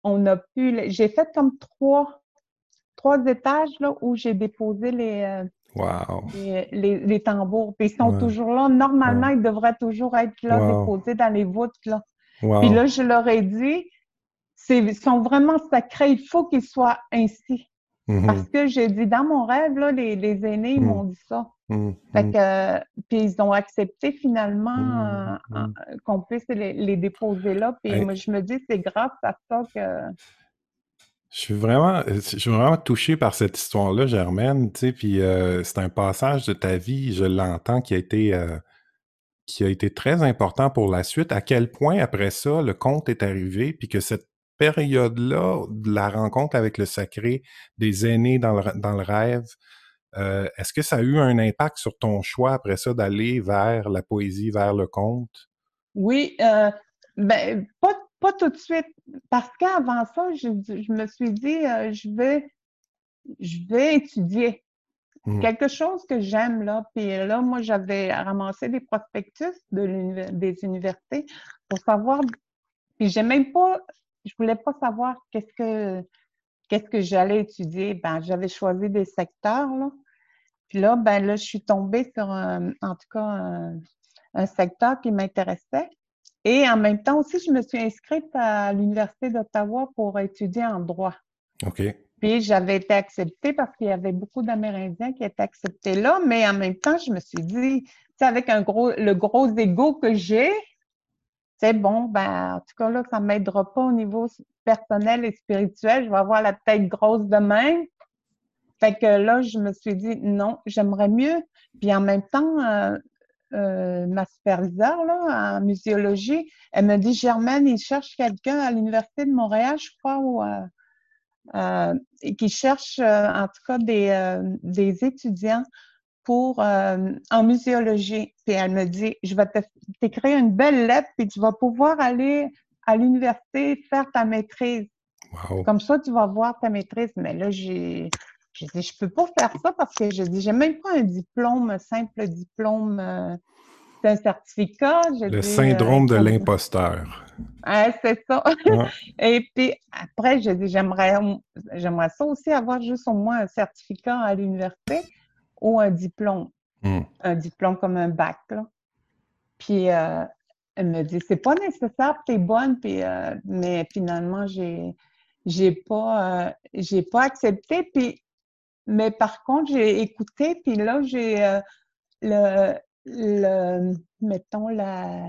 on a pu. J'ai fait comme trois, trois étages là, où j'ai déposé les, euh, les, tambours. Puis ils sont toujours là. Normalement, ils devraient toujours être là, déposés dans les voûtes. Là. Puis là, je leur ai dit, ils sont vraiment sacrés. Il faut qu'ils soient ainsi. Mm-hmm. Parce que j'ai dit, dans mon rêve, là, les, les aînés, ils mm. m'ont dit ça. Mm, fait mm. que, puis ils ont accepté finalement mm, euh, qu'on puisse les, déposer là. Puis moi, je me dis, c'est grâce à ça que. Je suis vraiment, je suis vraiment touché par cette histoire-là, Germaine. Tu sais, puis euh, c'est un passage de ta vie, je l'entends, qui a été. Euh, qui a été très important pour la suite. À quel point, après ça, le compte est arrivé, puis que cette période-là, de la rencontre avec le sacré, des aînés dans le, dans le rêve, euh, est-ce que ça a eu un impact sur ton choix après ça d'aller vers la poésie, vers le conte? Oui, euh, ben, pas, pas, tout de suite. Parce qu'avant ça, je, je, me suis dit, euh, je, vais, je vais étudier. Mmh. Quelque chose que j'aime, là. Puis là, moi, j'avais ramassé des prospectus de des universités pour savoir. Puis j'ai même pas, je voulais pas savoir qu'est-ce que qu'est-ce que j'allais étudier. Ben, j'avais choisi des secteurs, là. Puis là, ben là, je suis tombée sur, un, en tout cas, un, secteur qui m'intéressait. Et en même temps aussi, je me suis inscrite à l'Université d'Ottawa pour étudier en droit. OK. Puis j'avais été acceptée parce qu'il y avait beaucoup d'Amérindiens qui étaient acceptés là, mais en même temps, je me suis dit, tu sais, avec un gros, le gros ego que j'ai, c'est bon, ben, en tout cas, là, ça ne m'aidera pas au niveau personnel et spirituel. Je vais avoir la tête grosse demain. Fait que là, je me suis dit, non, j'aimerais mieux. Puis en même temps, euh, euh, ma superviseure là, en muséologie, elle me dit, Germaine, il cherche quelqu'un à l'Université de Montréal, je crois, ou, euh, qui cherche en tout cas des, des étudiants pour en muséologie. Puis elle me dit, je vais t'écrire une belle lettre, puis tu vas pouvoir aller à l'université faire ta maîtrise. Comme ça, tu vas voir ta maîtrise. Mais là, j'ai j'ai dit, je peux pas faire ça parce que je dis, j'ai même pas un diplôme, un simple diplôme, euh, un certificat. Le syndrome de euh, l'imposteur. c'est ça. [LAUGHS] Et puis après, j'ai dit, j'aimerais, j'aimerais ça aussi avoir juste au moins un certificat à l'université ou un diplôme. Hmm. Un diplôme comme un bac. Là. Puis euh, elle me dit, c'est pas nécessaire, tu es bonne, puis, mais finalement, j'ai j'ai pas j'ai pas accepté puis mais par contre, j'ai écouté, puis là, j'ai euh, le, le, mettons, la,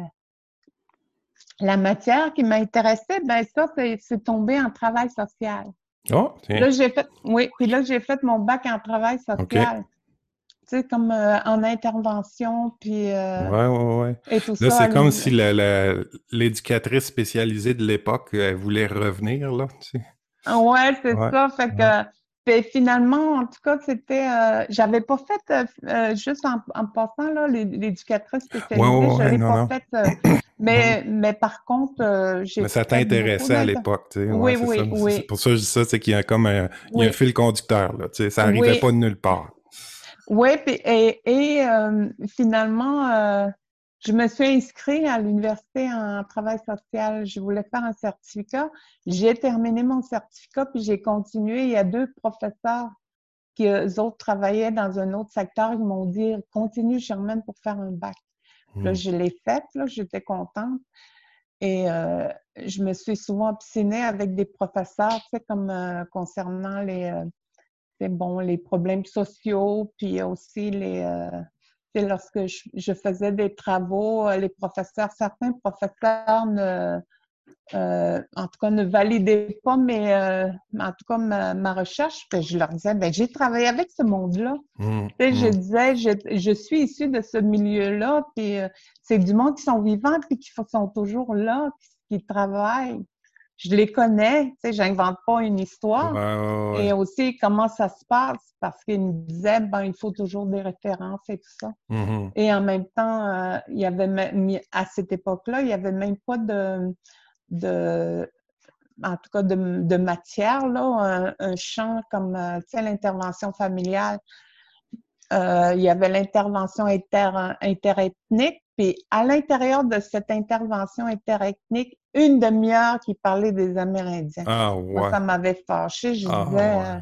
la matière qui m'intéressait, ben ça, c'est tombé en travail social. Oh, tiens. Là, j'ai fait, oui, puis là, j'ai fait mon bac en travail social. Tu sais, comme euh, en intervention, puis. Euh, ouais, ouais, ouais. Et tout là, c'est comme si l'éducatrice spécialisée de l'époque, elle voulait revenir, là, tu sais. Ouais, c'est ça. Fait que finalement, en tout cas, c'était. Euh, j'avais pas fait, euh, euh, juste en, en, passant, là, l'éducatrice spécialisée, je l'avais pas fait. [COUGHS] mais, mais par contre, j'ai. Mais ça t'intéressait à l'époque, tu sais. oui, oui, oui. C'est pour ça que je dis ça, c'est qu'il y a comme un, il y a un fil conducteur, là, tu sais. Ça n'arrivait pas de nulle part. Oui, et, et finalement, je me suis inscrite à l'université en travail social. Je voulais faire un certificat. J'ai terminé mon certificat, puis j'ai continué. Il y a deux professeurs qui, eux autres, travaillaient dans un autre secteur. Ils m'ont dit, continue, Germaine, pour faire un bac. Là, hmm. je l'ai fait, là, j'étais contente. Et euh, je me suis souvent obstinée avec des professeurs, tu sais, comme euh, concernant les, euh, bon, les problèmes sociaux, puis aussi les lorsque je, faisais des travaux, euh, les professeurs, certains professeurs ne, euh, en tout cas, ne validaient pas mais euh, en tout cas ma, recherche. je leur disais, ben, j'ai travaillé avec ce monde-là. Mmh, je mmh. disais, je, je, suis issue de ce milieu-là, puis c'est du monde qui sont vivants, puis qui sont toujours là, qui travaillent je les connais, tu sais, j'invente pas une histoire. Et aussi comment ça se passe, parce qu'ils me disaient, ben, il faut toujours des références et tout ça. Mm-hmm. Et en même temps, euh, il y avait à cette époque-là, il y avait même pas de, de en tout cas de, matière, là, un, champ comme, euh, tu sais, l'intervention familiale. Euh, il y avait l'intervention inter, interethnique, puis à l'intérieur de cette intervention interethnique, une demi-heure qui parlait des Amérindiens. Ah, ouais. ça m'avait fâché. Je ah, disais, euh,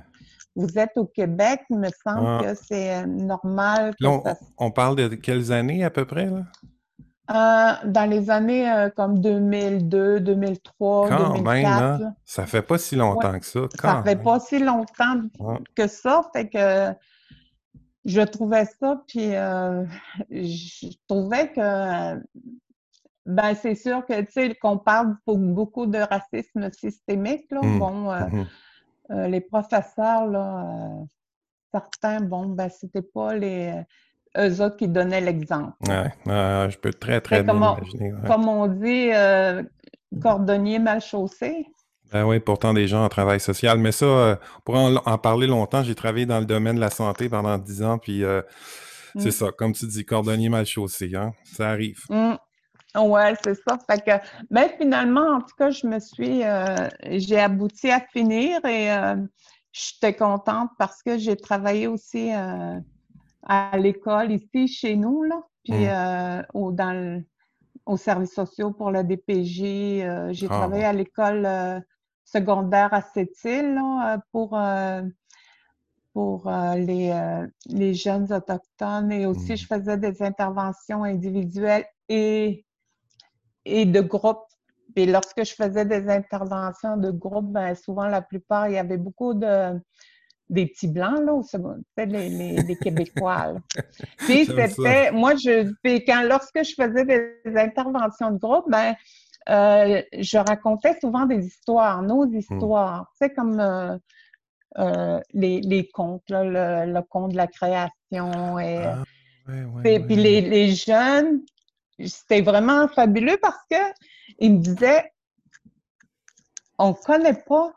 vous êtes au Québec, il me semble ah. que c'est euh, normal. on, parle de quelles années à peu près? Là? Euh, dans les années comme 2002, 2003, Quand 2004. Même, hein? Ça fait pas si longtemps que ça. ça fait pas si longtemps que ça. Fait que je trouvais ça, puis je trouvais que ben, c'est sûr que, tu sais, qu'on parle beaucoup de racisme systémique, là. Mmh. Bon, euh, mmh euh, les professeurs, là, euh, certains, bon, ben, c'était pas les eux autres qui donnaient l'exemple. Ouais, je peux très, très bien imaginer. Comme on dit, cordonnier mal chaussé. Ben oui, pourtant des gens en travail social. Mais ça, pour en, parler longtemps, j'ai travaillé dans le domaine de la santé pendant dix ans, puis c'est mm. ça, comme tu dis, cordonnier mal chaussé, hein? Ça arrive. Mm. Ouais, c'est ça. Fait que, mais finalement, en tout cas, je me suis, euh, j'ai abouti à finir et j'étais contente parce que j'ai travaillé aussi à l'école ici, chez nous, là, puis mm. au, dans le, aux services sociaux pour la DPJ. j'ai ah, travaillé à l'école secondaire à cette île euh, pour, euh, pour euh, les, les, jeunes autochtones et aussi je mmh. faisais des interventions individuelles et, et de groupe. Et lorsque je faisais des interventions de groupe, ben, souvent la plupart, il y avait beaucoup de des petits blancs, là, au les, les, Québécois. [LAUGHS] Puis c'était, moi, je, quand, lorsque je faisais des interventions de groupe, ben, euh, je racontais souvent des histoires, nos hmm. histoires. Tu sais, comme euh, euh, les, les, contes, le, conte de la création. Et, ah, puis Les, les, jeunes, c'était vraiment fabuleux parce qu'ils me disaient on ne connaît pas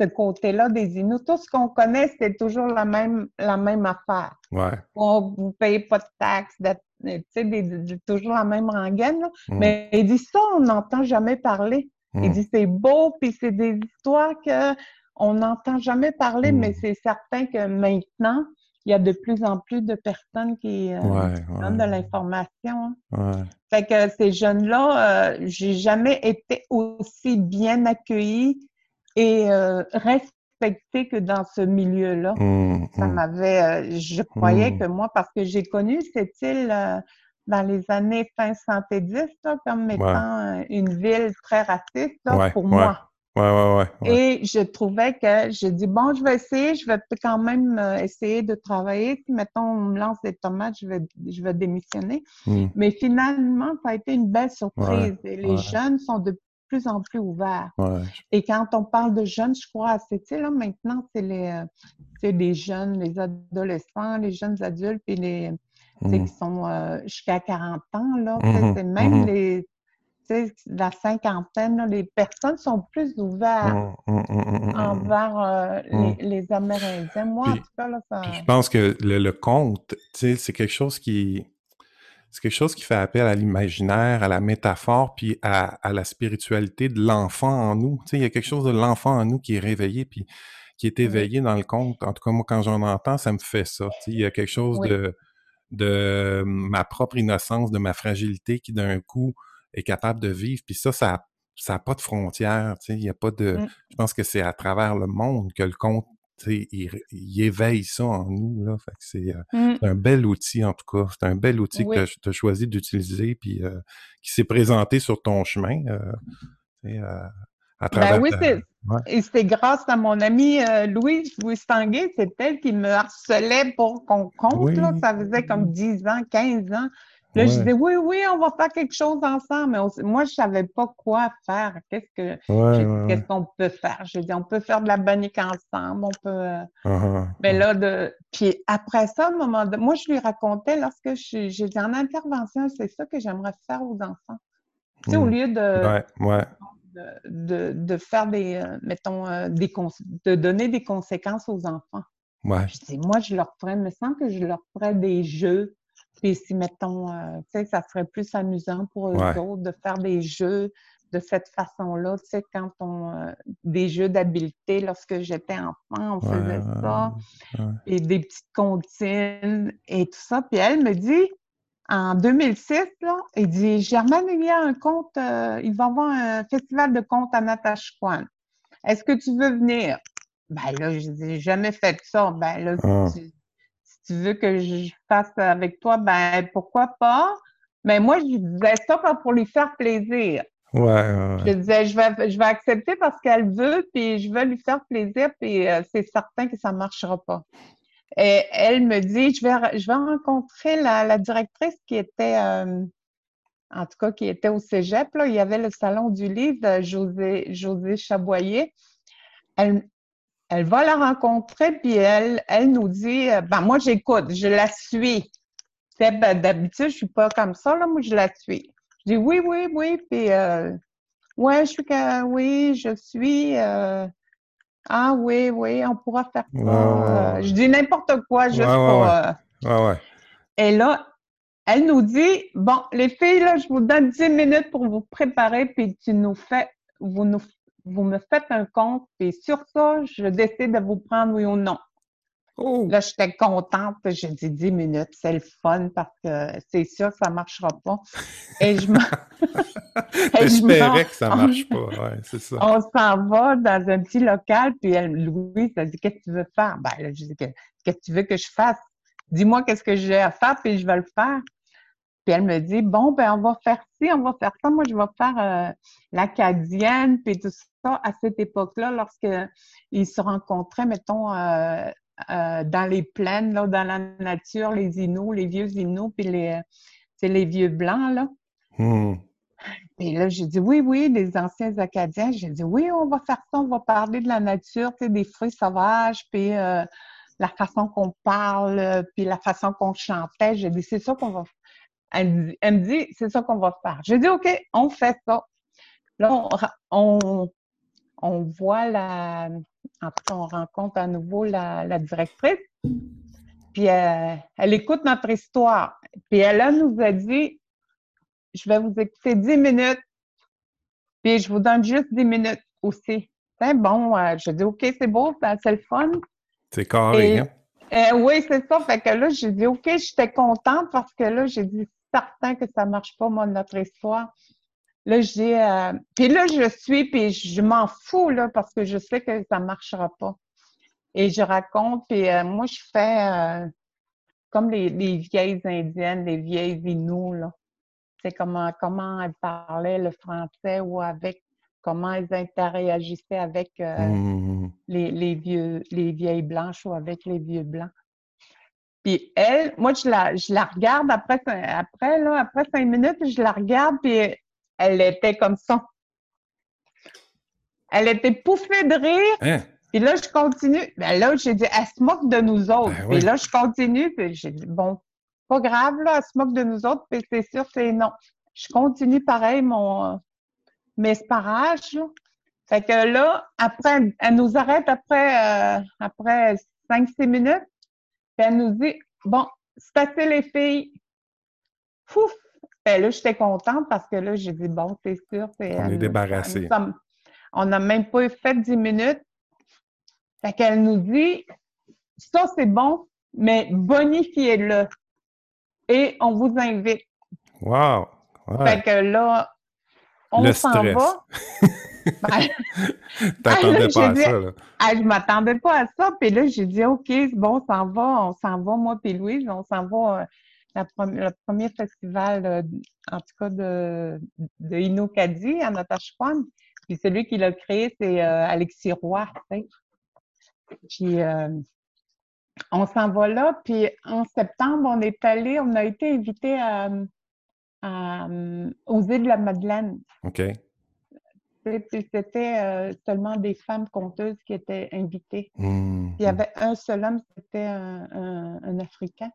ce côté-là des Inuits. Tout ce qu'on connaît, c'est toujours la même, la même affaire. Ouais. vous ne payez pas de taxes, tu sais, toujours la même rengaine. Mm. Mais il dit ça, on n'entend jamais parler. Il mm. dit c'est beau, puis c'est des histoires qu'on n'entend jamais parler, mm. mais c'est certain que maintenant, il y a de plus en plus de personnes qui euh, donnent de l'information. Hein. Fait que ces jeunes-là, euh, j'ai jamais été aussi bien accueillie et euh, respectée que dans ce milieu-là. Mmh, ça mmh. m'avait, euh, je croyais mmh. que moi, parce que j'ai connu cette île euh, dans les années fin 70 comme étant une ville très raciste pour moi. Ouais, ouais, ouais, Et je trouvais que j'ai dit, bon, je vais essayer, je vais quand même essayer de travailler. Si, mettons, on me lance des tomates, je vais, je vais démissionner. Mais finalement, ça a été une belle surprise. Et les jeunes sont de plus en plus ouvert. Et quand on parle de jeunes, je crois, c'est là maintenant, c'est les, euh, les jeunes, les adolescents, les jeunes adultes, puis les mmh. qui sont euh, jusqu'à 40 ans, là. Mmh c'est même les la cinquantaine, les personnes sont plus ouvertes envers euh, les, Amérindiens. Moi, en tout cas, là, ça... je pense que le, le conte, c'est quelque chose qui, c'est quelque chose qui fait appel à l'imaginaire, à la métaphore, puis à, la spiritualité de l'enfant en nous. Tu sais, il y a quelque chose de l'enfant en nous qui est réveillé, puis qui est éveillé dans le conte. En tout cas, moi, quand j'en entends, ça me fait ça. Il y a quelque chose de, de ma propre innocence, de ma fragilité qui, d'un coup, est capable de vivre. Puis ça, ça n'a pas de frontières. Il y a pas de... Mmh. Je pense que c'est à travers le monde que le conte il, éveille ça en nous. Là. c'est, euh, mmh. un bel outil, en tout cas. C'est un bel outil que tu as choisi d'utiliser puis euh, qui s'est présenté sur ton chemin. Euh, à travers ben oui, et c'est grâce à mon amie Louise Louise Tanguay, c'est elle qui me harcelait pour qu'on compte. Là. Ça faisait comme 10 ans, 15 ans. Là, je disais, oui, oui, on va faire quelque chose ensemble. Mais moi, je savais pas quoi faire. Qu'est-ce que, qu'est-ce qu'on peut faire? Je dis, on peut faire de la bonique ensemble, on peut. Euh, uh-huh, mais uh-huh. là, de. Puis après ça, moment de... moi, je lui racontais lorsque j'ai dit en intervention, c'est ça que j'aimerais faire aux enfants. Tu sais, au hmm. lieu de. Ouais, De, de, faire des, euh, mettons, euh, des de donner des conséquences aux enfants. Ouais. Je dis, moi, je leur ferais, me semble que je leur ferais des jeux, puis si, mettons, euh, tu sais, ça serait plus amusant pour eux autres de faire des jeux de cette façon-là. Tu sais, quand on... Euh, des jeux d'habileté, lorsque j'étais enfant, on faisait ça. Et des petites comptines et tout ça. Puis elle me dit, en 2006, là, elle dit, Germaine, il y a un conte, euh, il va y avoir un festival de contes à Natashquan. Est-ce que tu veux venir? Ben là, je n'ai jamais fait ça. Ben là, ah tu veux que je fasse avec toi, ben pourquoi pas? Mais moi, je disais ça pour lui faire plaisir. Ouais, Je disais, je vais, je vais accepter parce qu'elle veut, puis je veux lui faire plaisir, puis euh, c'est certain que ça ne marchera pas. Et elle me dit, je vais, je vais rencontrer la, directrice qui était, euh, en tout cas, qui était au cégep. Là. Il y avait le salon du livre, José, José Chaboyer. Elle, elle va la rencontrer, puis elle, elle nous dit, euh, ben moi j'écoute, je la suis. Ben, d'habitude, je suis pas comme ça, là, moi je la suis. Je dis oui, oui, oui, puis euh, Ouais, je suis oui, je suis. euh, ah oui, oui, on pourra faire ça. Euh, je dis n'importe quoi juste ouais, pour. ouais. Et là, elle nous dit, bon, les filles, là, je vous donne 10 minutes pour vous préparer, puis tu nous fais, vous nous, vous me faites un compte, puis sur ça, je décide de vous prendre oui ou non. Oh! Là, j'étais contente. J'ai dit 10 minutes, c'est le fun parce que c'est sûr que ça ne marchera pas. Et je m'en. [LAUGHS] et je m'en- T'espérais que ça marche pas. Ouais, c'est ça. On s'en va dans un petit local, puis elle, Louise, elle dit Qu'est-ce que tu veux faire? Ben, là, je dis Qu'est-ce que tu veux que je fasse? Dis-moi qu'est-ce que j'ai à faire, puis je vais le faire. Puis elle me dit Bon, ben, on va faire ci, on va faire ça. Moi, je vais faire euh, l'acadienne, puis tout ça. À cette époque-là, lorsqu'ils se rencontraient, mettons, euh, euh, dans les plaines, là, dans la nature, les Inuits, les vieux Inuits, puis les, c'est les vieux blancs, là. Hmm. Et là, j'ai dit oui, oui, les anciens Acadiens. J'ai dit oui, on va faire ça, on va parler de la nature, des fruits sauvages, puis la façon qu'on parle, puis la façon qu'on chantait. J'ai dit c'est ça qu'on va faire. Elle, me dit- elle me dit c'est ça qu'on va faire. J'ai dit OK, on fait ça. Là, on, on, on voit la. En cas, on rencontre à nouveau la, la directrice. Puis euh, elle écoute notre histoire. Puis elle nous a dit je vais vous écouter 10 minutes, puis je vous donne juste 10 minutes aussi. C'est bon, euh, je dis OK, c'est beau, c'est le fun. C'est carré, Et- hein? Euh, oui, c'est ça. Fait que là, j'ai dit OK, j'étais contente parce que là, j'ai dit certain que ça marche pas, moi, notre histoire. Là, j'ai. euh, Puis là, je suis, puis je m'en fous, là, parce que je sais que ça marchera pas. Et je raconte, puis euh, moi, je fais euh, comme les, les vieilles Indiennes, les vieilles Inuits, là. C'est comment, comment elles parlaient le français ou avec, comment elles interagissaient avec euh, Hmm. les, les vieux, les vieilles blanches ou avec les vieux blancs. Puis elle, moi, je la, je la regarde après, après, là, après cinq minutes, je la regarde, puis elle était comme ça. Elle était pouffée de rire, Hein? puis là, je continue. Ben là, j'ai dit, elle se moque de nous autres. Ben puis là, je continue, puis j'ai dit, bon, pas grave, là, elle se moque de nous autres, puis c'est sûr, c'est non. Je continue pareil mon, mes sparages, là. Fait que là, après, elle nous arrête après, euh, après 5-6 minutes, puis elle nous dit, bon, c'est assez les filles. Fouf! Ben là, j'étais contente parce que là, j'ai dit, bon, c'est sûr. c'est- On est débarrassé. On n'a même pas fait 10 minutes. Fait qu'elle nous dit, ça, c'est bon, mais bonifiez-le. Et on vous invite. Wow! Ouais. Fait que là, on s'en va. [LAUGHS] Ben, [LAUGHS] T'attendais [LAUGHS] là, pas à ça, là. Ah, je m'attendais pas à ça. Puis là, j'ai dit, OK, bon, on s'en va, on s'en va, moi puis Louise, on s'en va euh, la le premier festival, euh, en tout cas, de, de Inokadi à Natashquan. Puis celui qui l'a créé, c'est euh, Alexis Roy. tu sais. Puis euh, on s'en va là. Puis en septembre, on est allé, on a été invité à, à, aux îles de la Madeleine. OK. C'était euh, seulement des femmes conteuses qui étaient invitées. Hmm. Puis il y avait un seul homme, c'était un, un- un Africain,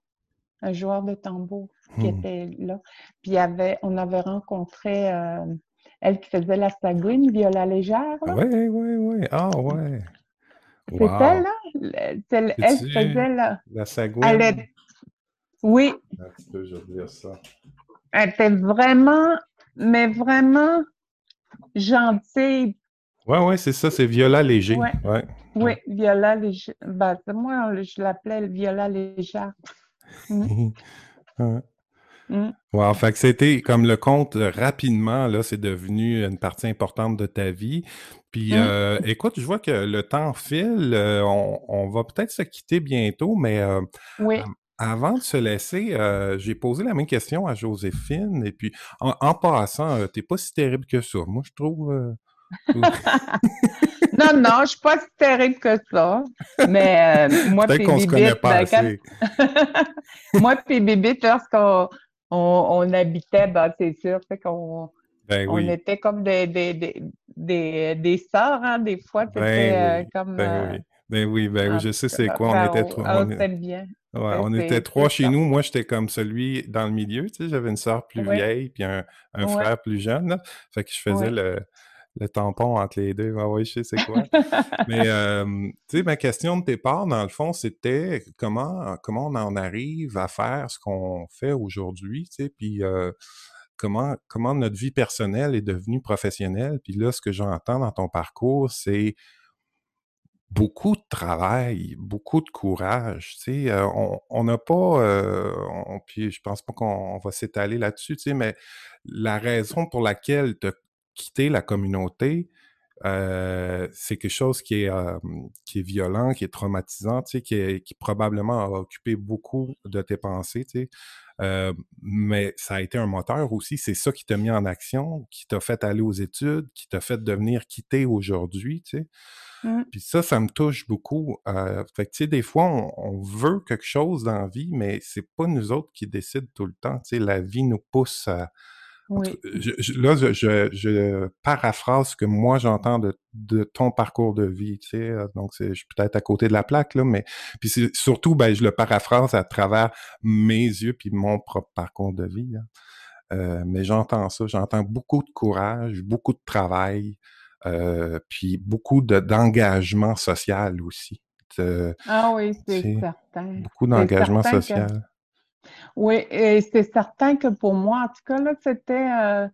un joueur de tambour qui Hmm. était là. Puis il y avait, on avait rencontré euh, elle qui faisait la sagouine, Viola Légère. là. Ouais, ouais, ouais. Ah, ouais. C'est Wow. elle, là? Elle C'est-tu faisait la. La sagouine? Elle est- Oui, Un petit peu, je vais dire ça. elle était vraiment, mais vraiment gentille. Ouais, ouais, c'est ça, c'est Viola Léger. Ouais. Ouais. Oui, Viola Légère. Ben, moi, je l'appelais Viola Légère. Mm. [LAUGHS] Ouais. Mm. Wow, fait que c'était comme le conte euh, rapidement, là, c'est devenu une partie importante de ta vie. Puis, Mm. euh, écoute, je vois que le temps file, euh, on, on va peut-être se quitter bientôt, mais euh, Oui. Avant de se laisser, euh, j'ai posé la même question à Joséphine, et puis en, en passant, euh, t'es pas si terrible que ça. Moi, je trouve. euh, [LAUGHS] Non, non, je suis pas si terrible que ça. Mais [LAUGHS] moi puis pas ben, quand- [LAUGHS] moi puis Bibite, lorsqu'on on, on habitait, ben, c'est sûr, fait qu'on Ben on était comme des, des, des, des, des sœurs, hein, des fois, c'était Ben euh, oui, comme... Ben oui. Ben oui, ben oui, en je sais c'est quoi. On était trois. on bien. Ouais, était trois chez ça. nous. Moi, j'étais comme celui dans le milieu. Tu sais, j'avais une sœur plus Ouais. vieille puis un, un Ouais. frère plus jeune. là. Fait que je faisais le tampon entre les deux. Ah oui, je sais c'est quoi. [LAUGHS] Mais, tu sais, ma question de départ, dans le fond, c'était comment, comment on en arrive à faire ce qu'on fait aujourd'hui, tu sais, puis comment, comment notre vie personnelle est devenue professionnelle. Puis là, ce que j'entends dans ton parcours, c'est beaucoup de travail, beaucoup de courage. Tu sais, on n'a pas, puis je pense pas qu'on va s'étaler là-dessus, tu sais, mais la raison pour laquelle tu as quitté la communauté, c'est quelque chose qui est, violent, qui est traumatisant, tu sais, qui, probablement a occupé beaucoup de tes pensées. Mais ça a été un moteur aussi. C'est ça qui t'a mis en action, qui t'a fait aller aux études, qui t'a fait devenir quitter aujourd'hui, tu sais. Mmh. Puis ça, ça me touche beaucoup. fait que, tu sais, des fois, on, veut quelque chose dans la vie, mais c'est pas nous autres qui décident tout le temps. Tu sais, la vie nous pousse à... Oui. là, je, paraphrase ce que moi j'entends de, ton parcours de vie, tu sais. Donc, je suis peut-être à côté de la plaque, là, mais puis surtout, ben, je le paraphrase à travers mes yeux puis mon propre parcours de vie. mais j'entends ça, j'entends beaucoup de courage, beaucoup de travail, euh, puis beaucoup d'engagement social aussi. ah oui, c'est certain. Beaucoup d'engagement social. Oui, et c'est certain que pour moi, en tout cas, là, c'était euh,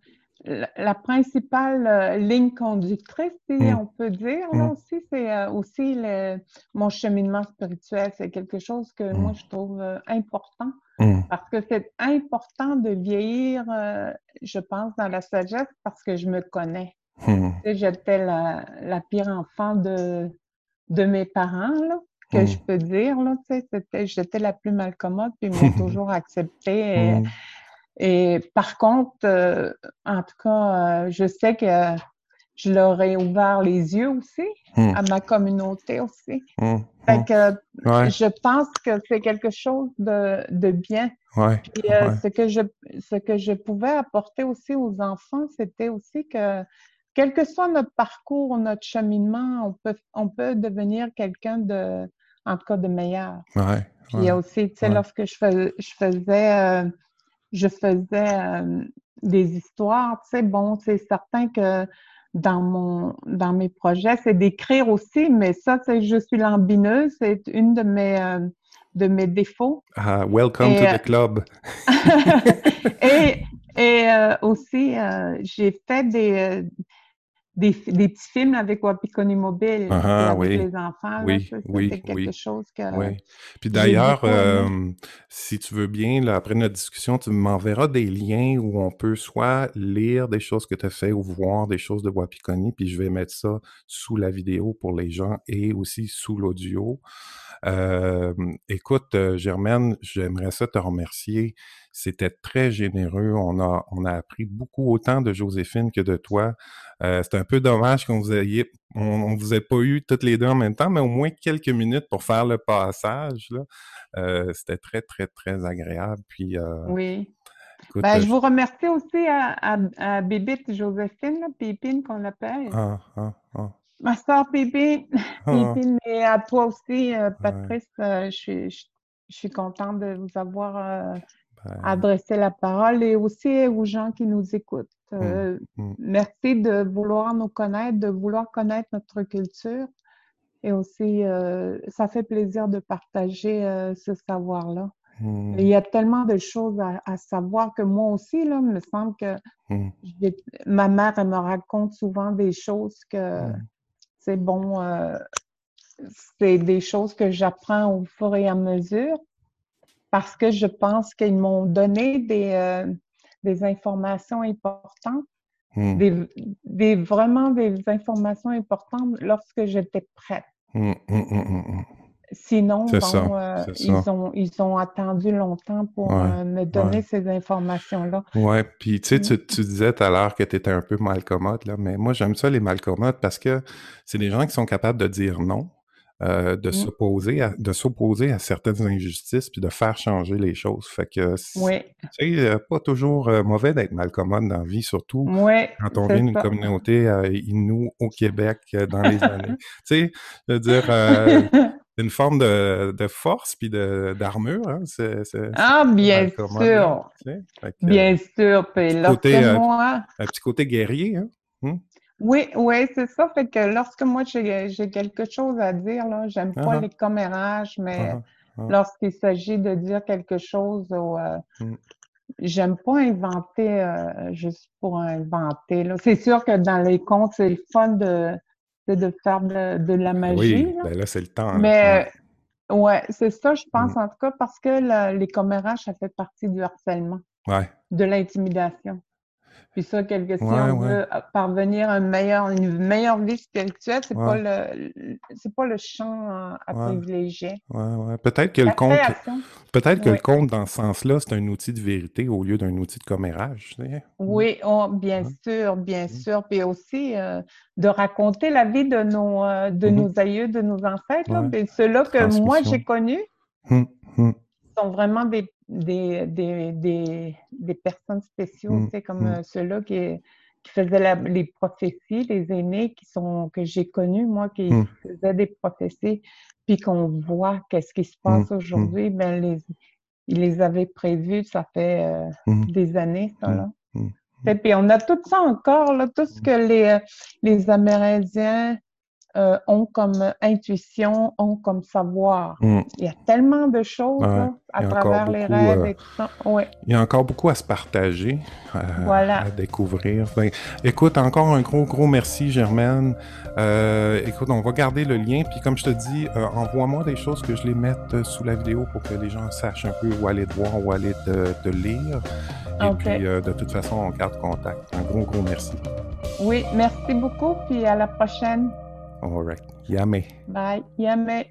la, principale euh, ligne conductrice, si mmh. on peut dire. Là mmh. aussi, c'est aussi le, mon cheminement spirituel. C'est quelque chose que moi, mmh. je trouve important. Parce que c'est important de vieillir, je pense, dans la sagesse parce que je me connais. J'étais la, la, pire enfant de, de mes parents, là, que hmm. je peux dire. Là, j'étais la plus malcommode, puis ils m'ont [LAUGHS] toujours accepté. Hmm. Et, par contre, euh, en tout cas, euh, je sais que je leur ai ouvert les yeux aussi, à ma communauté aussi. Fait que je pense que c'est quelque chose de, de bien. Ouais. Euh, ce, que je, ce que je pouvais apporter aussi aux enfants, c'était aussi que quel que soit notre parcours, notre cheminement, on peut, on peut devenir quelqu'un de, en tout cas, de meilleur. Ouais, Puis il y a aussi, tu sais, lorsque je, fais, je faisais, euh, je faisais euh, des histoires, tu sais, bon, c'est certain que dans mon, dans mes projets, c'est d'écrire aussi, mais ça, c'est, je suis lambineuse, c'est une de mes, euh, de mes défauts. Ah, welcome to the club. [LAUGHS] [LAUGHS] et et aussi, j'ai fait des des, des, petits films avec Wapikoni Mobile, ah, avec oui. les enfants. Oui, là, oui, quelque oui. chose que. Oui. Puis d'ailleurs, euh, si tu veux bien, là, après notre discussion, tu m'enverras des liens où on peut soit lire des choses que tu as fait ou voir des choses de Wapikoni, puis je vais mettre ça sous la vidéo pour les gens et aussi sous l'audio. Euh, écoute, euh, Germaine, j'aimerais ça te remercier. C'était très généreux. On a, on a appris beaucoup autant de Joséphine que de toi. Euh, c'est un peu dommage qu'on vous ayez, on, vous ait pas eu toutes les deux en même temps, mais au moins quelques minutes pour faire le passage. Là. Euh, c'était très, très, très agréable. Puis, euh, oui. ben, je vous remercie aussi à, à, à Bébite Joséphine, Pépine qu'on l'appelle. Ah, ah, ah. Ma soeur Pépine, [LAUGHS] Pépine, et à toi aussi, Patrice, je, suis, je, suis contente de vous avoir adresser la parole et aussi aux gens qui nous écoutent. Mmh, euh, mmh. Merci de vouloir nous connaître, de vouloir connaître notre culture. Et aussi, euh, ça fait plaisir de partager euh, ce savoir-là. Mmh. Il y a tellement de choses à, savoir que moi aussi, là, il me semble que ma mère, elle me raconte souvent des choses que c'est bon, c'est des choses que j'apprends au fur et à mesure parce que je pense qu'ils m'ont donné des, euh, des informations importantes, hmm. des, vraiment des informations importantes lorsque j'étais prête. Hmm, hmm, Sinon, euh, ils, ont, ils ont attendu longtemps pour euh, me donner ces informations-là. Oui, puis tu sais, tu, disais tout à l'heure que tu étais un peu malcommode, là, mais moi j'aime ça les malcommodes parce que c'est des gens qui sont capables de dire non, euh, de mmh. s'opposer à, de s'opposer à certaines injustices puis de faire changer les choses. Fait que c'est euh, pas toujours euh, mauvais d'être malcommode dans la vie, surtout quand on vient d'une communauté Innu au Québec dans les années. [LAUGHS] tu sais, je veux dire, une forme de, de force puis d'armure. Hein? ah, bien sûr. bien sûr. Puis côté, moi... un petit côté guerrier. Hein? Mmh? Oui, oui, c'est ça. Fait que lorsque moi j'ai quelque chose à dire, là, j'aime pas uh-huh. les commérages, mais uh-huh. Uh-huh. lorsqu'il s'agit de dire quelque chose, euh, mm. j'aime pas inventer euh, juste pour inventer. C'est sûr que dans les contes, c'est le fun de, de, faire de, la magie. Oui, ben là, c'est le temps. Mais ouais, c'est ça, je pense, mm. en tout cas, parce que les commérages, ça fait partie du harcèlement, de l'intimidation. Puis ça, quelque si on veut parvenir à une meilleure, une meilleure vie spirituelle, c'est pas le c'est pas le champ à, privilégier. Ouais, Peut-être que le compte peut-être que le compte dans ce sens-là, c'est un outil de vérité au lieu d'un outil de commérage. Oui, oh, bien sûr, bien mmh. sûr. Puis aussi euh, de raconter la vie de nos euh, de mmh nos aïeux, de nos ancêtres. Ceux-là que moi j'ai connus sont vraiment des des, des, des, des personnes spéciaux, mmh. comme mmh. Euh, ceux-là qui, qui faisaient les prophéties, les aînés qui sont, que j'ai connus, moi, qui mmh. faisaient des prophéties, puis qu'on voit qu'est-ce qui se passe aujourd'hui, ben les, ils les avaient prévus, ça fait euh, des années, ça, là. Et puis on a tout ça encore, là, tout ce que les, euh, les Amérindiens euh, ont comme intuition, ont comme savoir. Mm. Il y a tellement de choses à travers les rêves euh, et tout ça. Il y a encore beaucoup à se partager, à, découvrir. Ben, écoute, encore un gros, gros merci, Germaine. Euh, écoute, on va garder le lien. Puis comme je te dis, envoie-moi des choses que je les mette sous la vidéo pour que les gens sachent un peu où aller te voir, où aller te, lire. Et puis, de toute façon, on garde contact. Un gros, gros merci. Oui, merci beaucoup. Puis à la prochaine. All right. Yummy. Bye. Yummy.